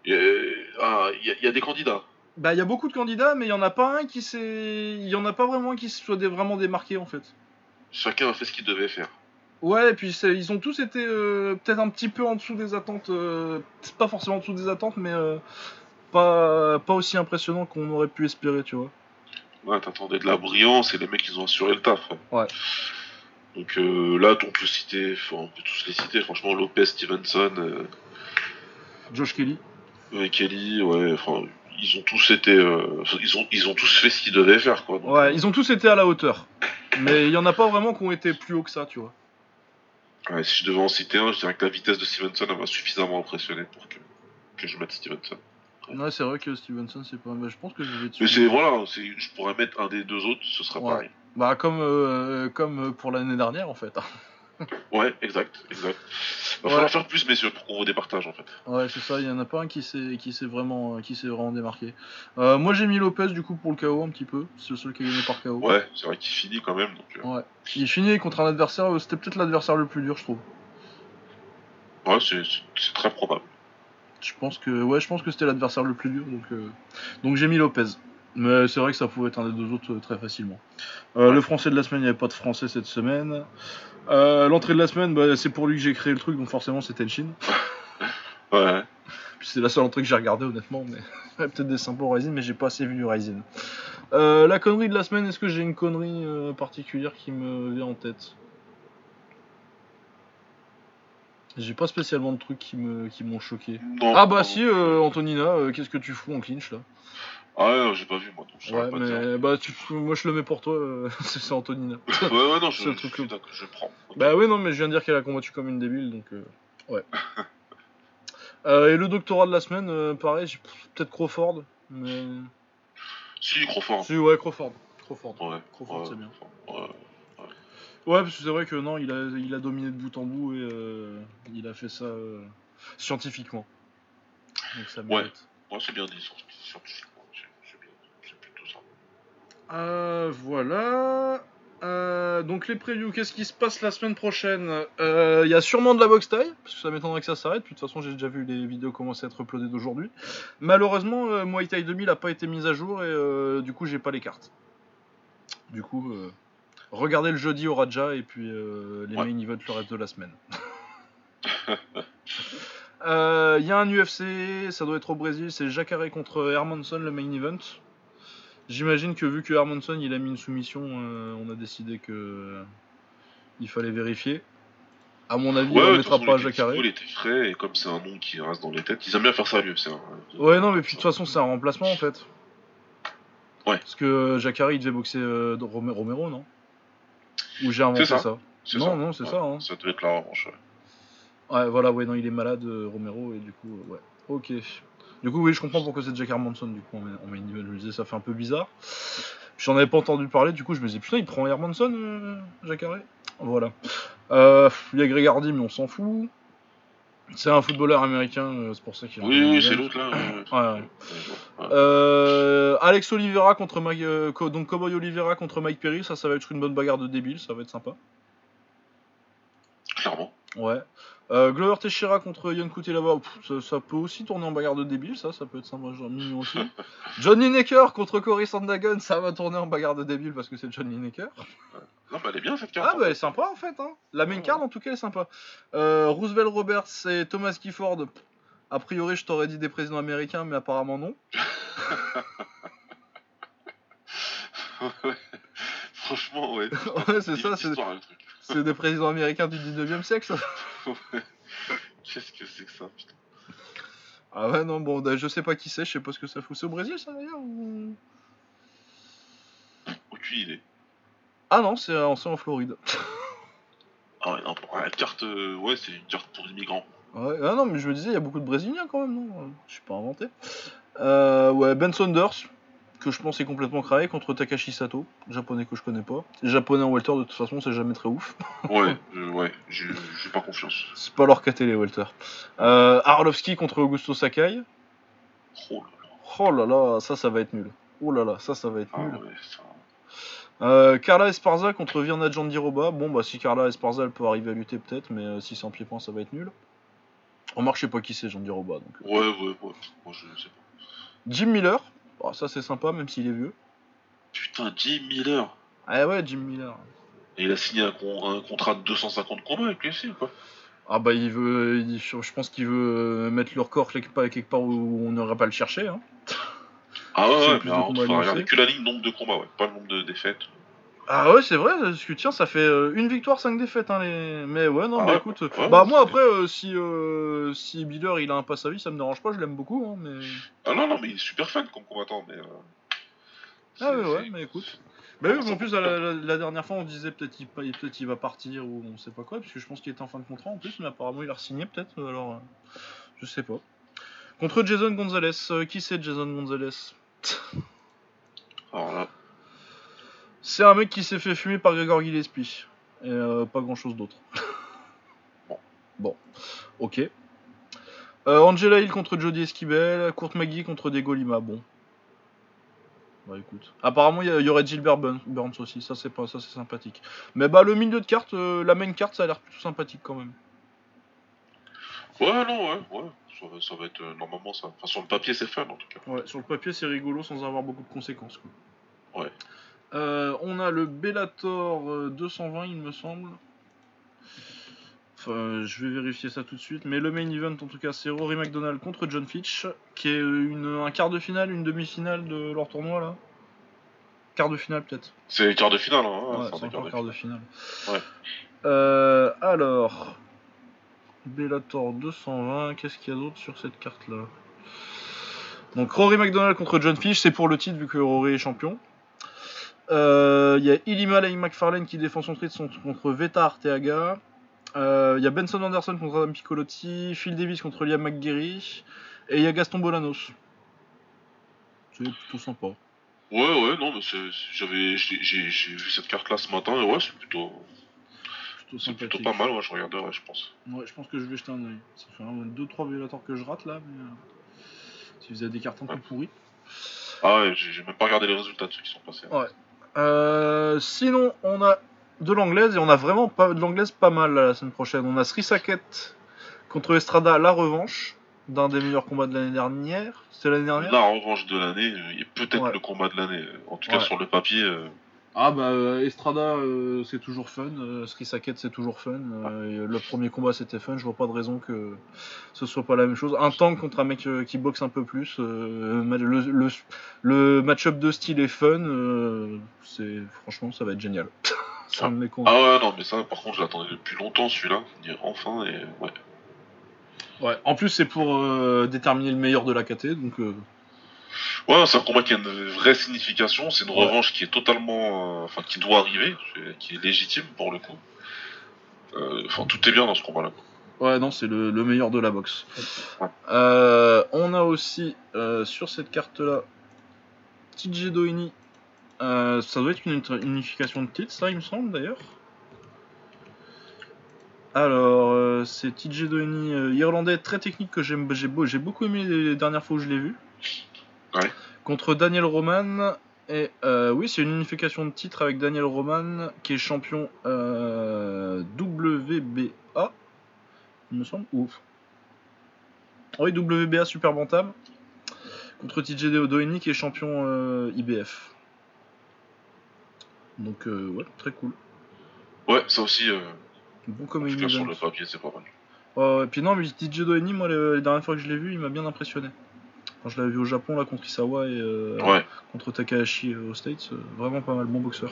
Il y a- ah, y, y a des candidats. Bah, il y a beaucoup de candidats, mais il y en a pas un qui s'est. Il y en a pas vraiment un qui se soit dé- vraiment démarqué en fait. Chacun a fait ce qu'il devait faire. Ouais, et puis ils ont tous été euh, peut-être un petit peu en dessous des attentes. euh, pas forcément en dessous des attentes, mais euh, pas, pas aussi impressionnant qu'on aurait pu espérer, tu vois. Ouais, t'attendais de la brillance et les mecs, ils ont assuré le taf. hein. Ouais. Donc euh, là, on peut citer, enfin, on peut tous les citer, franchement, Lopez, Stevenson, euh, Josh Kelly. Kelly, ouais, enfin, ils ont tous été, euh, ils ont, ils ont tous fait ce qu'ils devaient faire, quoi. Donc, Ouais, ils ont tous été à la hauteur. Mais il y en a pas vraiment qui ont été plus haut que ça, tu vois. ouais, si je devais en citer un, je dirais que la vitesse de Stevenson, elle m'a suffisamment impressionné pour que, que je mette Stevenson. Ouais, c'est vrai que Stevenson, c'est pas. bah, je pense que je vais dessus. Mais c'est, voilà, c'est, je pourrais mettre un des deux autres, ce Ouais. pareil. Bah, comme, euh, comme pour l'année dernière, en fait. Ouais, exact, exact. Va Ouais. falloir faire plus, messieurs, pour qu'on vous départage, en fait. Ouais, c'est ça, il y en a pas un qui s'est qui s'est vraiment qui s'est vraiment démarqué. Euh, moi j'ai mis Lopez du coup pour le KO un petit peu, c'est le seul qui a gagné par KO. Ouais, c'est vrai qu'il finit quand même, donc... euh, Ouais. Il finit contre un adversaire, euh, c'était peut-être l'adversaire le plus dur, je trouve. Ouais, c'est très probable. Je pense que ouais, je pense que c'était l'adversaire le plus dur donc euh, donc j'ai mis Lopez. Mais c'est vrai que ça pouvait être un des deux autres euh, très facilement. Euh, Le français de la semaine, il n'y avait pas de français cette semaine. L'entrée de la semaine, bah, c'est pour lui que j'ai créé le truc, donc forcément c'est Tenshin. Ouais. Puis c'est la seule entrée que j'ai regardée honnêtement, mais peut-être des sympas au Ryzen, mais j'ai pas assez vu du Ryzen. Euh, la connerie de la semaine, est-ce que j'ai une connerie particulière qui me vient en tête? J'ai pas spécialement de trucs qui me qui m'ont choqué. Non, Ah bah non, si, euh, Antonina, euh, qu'est-ce que tu fous en clinch là? Ah ouais, j'ai pas vu, moi, donc je Ouais, pas dire. mais bah tu, moi je le mets pour toi, euh, c'est Antonina. Ouais, ouais, non, je, le je, truc suis d'accord, je prends. Bah oui, non, mais je viens de dire qu'elle a combattu comme une débile, donc euh, ouais. Et le doctorat de la semaine, pareil, j'ai- peut-être Crawford, mais... Si, Crawford. Si, ouais, Crawford. Crawford. Ouais, Crawford, ouais, c'est bien. ouais. Ouais, parce que c'est vrai que non, il a, il a dominé de bout en bout et euh, il a fait ça euh, scientifiquement. Donc ça Ouais. Moi, c'est bien dit, scientifiquement. C'est plutôt ça. Euh, voilà. Donc les previews, qu'est-ce qui se passe la semaine prochaine? Il y a sûrement de la box taille, parce que ça m'étonnerait que ça s'arrête. Puis de toute façon, j'ai déjà vu les vidéos commencer à être uploadées d'aujourd'hui. Malheureusement, Muay Thai 2000 n'a pas été mise à jour et du coup, j'ai pas les cartes. Du coup, regardez le jeudi au Raja et puis euh, les Ouais. main events le reste de la semaine. Euh, Il y a un UFC, ça doit être au Brésil, c'est Jacare contre Hermanson le main event. J'imagine que vu que Hermanson il a mis une soumission, euh, on a décidé que il fallait vérifier. À mon avis, Ouais, on de mettra pas le il était frais, et comme c'est un nom qui reste dans les têtes, ils aiment bien faire ça à l'UFC. Hein. Ouais, non, mais puis de toute façon, c'est un remplacement en fait. Ouais. Parce que Jacare il devait boxer euh, Rome- Romero, non? Ou j'ai inventé ça, ça. C'est Non, ça. non, c'est Ouais, ça, hein. Ça devait être la revanche, ouais. Ouais, voilà, ouais, non, il est malade, euh, Romero, et du coup, euh, ouais. Ok. Du coup, oui, je comprends pourquoi c'est Jack Hermanson, du coup, on met, Je me disais, ça fait un peu bizarre. J'en avais pas entendu parler, du coup, je me disais, putain, il prend Hermanson, euh, Jack Harry Voilà. Euh, il y a Greg Hardy, mais on s'en fout. C'est un footballeur américain, euh, c'est pour ça qu'il a Oui, oui, c'est l'autre là. euh, Ouais, ouais. ouais. Euh, Alex Oliveira contre Mike, euh, donc Cowboy Oliveira contre Mike Perry, ça, ça va être une bonne bagarre de débile, ça va être sympa. Clairement. Ouais. Euh, Glover Teixeira contre Yann Kutelava, pff, ça, ça peut aussi tourner en bagarre de débile, ça, ça peut être sympa, genre mignon aussi. John Lineker contre Cory Sandhagen, ça va tourner en bagarre de débile parce que c'est John Lineker. Non, bah elle est bien cette carte. Ah bah elle est sympa en fait, hein. La main card en tout cas elle est sympa. Euh, Roosevelt Roberts et Thomas Gifford, a priori je t'aurais dit des présidents américains, mais apparemment non. Franchement, ouais. ouais c'est ça, c'est c'est des présidents américains du 19 e siècle ça. Ouais. Qu'est-ce que c'est que ça, putain Ah ouais non bon bah, je sais pas qui c'est, je sais pas ce que ça fout. C'est au Brésil ça d'ailleurs ou... Aucune idée. Ah non, c'est euh, c'est en Floride. Ah ouais, non, pour- ouais, carte, euh, ouais, c'est une carte pour immigrants. Ouais, ah non, mais je me disais, il y a beaucoup de Brésiliens quand même, non? Je suis pas inventé. Euh, ouais, Ben Saunders, que je pense est complètement cravé, contre Takashi Sato, japonais que je connais pas. Japonais en welter, de toute façon, c'est jamais très ouf. Ouais, euh, ouais, j'ai pas confiance. C'est pas leur caté, les welter. Euh, Arlovski contre Augusto Sakai. Oh là là. Oh là là, ça, ça va être nul. Oh là là, ça, ça va être Ah nul. ouais, ça... Euh, Carla Esparza contre Virna Jandiroba. Bon, bah, si Carla Esparza, elle peut arriver à lutter, peut-être, mais euh, si c'est en pied-point, ça va être nul. Remarque, je sais pas qui c'est, Jandiroba. Donc. Ouais, ouais, ouais. Moi, je sais pas. Jim Miller. Bah, ça, c'est sympa, même s'il est vieux. Putain, Jim Miller. Ah ouais, Jim Miller. Et il a signé un, con- un contrat de 250 combats avec l'UFC, quoi. Ah bah il veut, il- je pense qu'il veut mettre le record quelque part, quelque part où on n'aurait pas le chercher. Hein. Ah ouais, ouais, plus mais de alors, regarder l'UFC. que la ligne nombre de combats, ouais, pas le nombre de défaites. Ah ouais c'est vrai, parce que tiens ça fait euh, une victoire, cinq défaites. Hein, les... Mais ouais non Ah mais ouais, écoute, ouais, bah moi après euh, si euh, si Biller il a un pass à vie ça me dérange pas, je l'aime beaucoup. Hein, mais... Ah non, non, mais il est super fan comme combattant, mais. euh, Ah ouais ouais mais écoute. Bah oui, mais en plus la, la- la dernière fois on disait peut-être il, peut il va partir ou on sait pas quoi, parce que je pense qu'il était en fin de contrat en plus, mais apparemment il a re-signé peut-être, alors je sais pas. Contre Jason Gonzalez, qui c'est Jason Gonzalez? Alors là, C'est un mec qui s'est fait fumer par Gregor Gillespie. Et euh, pas grand chose d'autre. Bon. Bon, ok. Euh, Angela Hill contre Jody Esquibel. Kurt Maggie contre Diego Lima. Bon. Bah écoute. Apparemment, il y, aurait Gilbert Burns, aussi. Ça, c'est pas, ça c'est sympathique. Mais bah, le milieu de carte, euh, la main carte, ça a l'air plutôt sympathique quand même. ouais, non, ouais, ouais. Ça va, ça va être. normalement, ça. Enfin, sur le papier, c'est fun en tout cas. Ouais, sur le papier, c'est rigolo sans avoir beaucoup de conséquences. Quoi. Ouais. Euh, on a le Bellator euh, 220, il me semble. Enfin, je vais vérifier ça tout de suite. Mais le main event, en tout cas, c'est Rory McDonald contre John Fitch, qui est une, un quart de finale, une demi-finale de leur tournoi là. Quart de finale peut-être. C'est les quarts de finale, hein. Ouais, c'est encore quart de finale. Ouais. Euh, alors, Bellator 220, qu'est-ce qu'il y a d'autre sur cette carte là Donc Rory McDonald contre John Fish, c'est pour le titre vu que Rory est champion. Euh, Il y a Ilima Lane McFarlane qui défend son titre contre Veta Arteaga. Euh, Il y a Benson Anderson contre Adam Piccolotti, Phil Davis contre Liam McGarry, et il y a Gaston Bolanos. C'est plutôt sympa. Ouais, ouais, non, mais j'avais, j'ai, vu cette carte-là ce matin, et ouais, c'est plutôt, c'est plutôt pas mal, ouais, je regarderai, je pense. Ouais, je pense que je vais jeter un oeil. Ça fait 2-3 Bellator que je rate là, mais. euh, si vous avez des cartes un peu pourries. Ah ouais, j'ai, j'ai même pas regardé les résultats de ceux qui sont passés. Ouais. Euh, sinon, on a de l'anglaise et on a vraiment pas de l'anglaise pas mal là, la semaine prochaine. On a Sri Saket contre Estrada, la revanche d'un des meilleurs combats de l'année dernière. C'était l'année dernière? La revanche de l'année, euh, a peut-être Ouais. le combat de l'année. En tout cas, sur le papier, euh, Ah bah euh, Estrada c'est c'est toujours fun, euh, c'est toujours fun. euh, et le premier combat c'était fun, je vois pas de raison que ce soit pas la même chose. Un tank contre un mec euh, qui boxe un peu plus, euh, le, le, le match-up de style est fun, euh, c'est franchement ça va être génial. mes combats. Ah ouais, non, mais ça, par contre, je l'attendais depuis longtemps, celui-là. Enfin, et ouais. Ouais. En plus c'est pour euh, déterminer le meilleur de la KT, donc euh, Ouais, c'est un combat qui a une vraie signification. C'est une Ouais. revanche qui est totalement. euh, Enfin, qui doit arriver, qui est légitime pour le coup. Euh, Enfin, tout est bien dans ce combat-là. Ouais, non, c'est le, le meilleur de la boxe. Ouais. Euh, on a aussi euh, sur cette carte-là TJ. Euh, ça doit être une unification de titres, ça, il me semble d'ailleurs. Alors, c'est TJ euh, irlandais très technique que j'ai beaucoup aimé les dernières fois où je l'ai vu. Ouais. Contre Daniel Roman. Et euh, oui, c'est une unification de titre avec Daniel Roman qui est champion euh, WBA, il me semble. Ouf. Oui, WBA Super Bantam. Contre TJ Doheny qui est champion euh, IBF. Donc, euh, ouais, très cool. Ouais, ça aussi, euh, Bon en comme tout cas, sur event. le papier, c'est pas mal. Ouais, ouais. Puis non, mais TJ Doheny, moi, les, les dernières fois que je l'ai vu, il m'a bien impressionné. Quand je l'avais vu au Japon, là, contre Isawa et euh, Ouais, contre Takahashi euh, aux States, euh, vraiment pas mal, bon boxeur.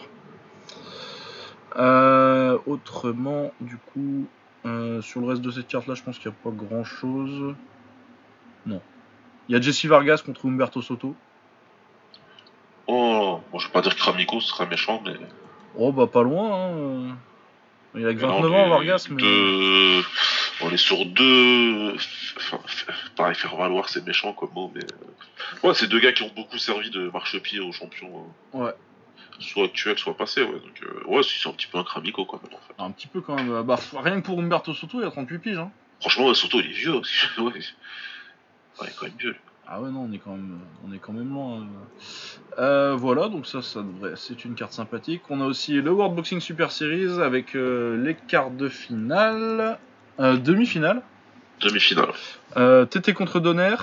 Autrement, du coup, sur le reste de cette carte-là, je pense qu'il n'y a pas grand-chose. Non. Il y a Jesse Vargas contre Humberto Soto. Oh, bon, je vais pas dire que Ramiko serait méchant, mais. Oh, bah pas loin. Hein. Il a que mais 29 non, ans, Vargas, mais... On est sur deux. Enfin, pareil, faire valoir, c'est méchant comme mot, mais. euh, Ouais, c'est deux gars qui ont beaucoup servi de marchepied aux champions, euh, Ouais. soit actuels, soit passés, ouais. Donc, euh, ouais, c'est un petit peu un Kramiko quand même, en fait. Un petit peu quand même. Bah, rien que pour Humberto Soto, il a 38 piges. Hein. Franchement, Soto, il est vieux aussi. ouais. ouais, il est quand même vieux. lui. Ah ouais non on est quand même on est quand même loin. hein. Euh, voilà donc ça ça devrait c'est une carte sympathique. On a aussi le World Boxing Super Series avec euh, les quarts de finale, euh, demi-finale. Demi-finale. Euh, TT contre Donner.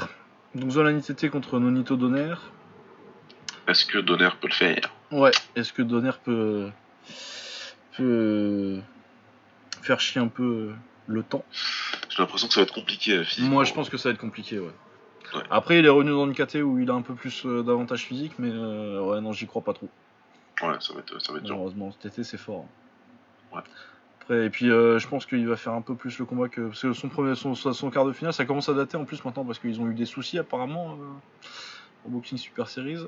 Donc Zolani TT contre Nonito Donner. Est-ce que Donner peut le faire? Ouais. Est-ce que Donner peut peut faire chier un peu le temps? J'ai l'impression que ça va être compliqué euh, physiquement. Moi je pense que ça va être compliqué ouais. Ouais. Après il est revenu dans une KT où il a un peu plus euh, d'avantages physiques mais euh, ouais non j'y crois pas trop. Ouais, ça va être, ça va être dur. Malheureusement, été c'est fort. Ouais. Et puis euh, je pense qu'il va faire un peu plus le combat que. Parce que son, premier, son, son son quart de finale, ça commence à dater en plus maintenant parce qu'ils ont eu des soucis apparemment euh, au Boxing Super Series.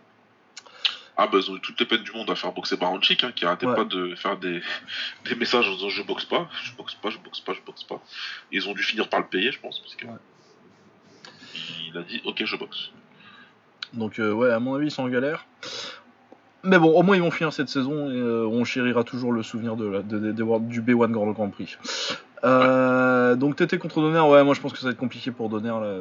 Ah bah ils ont eu toutes les peines du monde à faire boxer Baranchik, hein, qui arrêtait Ouais. pas de faire des, des messages en disant je boxe pas, je boxe pas, je boxe pas, je boxe pas. Et ils ont dû finir par le payer, je pense, parce que Ouais. il a dit ok je boxe. Donc euh, ouais, à mon avis, ils sont en galère. Mais bon, au moins ils vont finir cette saison et euh, on chérira toujours le souvenir de la, de- de- de- du B1 Grand Grand Prix. Euh, donc TT contre Donner, ouais, moi je pense que ça va être compliqué pour Donner. Là.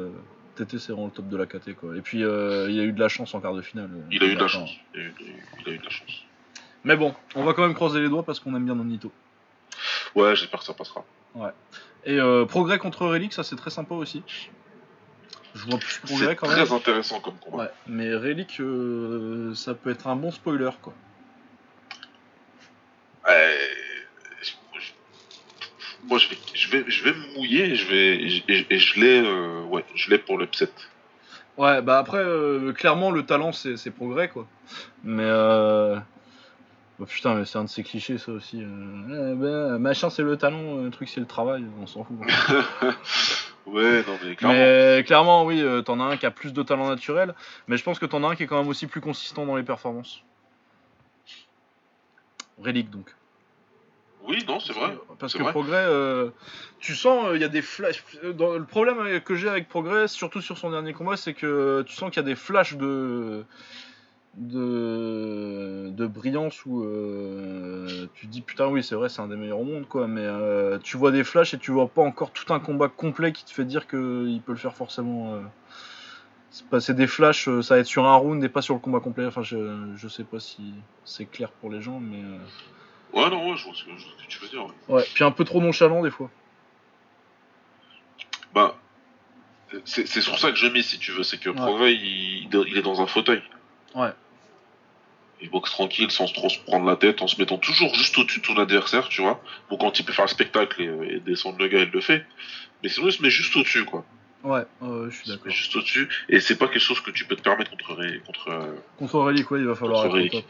TT c'est vraiment le top de la KT quoi. Et puis euh, il a eu de la chance en quart de finale. Il a eu de la chance. Il a eu, il a eu de la chance. Mais bon, on va quand même croiser les doigts parce qu'on aime bien Nonito. Ouais, j'espère que ça passera. Et euh, Progrès contre Relic, ça c'est très sympa aussi. Je vois plus Progrès C'est quand même. très intéressant comme combat. Ouais, mais Relic, euh, ça peut être un bon spoiler quoi. Euh, je- je- Moi je vais, je vais, je vais me mouiller et je vais, et, je l'ai, euh, ouais, pour l'upset. Ouais, bah après, euh, clairement, le talent c'est c'est Progrès quoi. Mais euh... oh, putain, mais c'est un de ces clichés ça aussi. eh ben, machin c'est le talent, le truc c'est le travail, on s'en fout. Ouais, non mais clairement. Mais clairement, oui, euh, t'en as un qui a plus de talent naturel, mais je pense que t'en as un qui est quand même aussi plus consistant dans les performances. Relic donc. Oui, non, c'est vrai. Parce que vrai. Progrès, euh, tu sens, il y a des flashs. euh, dans- le problème euh, que j'ai avec Progrès, surtout sur son dernier combat, c'est que tu sens qu'il y a des flashs de de, de brillance où euh, tu te dis putain oui c'est vrai c'est un des meilleurs au monde quoi mais euh, tu vois des flashs et tu vois pas encore tout un combat complet qui te fait dire qu'il peut le faire forcément euh. c'est des flashs euh, ça va être sur un round et pas sur le combat complet enfin je, je sais pas si c'est clair pour les gens mais Ouais, non, ouais, je vois ce que, tu veux dire. ouais. ouais puis un peu trop nonchalant des fois Bah, c'est c'est sur ça que je mets, si tu veux. C'est que Ouais. Il est dans un fauteuil. Ouais. Il boxe tranquille, sans trop se prendre la tête, en se mettant toujours juste au-dessus de son adversaire, tu vois. Bon, quand il peut faire le spectacle et, et descendre le gars, il le fait. Mais sinon, il se met juste au-dessus, quoi. ouais je suis d'accord juste au-dessus. Et c'est pas quelque chose que tu peux te permettre contre. Ré- contre euh, contre Relic ouais il va falloir Contre Relic.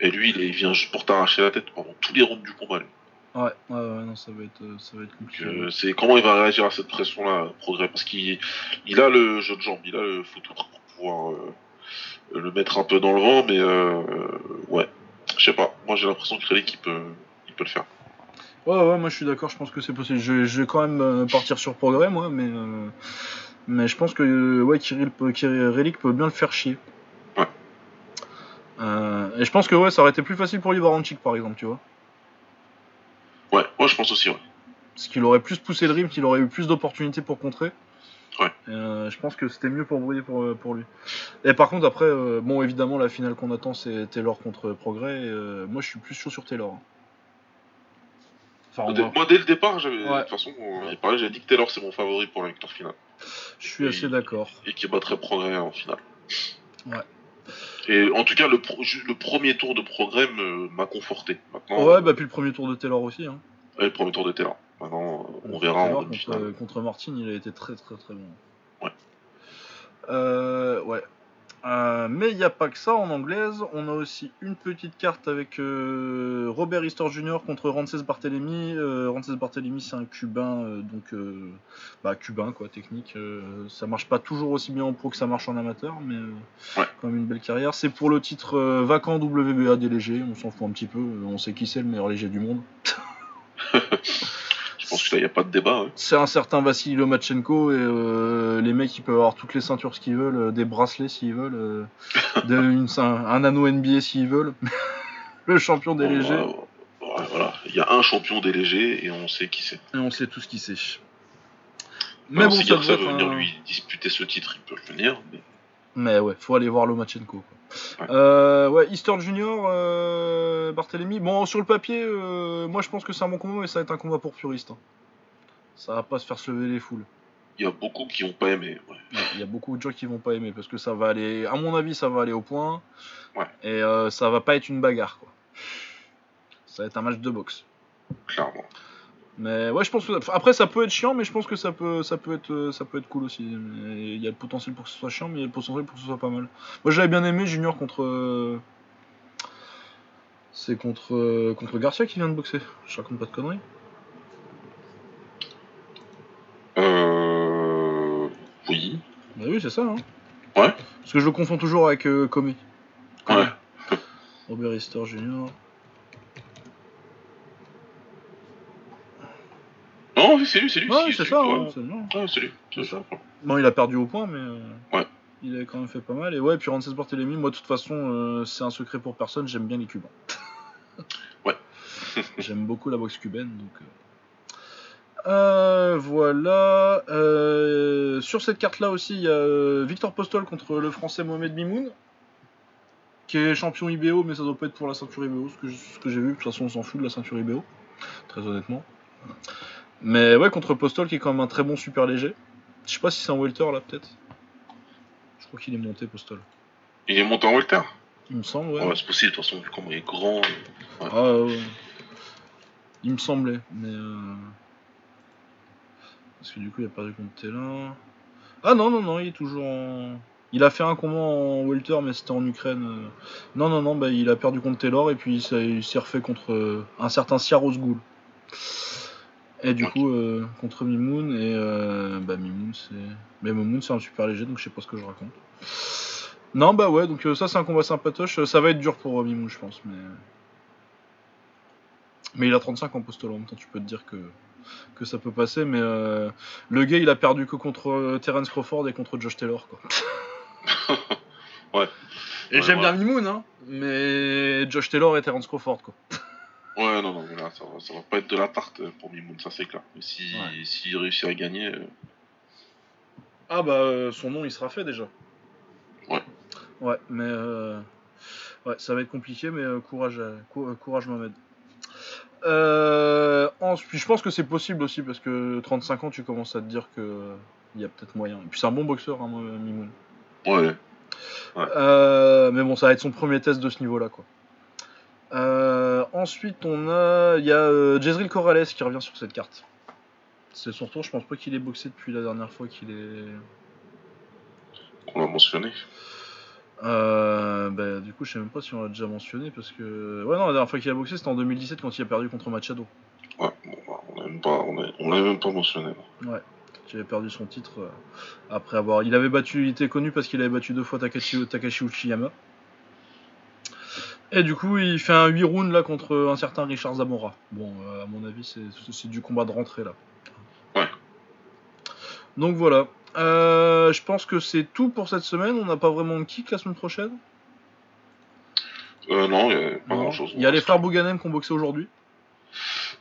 Et lui, il, vient juste pour t'arracher la tête pendant tous les rounds du combat. lui. ouais ouais ouais non ça va être euh, ça va être compliqué euh, c'est comment il va réagir à cette pression-là, Progrès, parce qu'il il a le jeu de jambes, il a le foutoir pour pouvoir le mettre un peu dans le vent, mais euh, euh, ouais, je sais pas. Moi, j'ai l'impression que Relic, il peut, il peut le faire. Ouais, ouais, moi je suis d'accord, je pense que c'est possible. Je, je vais quand même euh, partir sur progrès, moi, mais, euh, mais je pense que ouais, Kirill, Relic peut bien le faire chier. Ouais. Euh, et je pense que ouais, ça aurait été plus facile pour Livaranchik par exemple, tu vois. Ouais, moi je pense aussi, ouais. Parce qu'il aurait plus poussé le rythme, qu'il aurait eu plus d'opportunités pour contrer. Ouais. Et, euh, je pense que c'était mieux pour pour, euh, pour lui. Et par contre, après, euh, bon, évidemment, la finale qu'on attend, c'est Taylor contre Progrès. et, euh, moi, je suis plus chaud sur Taylor. hein. Enfin, Moi, dès le départ, Ouais. de toute façon, j'ai dit que Taylor c'est mon favori pour la victoire finale. je suis assez d'accord. Et qui battrait Progrès en finale. Ouais. Et en tout cas, le, pro- ju- le premier tour de Progrès m'a conforté. Maintenant, Ouais, bah puis le premier tour de Taylor aussi. Hein. ouais, le premier tour de Taylor. Maintenant, euh, on verra en contre, contre Martin, il a été très très très bon. Ouais. Euh, ouais. Euh, mais il n'y a pas que ça en anglaise. On a aussi une petite carte avec euh, Robert Easter Jr. contre Rances Barthélemy. Euh, Rances Barthélemy, c'est un cubain, donc bah, cubain quoi, technique. Ça marche pas toujours aussi bien en pro que ça marche en amateur, mais Ouais. quand même une belle carrière. C'est pour le titre vacant WBA des légers. On s'en fout un petit peu. On sait qui c'est le meilleur léger du monde. Pense que là, il n'y a pas de débat. C'est un certain Vassili Lomachenko et euh, les mecs ils peuvent avoir toutes les ceintures ce qu'ils veulent, euh, des bracelets s'ils veulent, euh, de- une- un, un anneau NBA s'ils veulent. le champion des légers ouais, voilà. Il y a un champion des légers et on sait qui c'est. et on sait tout ce qui c'est. Mais bon, si ça veut venir un- lui disputer ce titre, il peut venir. Mais... Mais ouais, faut aller voir Lomachenko. Quoi. Ouais. Euh, ouais, Easter Junior, euh, Barthélemy. Bon, sur le papier, euh, moi je pense que c'est un bon combat, mais ça va être un combat pour puristes. hein. Ça va pas se faire se lever les foules. Il y a beaucoup qui n'ont pas aimé. ouais. Il y a beaucoup de gens qui vont pas aimer parce que ça va aller, à mon avis, ça va aller au point. Ouais. Et ça va pas être une bagarre, quoi. Ça va être un match de boxe. Clairement. Mais ouais, je pense que après ça peut être chiant, mais je pense que ça peut, ça peut être, euh, ça peut être cool aussi. Il y a le potentiel pour que ce soit chiant, mais il y a le potentiel pour que ce soit pas mal. Moi, j'avais bien aimé Junior contre. euh, C'est contre euh, contre Garcia qui vient de boxer. Je raconte pas de conneries. Euh... Oui. Bah oui, c'est ça. Hein. Ouais. Parce que je le confonds toujours avec euh. Comey. Ouais. Robert Easter Junior. Non, oui, c'est lui, c'est lui. Ouais, c'est lui, ça. ouais. hein, c'est lui. C'est ça. Bon, il a perdu au point, mais euh, Ouais. il a quand même fait pas mal. Et ouais, puis Rances Barthélemy, moi de toute façon, euh, c'est un secret pour personne, j'aime bien les Cubains. Ouais. j'aime beaucoup la boxe cubaine, donc. euh. Voilà. Euh, sur cette carte-là aussi, il y a Victor Postol contre le français Mohamed Mimoun, qui est champion IBO, mais ça doit pas être pour la ceinture IBO, ce que j'ai vu. De toute façon, on s'en fout de la ceinture IBO, très honnêtement. Mais ouais, contre Postol, qui est quand même un très bon super léger. Je sais pas si c'est un welter là, peut-être. Je crois qu'il est monté, Postol. Il est monté en welter. Il me semble, ouais. Ouais, c'est possible, de toute façon, vu comment il est grand. Ah, ouais, ouais. Il me semblait, mais. euh, Parce que du coup, il a perdu contre Télin. Ah non, non, non, il est toujours en. Il a fait un combat en welter, mais c'était en Ukraine. euh. Non, non, non, bah, il a perdu contre Taylor et puis il s'est il s'est refait contre euh, un certain Siaros Ghoul. Et du coup, euh, contre Mimoun, et euh, bah Mimoun, c'est. Mais Mimoun, c'est un super léger, donc je sais pas ce que je raconte. Non, bah ouais, donc euh, ça, c'est un combat sympatoche. Ça va être dur pour Mimoun, je pense, mais. Mais il a 35 en postol en même temps, tu peux te dire que, que ça peut passer, mais le gars il a perdu que contre Terence Crawford et contre Josh Taylor quoi. Ouais. Et Ouais, j'aime ouais. bien Mimoun, hein, mais Josh Taylor et Terence Crawford quoi. Ouais, non, non, mais là, ça va, ça va pas être de la tarte pour Mimoun, ça c'est clair. Mais si, Ouais. s'il réussit à gagner, euh, Ah bah euh, son nom il sera fait déjà. Ouais. Ouais, mais euh, ouais, ça va être compliqué, mais euh, courage, à- cou- euh, courage Mohamed. Euh, ensuite, je pense que c'est possible aussi parce que 35 ans, tu commences à te dire que il y a peut-être moyen. Et puis c'est un bon boxeur, hein, Mimoun. ouais. Euh, mais bon, ça va être son premier test de ce niveau-là, quoi. Euh, ensuite, on a, il y a euh, Jezreel Corrales qui revient sur cette carte. C'est son tour. Je pense pas qu'il ait boxé depuis la dernière fois qu'il est. qu'on l'a mentionné. Euh, bah, du coup, je sais même pas si on l'a déjà mentionné parce que. Ouais, non, la dernière fois qu'il a boxé, c'était en 2017 quand il a perdu contre Machado. Ouais, bon, bah, on l'a même même pas mentionné. là. Il avait perdu son titre euh, après avoir. Il avait battu. Il était connu parce qu'il avait battu deux fois Takashi, Takashi Uchiyama. Et du coup, il fait un 8 rounds là contre un certain Richard Zamora. Bon, euh, à mon avis, c'est- du combat de rentrée là. Ouais. Donc voilà. Euh, je pense que c'est tout pour cette semaine. On n'a pas vraiment de kick la semaine prochaine? Euh, non, il y a pas Non. grand chose. Il y a les frères Bouganem qui ont boxé aujourd'hui.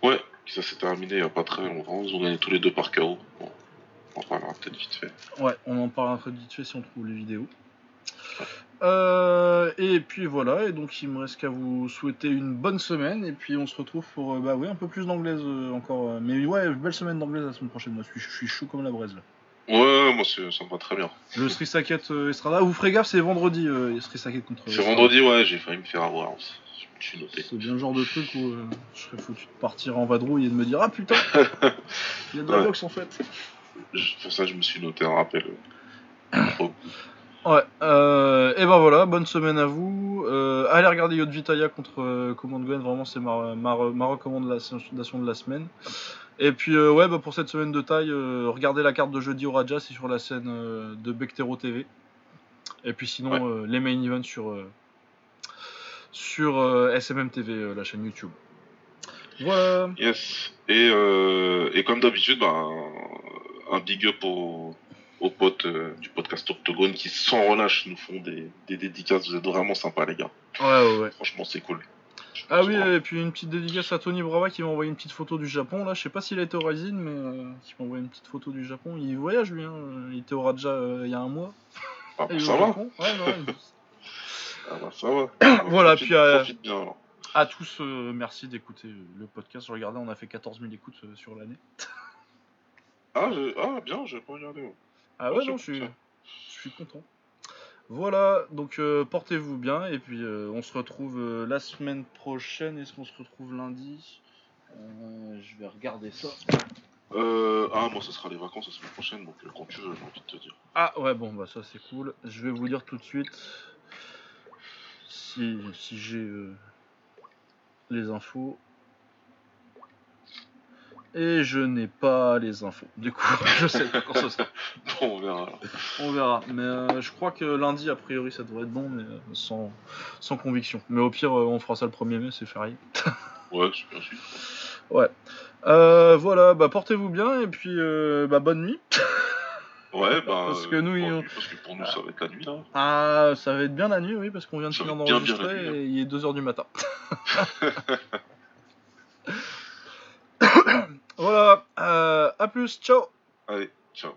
Ouais, ça s'est terminé il y a pas très longtemps. Ils ont gagné tous les deux par KO. Bon, on en parlera peut-être vite fait. Ouais, on en parlera très vite fait si on trouve les vidéos. Euh, et puis voilà, et donc il me reste qu'à vous souhaiter une bonne semaine, et puis on se retrouve pour, euh, bah oui, un peu plus d'anglaise euh, encore. mais ouais, belle semaine d'anglaise la semaine prochaine, moi je suis, je suis chaud comme la braise là. Ouais, moi c'est- ça me va très bien. Le Street Sacket Estrada, vous ferez gaffe, c'est vendredi, euh, Street Sacket contre. C'est vendredi, ouais, j'ai failli me faire avoir. Je me suis noté. C'est bien le genre de truc où je serais foutu de partir en vadrouille et de me dire Ah putain, il y a de la Ouais. boxe en fait. Pour ça, je me suis noté un rappel. Ouais, euh, et ben voilà, bonne semaine à vous. Euh, allez regarder Yod Vitaya contre euh, Command Gwen, vraiment c'est ma, ma, ma recommandation de la semaine. Et puis euh, ouais, bah, pour cette semaine de taille, euh, regardez la carte de jeudi au Raja, c'est sur la scène de Bectero TV. Et puis sinon, Ouais. euh, les main events sur, euh, sur euh, SMM TV, euh, la chaîne YouTube. Voilà. Yes. Et, euh, et comme d'habitude, bah, un, big up aux, aux potes euh, du podcast Octogone qui, sans relâche, nous font des, des dédicaces. Vous êtes vraiment sympas, les gars. Ouais, ouais, ouais. Franchement, c'est cool. Ah oui, et puis une petite dédicace à Tony Brava qui m'a envoyé une petite photo du Japon. Là, je sais pas s'il a été au Rising, mais euh, qui m'a envoyé une petite photo du Japon. Il voyage lui, hein. il était au Raja euh, il y a un mois. Ah, bah, ça va. Ouais, Ah, bah, ça va. Voilà, Profite- puis, euh, bien, alors. À tous, euh, merci d'écouter euh, le podcast. Je regardais, on a fait 14 000 écoutes euh, sur l'année. Ah, je- ah, bien, j'ai pas regardé. Ah Ouais, non, je suis, je content. Voilà, donc euh, portez-vous bien et puis euh, on se retrouve euh, la semaine prochaine. Est-ce qu'on se retrouve lundi? Je vais regarder ça. Euh, ah, moi, ce sera les vacances la semaine prochaine, donc quand tu veux, j'ai envie de te dire. Ah ouais, bon, bah ça c'est cool. Je vais vous dire tout de suite si, si j'ai les infos. Et je n'ai pas les infos. Du coup, je sais pas quand ce sera. Bon, on verra. alors. On verra. Mais euh, je crois que lundi, a priori, ça devrait être bon, mais euh, sans, sans conviction. Mais au pire, euh, on fera ça le 1er mai, c'est férié. Ouais, c'est bien sûr. Ouais. Voilà, bah portez-vous bien et puis bah, bonne nuit. Ouais, bah. Parce que nous, nuit, Parce que pour nous, ça va être la nuit, là. Ah, ça va être bien la nuit, oui, parce qu'on vient de Ça finir d'enregistrer hein. et il est 2h du matin. Voilà, euh, à plus, ciao Allez, ciao.